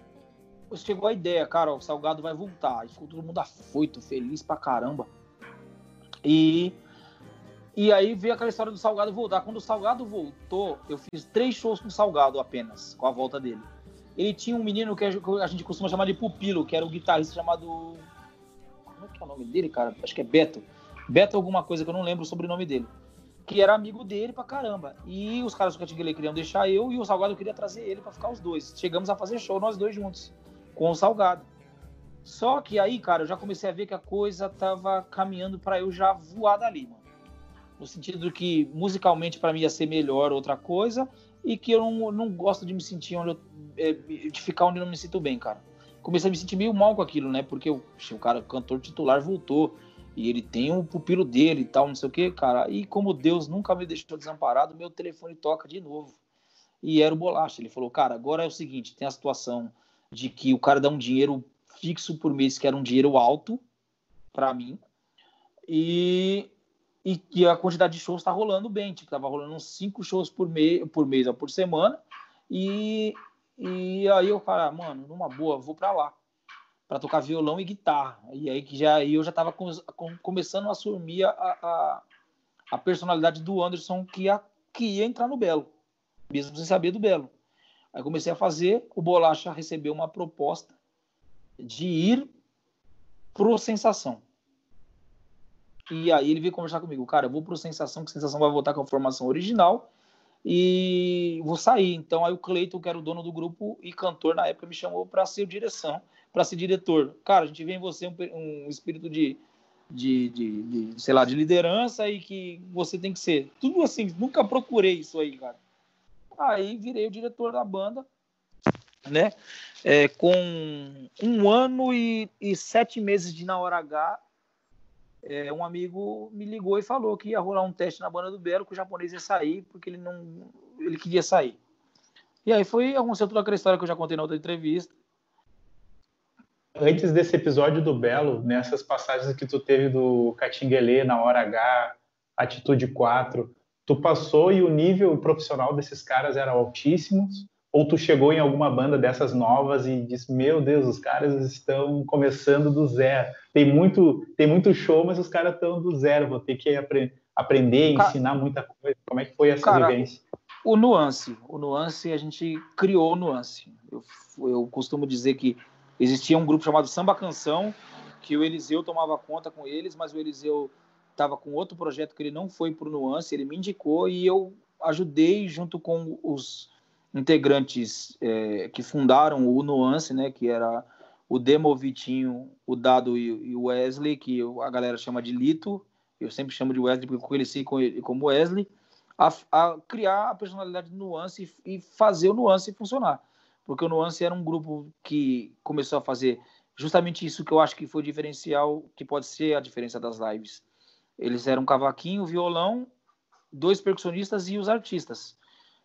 chegou a ideia, cara, o Salgado vai voltar. E ficou todo mundo afoito, feliz pra caramba. E, e aí veio aquela história do Salgado voltar. Quando o Salgado voltou, eu fiz três shows com o Salgado apenas, com a volta dele. Ele tinha um menino que a gente costuma chamar de pupilo, que era um guitarrista chamado. É o nome dele, cara? Acho que é Beto. Beto alguma coisa que eu não lembro o sobrenome dele. Que era amigo dele pra caramba. E os caras do Catinguele queriam deixar eu e o Salgado queria trazer ele para ficar os dois. Chegamos a fazer show nós dois juntos com o Salgado. Só que aí, cara, eu já comecei a ver que a coisa tava caminhando para eu já voar dali, mano. No sentido que musicalmente para mim ia ser melhor outra coisa e que eu não, não gosto de me sentir onde eu, é, de ficar onde eu não me sinto bem, cara. Comecei a me sentir meio mal com aquilo, né? Porque o, o cara, o cantor titular voltou e ele tem o pupilo dele e tal, não sei o que, cara. E como Deus nunca me deixou desamparado, meu telefone toca de novo. E era o Bolacha. Ele falou, cara, agora é o seguinte, tem a situação de que o cara dá um dinheiro fixo por mês, que era um dinheiro alto para mim, e, e, e, a quantidade de shows está rolando bem, tipo, tava rolando uns cinco shows por, mês por mês ou por semana, e, e aí eu, cara, mano, numa boa, vou para lá. para tocar violão e guitarra. E aí que já eu já estava com, com, começando a assumir a, a, a, personalidade do Anderson que ia, que ia entrar no Belo, mesmo sem saber do Belo. Aí comecei a fazer, o Bolacha recebeu uma proposta de ir pro Sensação. E aí ele veio conversar comigo, cara, eu vou pro Sensação, que Sensação vai voltar com a formação original e vou sair. Então aí o Cleiton, que era o dono do grupo e cantor na época, me chamou para ser direção, para ser diretor. Cara, a gente vê em você um, um espírito de, de, de, de, sei lá, de liderança e que você tem que ser. Tudo assim, nunca procurei isso aí, cara. Aí virei o diretor da banda, né? É, com um ano e, e, sete meses de Na Hora H, é, um amigo me ligou e falou que ia rolar um teste na banda do Belo, que o japonês ia sair, porque ele não. ele queria sair. E aí foi aconteceu toda aquela história que eu já contei na outra entrevista. Antes desse episódio do Belo, nessas passagens que tu teve do Catinguelê na hora H, Atitude 4, tu passou e o nível profissional desses caras era altíssimo? Ou tu chegou em alguma banda dessas novas e disse, meu Deus, os caras estão começando do zero. Tem muito, tem muito show, mas os caras estão do zero. Vou ter que apre aprender, ensinar muita coisa. Como é que foi essa cara, vivência? O nuance, o nuance a gente criou o nuance. Eu, eu costumo dizer que existia um grupo chamado Samba Canção, que o Eliseu tomava conta com eles, mas o Eliseu estava com outro projeto que ele não foi para o Nuance, ele me indicou e eu ajudei junto com os integrantes é, que fundaram o Nuance, né, que era o Demo, Vitinho, o Dado e, o Wesley, que a galera chama de Lito, eu sempre chamo de Wesley porque eu conheci como Wesley, a, a, criar a personalidade do Nuance e, e fazer o Nuance funcionar. Porque o Nuance era um grupo que começou a fazer justamente isso que eu acho que foi o diferencial, que pode ser a diferença das lives eles eram cavaquinho, violão, dois percussionistas e os artistas.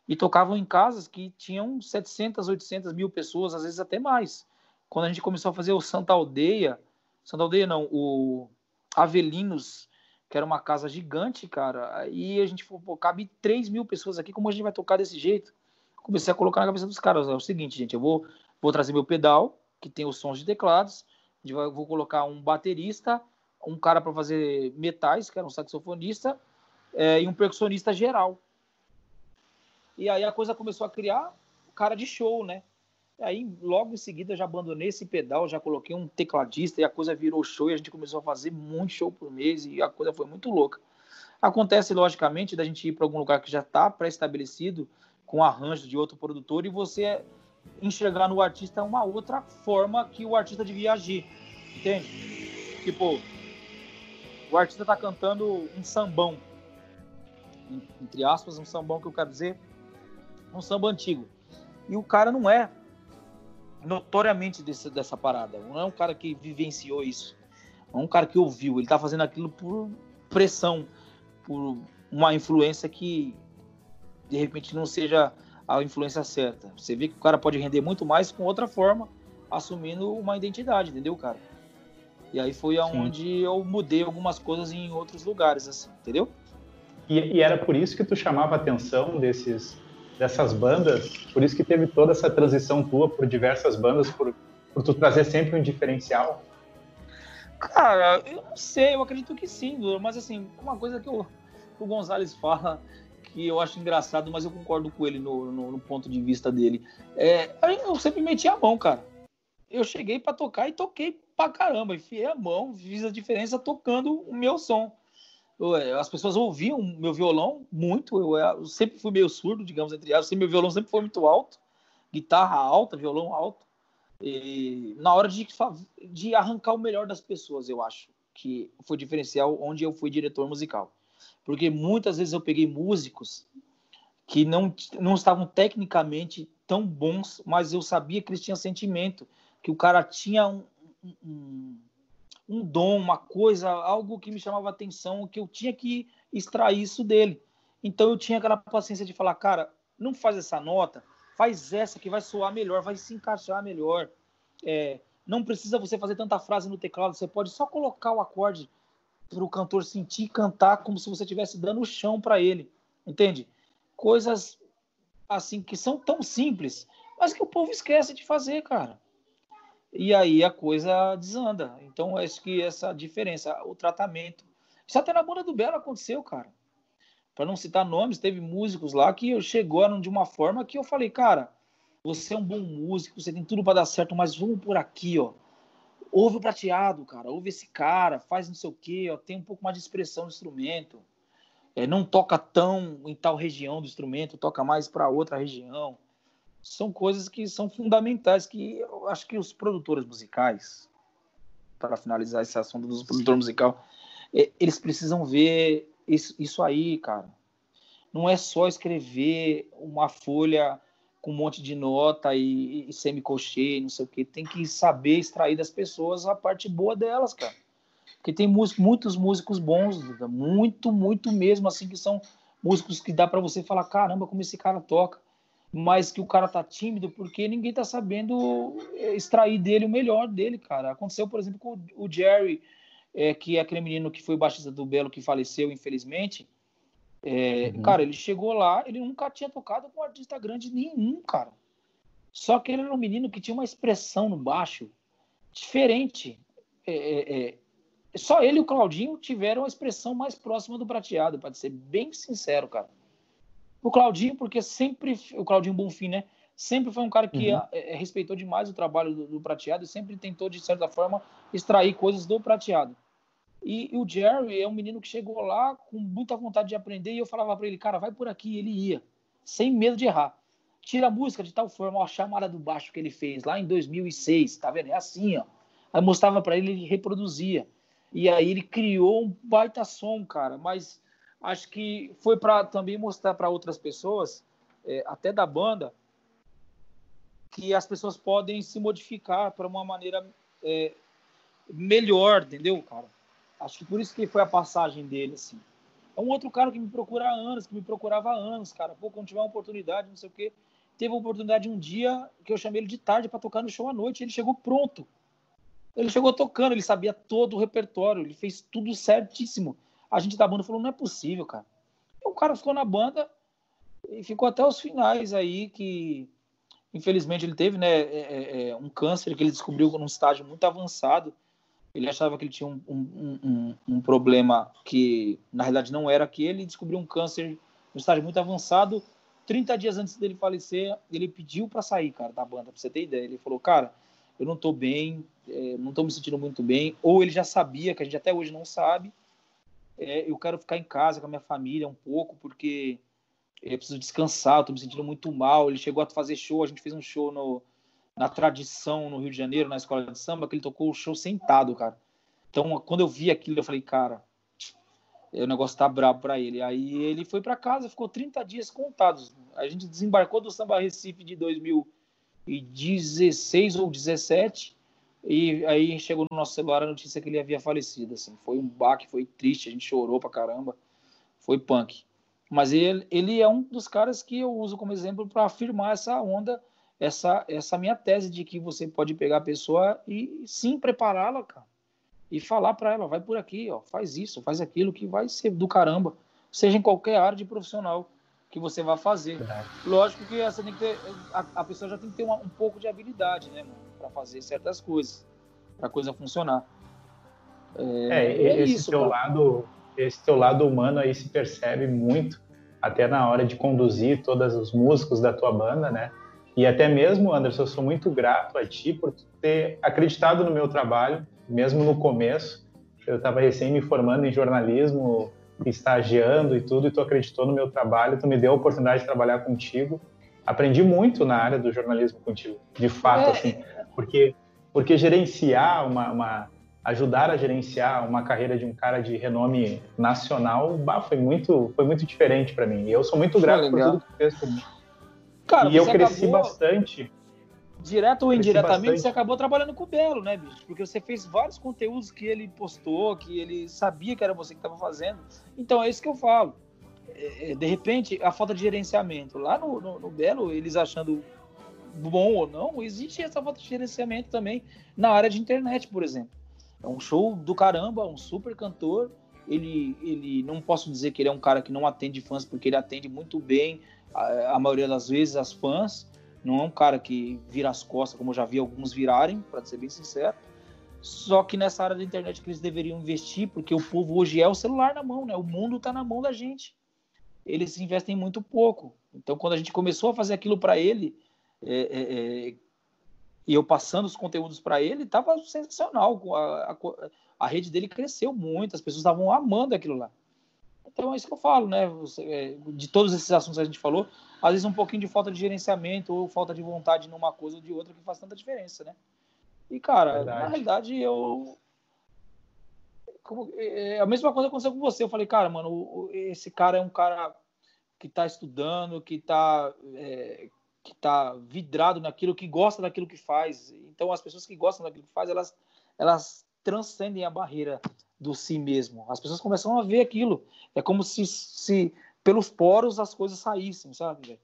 E tocavam em casas que tinham 700, 800 mil pessoas, às vezes até mais. Quando a gente começou a fazer o Santa Aldeia, Santa Aldeia não, o Avelinos, que era uma casa gigante, cara, aí a gente falou, pô, cabe 3 mil pessoas aqui, como a gente vai tocar desse jeito? Comecei a colocar na cabeça dos caras, é o seguinte, gente, eu vou, vou trazer meu pedal, que tem os sons de teclados, vou colocar um baterista, um cara para fazer metais, que era um saxofonista, é, e um percussionista geral. E aí a coisa começou a criar cara de show, né? E aí, logo em seguida, já abandonei esse pedal, já coloquei um tecladista e a coisa virou show e a gente começou a fazer muito show por mês e a coisa foi muito louca. Acontece, logicamente, da gente ir para algum lugar que já está pré-estabelecido, com arranjo de outro produtor, e você enxergar no artista uma outra forma que o artista devia agir. Entende? Tipo, o artista está cantando um sambão, entre aspas, um sambão que eu quero dizer, um samba antigo. E o cara não é notoriamente desse, dessa parada, não é um cara que vivenciou isso, é um cara que ouviu, ele está fazendo aquilo por pressão, por uma influência que de repente não seja a influência certa. Você vê que o cara pode render muito mais com outra forma, assumindo uma identidade, entendeu, cara? E aí foi aonde eu mudei algumas coisas em outros lugares, assim, entendeu? E, e, era por isso que tu chamava a atenção desses, dessas bandas, por isso que teve toda essa transição tua por diversas bandas, por, por tu trazer sempre um diferencial? Cara, eu não sei, eu acredito que sim, mas assim, uma coisa que, eu, que o Gonzalez fala que eu acho engraçado, mas eu concordo com ele no, no, no ponto de vista dele. É, eu sempre meti a mão, cara. Eu cheguei para tocar e toquei pra caramba, enfiei a mão, fiz a diferença tocando o meu som. As pessoas ouviam meu violão muito, eu, sempre fui meio surdo, digamos, entre aspas, meu violão sempre foi muito alto, guitarra alta, violão alto. E na hora de, de arrancar o melhor das pessoas, eu acho que foi diferencial onde eu fui diretor musical. Porque muitas vezes eu peguei músicos que não, não estavam tecnicamente tão bons, mas eu sabia que eles tinham sentimento, que o cara tinha um, um, um dom, uma coisa, algo que me chamava atenção, que eu tinha que extrair isso dele. Então eu tinha aquela paciência de falar, cara, não faz essa nota, faz essa que vai soar melhor, vai se encaixar melhor. É, não precisa você fazer tanta frase no teclado, você pode só colocar o acorde para o cantor sentir cantar como se você estivesse dando o chão para ele, entende? Coisas assim que são tão simples, mas que o povo esquece de fazer, cara. E aí a coisa desanda. Então, acho que essa diferença, o tratamento. Isso até na banda do Belo aconteceu, cara. Para não citar nomes, teve músicos lá que chegaram de uma forma que eu falei, cara, você é um bom músico, você tem tudo para dar certo, mas vamos por aqui, ó. Ouve o prateado, cara. Ouve esse cara, faz não sei o quê, ó. Tem um pouco mais de expressão no instrumento. É, não toca tão em tal região do instrumento, toca mais para outra região são coisas que são fundamentais que eu acho que os produtores musicais, para finalizar esse assunto dos produtor musical, eles precisam ver isso, isso aí, cara. Não é só escrever uma folha com um monte de nota e, e não sei o que. Tem que saber extrair das pessoas a parte boa delas, cara. Porque tem músicos, muitos músicos bons, muito, muito mesmo, assim, que são músicos que dá para você falar, caramba, como esse cara toca mas que o cara tá tímido porque ninguém tá sabendo eh, extrair dele o melhor dele, cara. Aconteceu, por exemplo, com o Jerry, é, que é aquele menino que foi baixista do Belo que faleceu, infelizmente. É, uhum. Cara, ele chegou lá, ele nunca tinha tocado com um artista grande nenhum, cara. Só que ele era um menino que tinha uma expressão no baixo diferente. É, só ele e o Claudinho tiveram a expressão mais próxima do prateado, para ser bem sincero, cara. O Claudinho, porque sempre. O Claudinho Bonfim, né? Sempre foi um cara que uhum. é, respeitou demais o trabalho do, do, prateado e sempre tentou, de certa forma, extrair coisas do prateado. E, e, o Jerry é um menino que chegou lá com muita vontade de aprender e eu falava para ele, cara, vai por aqui. E ele ia, sem medo de errar. Tira a música de tal forma, ó, a chamada do baixo que ele fez lá em 2006, tá vendo? É assim, ó. Aí mostrava para ele, ele reproduzia. E aí ele criou um baita som, cara. Mas acho que foi para também mostrar para outras pessoas, é, até da banda, que as pessoas podem se modificar para uma maneira é, melhor, entendeu, cara? Acho que por isso que foi a passagem dele, assim. É um outro cara que me procura há anos, que me procurava há anos, cara. Pô, quando tiver uma oportunidade, não sei o quê. Teve uma oportunidade um dia que eu chamei ele de tarde para tocar no show à noite. Ele chegou pronto. Ele chegou tocando, ele sabia todo o repertório, ele fez tudo certíssimo a gente da banda falou, não é possível, cara. E o cara ficou na banda e ficou até os finais aí, que infelizmente ele teve, né, é, é, é um câncer que ele descobriu num estágio muito avançado. Ele achava que ele tinha um, um, um, um problema que, na realidade, não era aquele, descobriu um câncer no estágio muito avançado. 30 dias antes dele falecer, ele pediu para sair, cara, da banda, pra você ter ideia. Ele falou, cara, eu não tô bem, não tô me sentindo muito bem. Ou ele já sabia, que a gente até hoje não sabe, é, eu quero ficar em casa com a minha família um pouco, porque eu preciso descansar, estou me sentindo muito mal. Ele chegou a fazer show, a gente fez um show no, na Tradição, no Rio de Janeiro, na escola de samba, que ele tocou o show sentado, cara. Então, quando eu vi aquilo, eu falei, cara, o negócio tá brabo para ele. Aí ele foi para casa, ficou 30 dias contados. A gente desembarcou do Samba Recife de 2016 ou 17 e aí chegou no nosso celular a notícia que ele havia falecido. Assim. Foi um baque, foi triste, a gente chorou pra caramba. Foi punk. Mas ele, ele é um dos caras que eu uso como exemplo para afirmar essa onda, essa, essa minha tese de que você pode pegar a pessoa e sim prepará-la, cara. E falar para ela, vai por aqui, ó, faz isso, faz aquilo, que vai ser do caramba. Seja em qualquer área de profissional que você vai fazer. É. Lógico que você tem que ter, a, a pessoa já tem que ter uma, um pouco de habilidade, né, para fazer certas coisas, para a coisa funcionar. É, é, é esse isso, teu cara. lado, esse teu lado humano aí se percebe muito, até na hora de conduzir todos os músicos da tua banda, né? E até mesmo, Anderson, eu sou muito grato a ti por ter acreditado no meu trabalho, mesmo no começo. Eu estava recém me formando em jornalismo, estagiando e tudo, e tu acreditou no meu trabalho, tu me deu a oportunidade de trabalhar contigo. Aprendi muito na área do jornalismo contigo, de fato, é, assim porque porque gerenciar uma, uma, ajudar a gerenciar uma carreira de um cara de renome nacional, bah, foi muito foi muito diferente para mim. E eu sou muito grato por tudo que fez por mim. Cara, e eu cresci acabou, bastante. Direto ou indiretamente, você acabou trabalhando com o Belo, né, bicho? Porque você fez vários conteúdos que ele postou, que ele sabia que era você que estava fazendo. Então é isso que eu falo. É, é, de repente, a falta de gerenciamento. Lá no, no, no Belo, eles achando bom ou não, existe essa falta de gerenciamento também na área de internet, por exemplo. É um show do caramba, um super cantor. Ele, ele não posso dizer que ele é um cara que não atende fãs, porque ele atende muito bem a, a maioria das vezes as fãs, Não é um cara que vira as costas, como eu já vi alguns virarem, para ser bem sincero. Só que nessa área da internet que eles deveriam investir, porque o povo hoje é o celular na mão, né? O mundo está na mão da gente. Eles investem muito pouco. Então, quando a gente começou a fazer aquilo para ele, é, é, é, e eu passando os conteúdos para ele, estava sensacional. A, a, a, rede dele cresceu muito, as pessoas estavam amando aquilo lá. Então é isso que eu falo, né? É, de todos esses assuntos que a gente falou, às vezes um pouquinho de falta de gerenciamento ou falta de vontade numa coisa ou de outra que faz tanta diferença, né? E, cara, Verdade. na realidade, eu. Como, é, é, a mesma coisa aconteceu com você. Eu falei, cara, mano, esse cara é um cara que está estudando, que está é, que tá vidrado naquilo, que gosta daquilo que faz. Então, as pessoas que gostam daquilo que faz, elas, elas transcendem a barreira do si mesmo. As pessoas começam a ver aquilo. É como se, se pelos poros as coisas saíssem, sabe?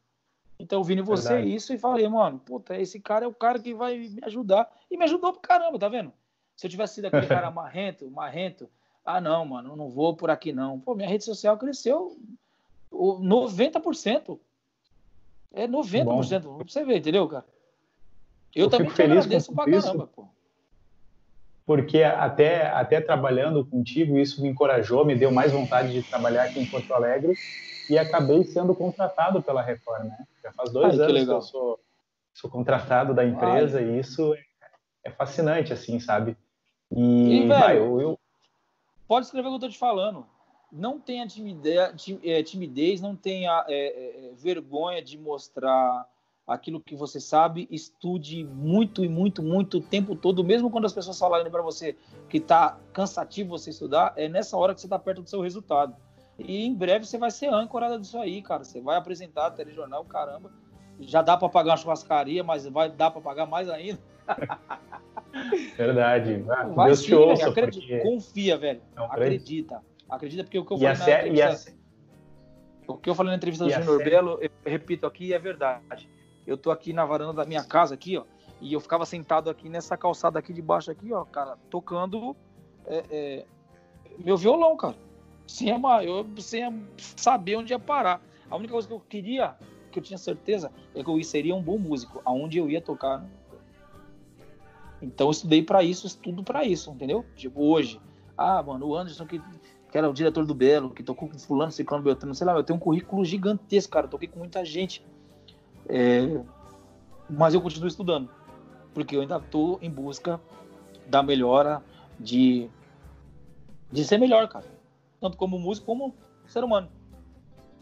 Então eu vi em você Verdade. isso e falei, mano, puta, esse cara é o cara que vai me ajudar. E me ajudou pra caramba, tá vendo? Se eu tivesse sido aquele cara marrento, marrento, ah, não, mano, não vou por aqui não. Pô, minha rede social cresceu 90%. É 90%. Bom. Pra você ver, entendeu, cara? Eu, eu também feliz agradeço pra isso, caramba, pô. Porque até, até trabalhando contigo, isso me encorajou, me deu mais vontade de trabalhar aqui em Porto Alegre e acabei sendo contratado pela Record, né? Já faz dois Ai, anos que, que, eu sou, sou contratado da empresa Ai. e isso é, é, fascinante, assim, sabe? E, e velho, eu, eu... pode escrever o que eu tô te falando. Não tenha timidez, é, timidez não tenha é, é, vergonha de mostrar aquilo que você sabe, estude muito e muito, muito o tempo todo, mesmo quando as pessoas falarem para você que está cansativo você estudar, é nessa hora que você está perto do seu resultado. E em breve você vai ser âncora disso aí, cara. Você vai apresentar telejornal, caramba. Já dá para pagar uma churrascaria, mas vai dar para pagar mais ainda. Verdade. Ah, vai Deus sim, te ouça, porque... Confia, velho. Não, acredita. Acredita, porque o que eu falei na sé... entrevista... O que eu falei na entrevista do Júnior Belo, eu repito aqui, é verdade. Eu tô aqui na varanda da minha casa aqui, ó, e eu ficava sentado aqui nessa calçada aqui de baixo aqui, ó, cara, tocando é, é, meu violão, cara sem, eu, sem saber onde ia parar. A única coisa que eu queria, que eu tinha certeza, é que eu seria um bom músico, aonde eu ia tocar. Então eu estudei para isso, estudo para isso, entendeu? Tipo, hoje, ah, mano, o Anderson que, que era o diretor do Belo, que tocou com fulano, ciclano, beltrano, sei lá, eu tenho um currículo gigantesco, cara, eu toquei com muita gente. É, mas eu continuo estudando, porque eu ainda estou em busca da melhora de de ser melhor, cara tanto como músico como ser humano.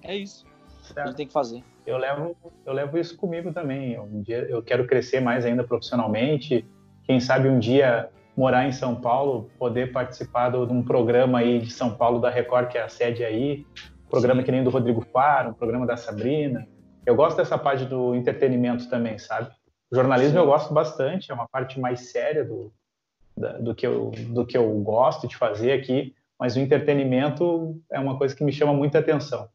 É isso certo. que a gente tem que fazer. Eu levo, eu levo isso comigo também. Um dia eu quero crescer mais ainda profissionalmente. Quem sabe um dia morar em São Paulo, poder participar de um programa aí de São Paulo da Record, que é a sede aí, programa Sim. que nem do Rodrigo Faro, um programa da Sabrina. Eu gosto dessa parte do entretenimento também, sabe? O jornalismo Sim. eu gosto bastante, é uma parte mais séria do, da, do, que eu, do que eu gosto de fazer aqui mas o entretenimento é uma coisa que me chama muita atenção.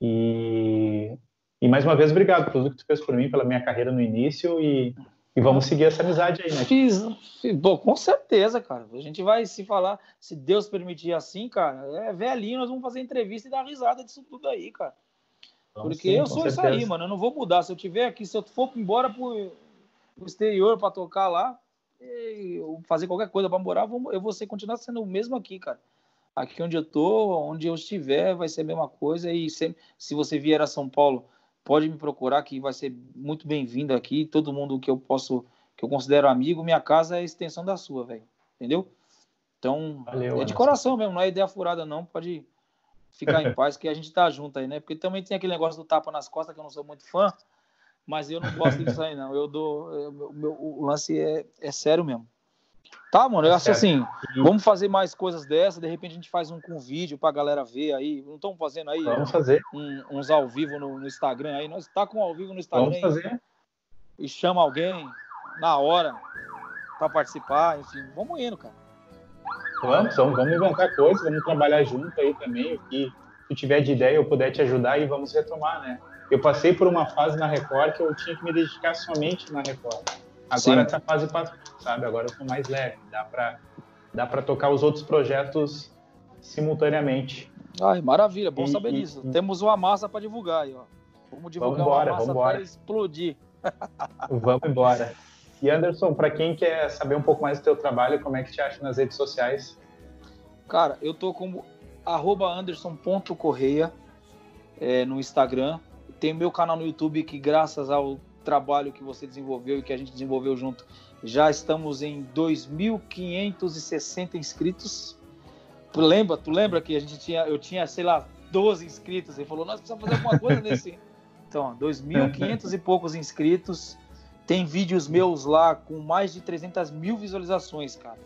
E, e mais uma vez, obrigado por tudo que tu fez por mim, pela minha carreira no início e, e vamos seguir essa amizade aí, né? Fiz, fiz, bom, com certeza, cara. A gente vai se falar, se Deus permitir assim, cara, é velhinho, nós vamos fazer entrevista e dar risada disso tudo aí, cara. Vamos Porque sim, eu sou certeza. isso aí, mano. Eu não vou mudar. Se eu tiver aqui, se eu for embora pro, pro exterior para tocar lá, fazer qualquer coisa para morar, eu vou ser, continuar sendo o mesmo aqui, cara aqui onde eu tô, onde eu estiver, vai ser a mesma coisa. E se, se você vier a São Paulo, pode me procurar, que vai ser muito bem-vindo aqui. Todo mundo que eu posso, que eu considero amigo, minha casa é a extensão da sua, velho. Entendeu? Então, Valeu, é de coração mesmo, não é ideia furada, não. Pode ficar em paz, que a gente tá junto aí, né? Porque também tem aquele negócio do tapa nas costas, que eu não sou muito fã, mas eu não gosto disso aí, não. Eu dou. Eu, meu, o lance é, é sério mesmo. Tá, mano, eu acho assim, vamos fazer mais coisas dessa, de repente a gente faz um com vídeo pra galera ver aí, não estamos fazendo aí vamos fazer. Um, uns ao vivo no, no, Instagram aí, nós tá com ao vivo no Instagram vamos fazer. e chama alguém na hora para participar, enfim, vamos indo, cara. Vamos, vamos, vamos inventar coisas, vamos trabalhar junto aí também, e se tiver de ideia eu puder te ajudar e vamos retomar, né? Eu passei por uma fase na Record que eu tinha que me dedicar somente na Record. Agora essa fase passou, sabe? Agora eu tô mais leve, dá para dá para tocar os outros projetos simultaneamente. Ai, maravilha, bom e, saber e, disso. E... Temos uma massa para divulgar aí, ó. Vamos divulgar vambora, uma massa para explodir. Vamos embora. E Anderson, para quem quer saber um pouco mais do teu trabalho, como é que te acha nas redes sociais? Cara, eu tô como anderson.correia é, no Instagram. Tem meu canal no YouTube que, graças ao trabalho que você desenvolveu e que a gente desenvolveu junto, já estamos em 2.560 inscritos. Tu lembra, tu lembra que a gente tinha, eu tinha, sei lá, 12 inscritos. Ele falou, nós precisamos fazer alguma coisa nesse. Então, 2.500 e poucos inscritos. Tem vídeos meus lá com mais de 300 mil visualizações, cara.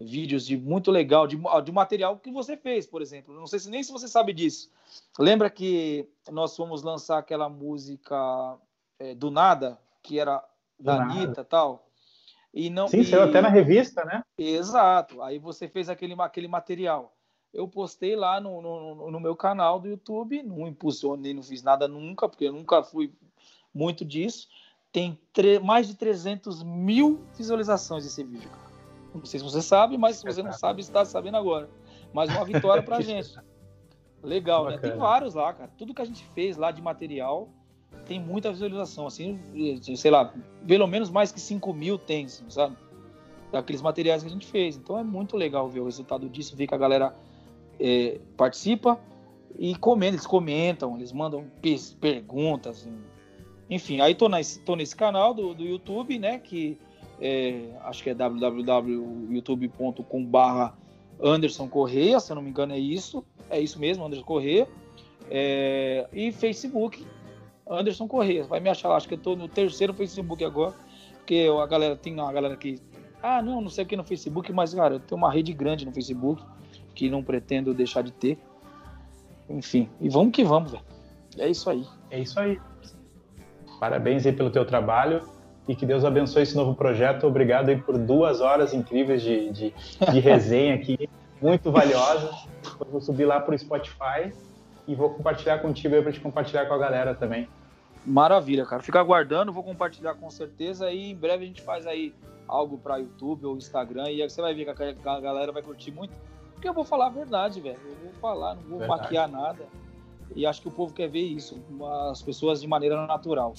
Vídeos de muito legal, de, de material que você fez, por exemplo. Não sei se nem se você sabe disso. Lembra que nós fomos lançar aquela música é, do nada, que era da Anitta e tal? E não, Sim, e... saiu até na revista, né? Exato. Aí você fez aquele, aquele material eu postei lá no, no, no, meu canal do YouTube, não impulsionei, não fiz nada nunca, porque eu nunca fui muito disso. Tem mais de 300 mil visualizações esse vídeo. Não sei se você sabe, mas se você não sabe, está sabendo agora. Mais uma vitória pra gente. Legal, né? Tem vários lá, cara. Tudo que a gente fez lá de material tem muita visualização. Assim, sei lá, pelo menos mais que 5 mil tem, sabe? Daqueles materiais que a gente fez. Então é muito legal ver o resultado disso, ver que a galera é, participa e comenta, eles comentam, eles mandam perguntas, enfim. Aí tô, na, tô nesse canal do, do YouTube, né, que é, acho que é www.youtube.com/barra Anderson Correia, se eu não me engano é isso, é isso mesmo, Anderson Correia, é, e Facebook Anderson Correia, vai me achar lá, acho que eu tô no terceiro Facebook agora, porque a galera tem uma galera que ah, não, não sei o que no Facebook, mas cara, eu tenho uma rede grande no Facebook que não pretendo deixar de ter. Enfim, e vamos que vamos, velho. É isso aí. É isso aí. Parabéns aí pelo teu trabalho e que Deus abençoe esse novo projeto. Obrigado aí por duas horas incríveis de, de, de resenha aqui, muito valiosa. Eu vou subir lá para o Spotify e vou compartilhar contigo aí para te compartilhar com a galera também. Maravilha, cara. Fica aguardando, vou compartilhar com certeza e em breve a gente faz aí algo para YouTube ou Instagram e aí você vai ver que a galera vai curtir muito. Porque eu vou falar a verdade, velho. Eu vou falar, não vou verdade. maquiar nada. E acho que o povo quer ver isso, as pessoas de maneira natural.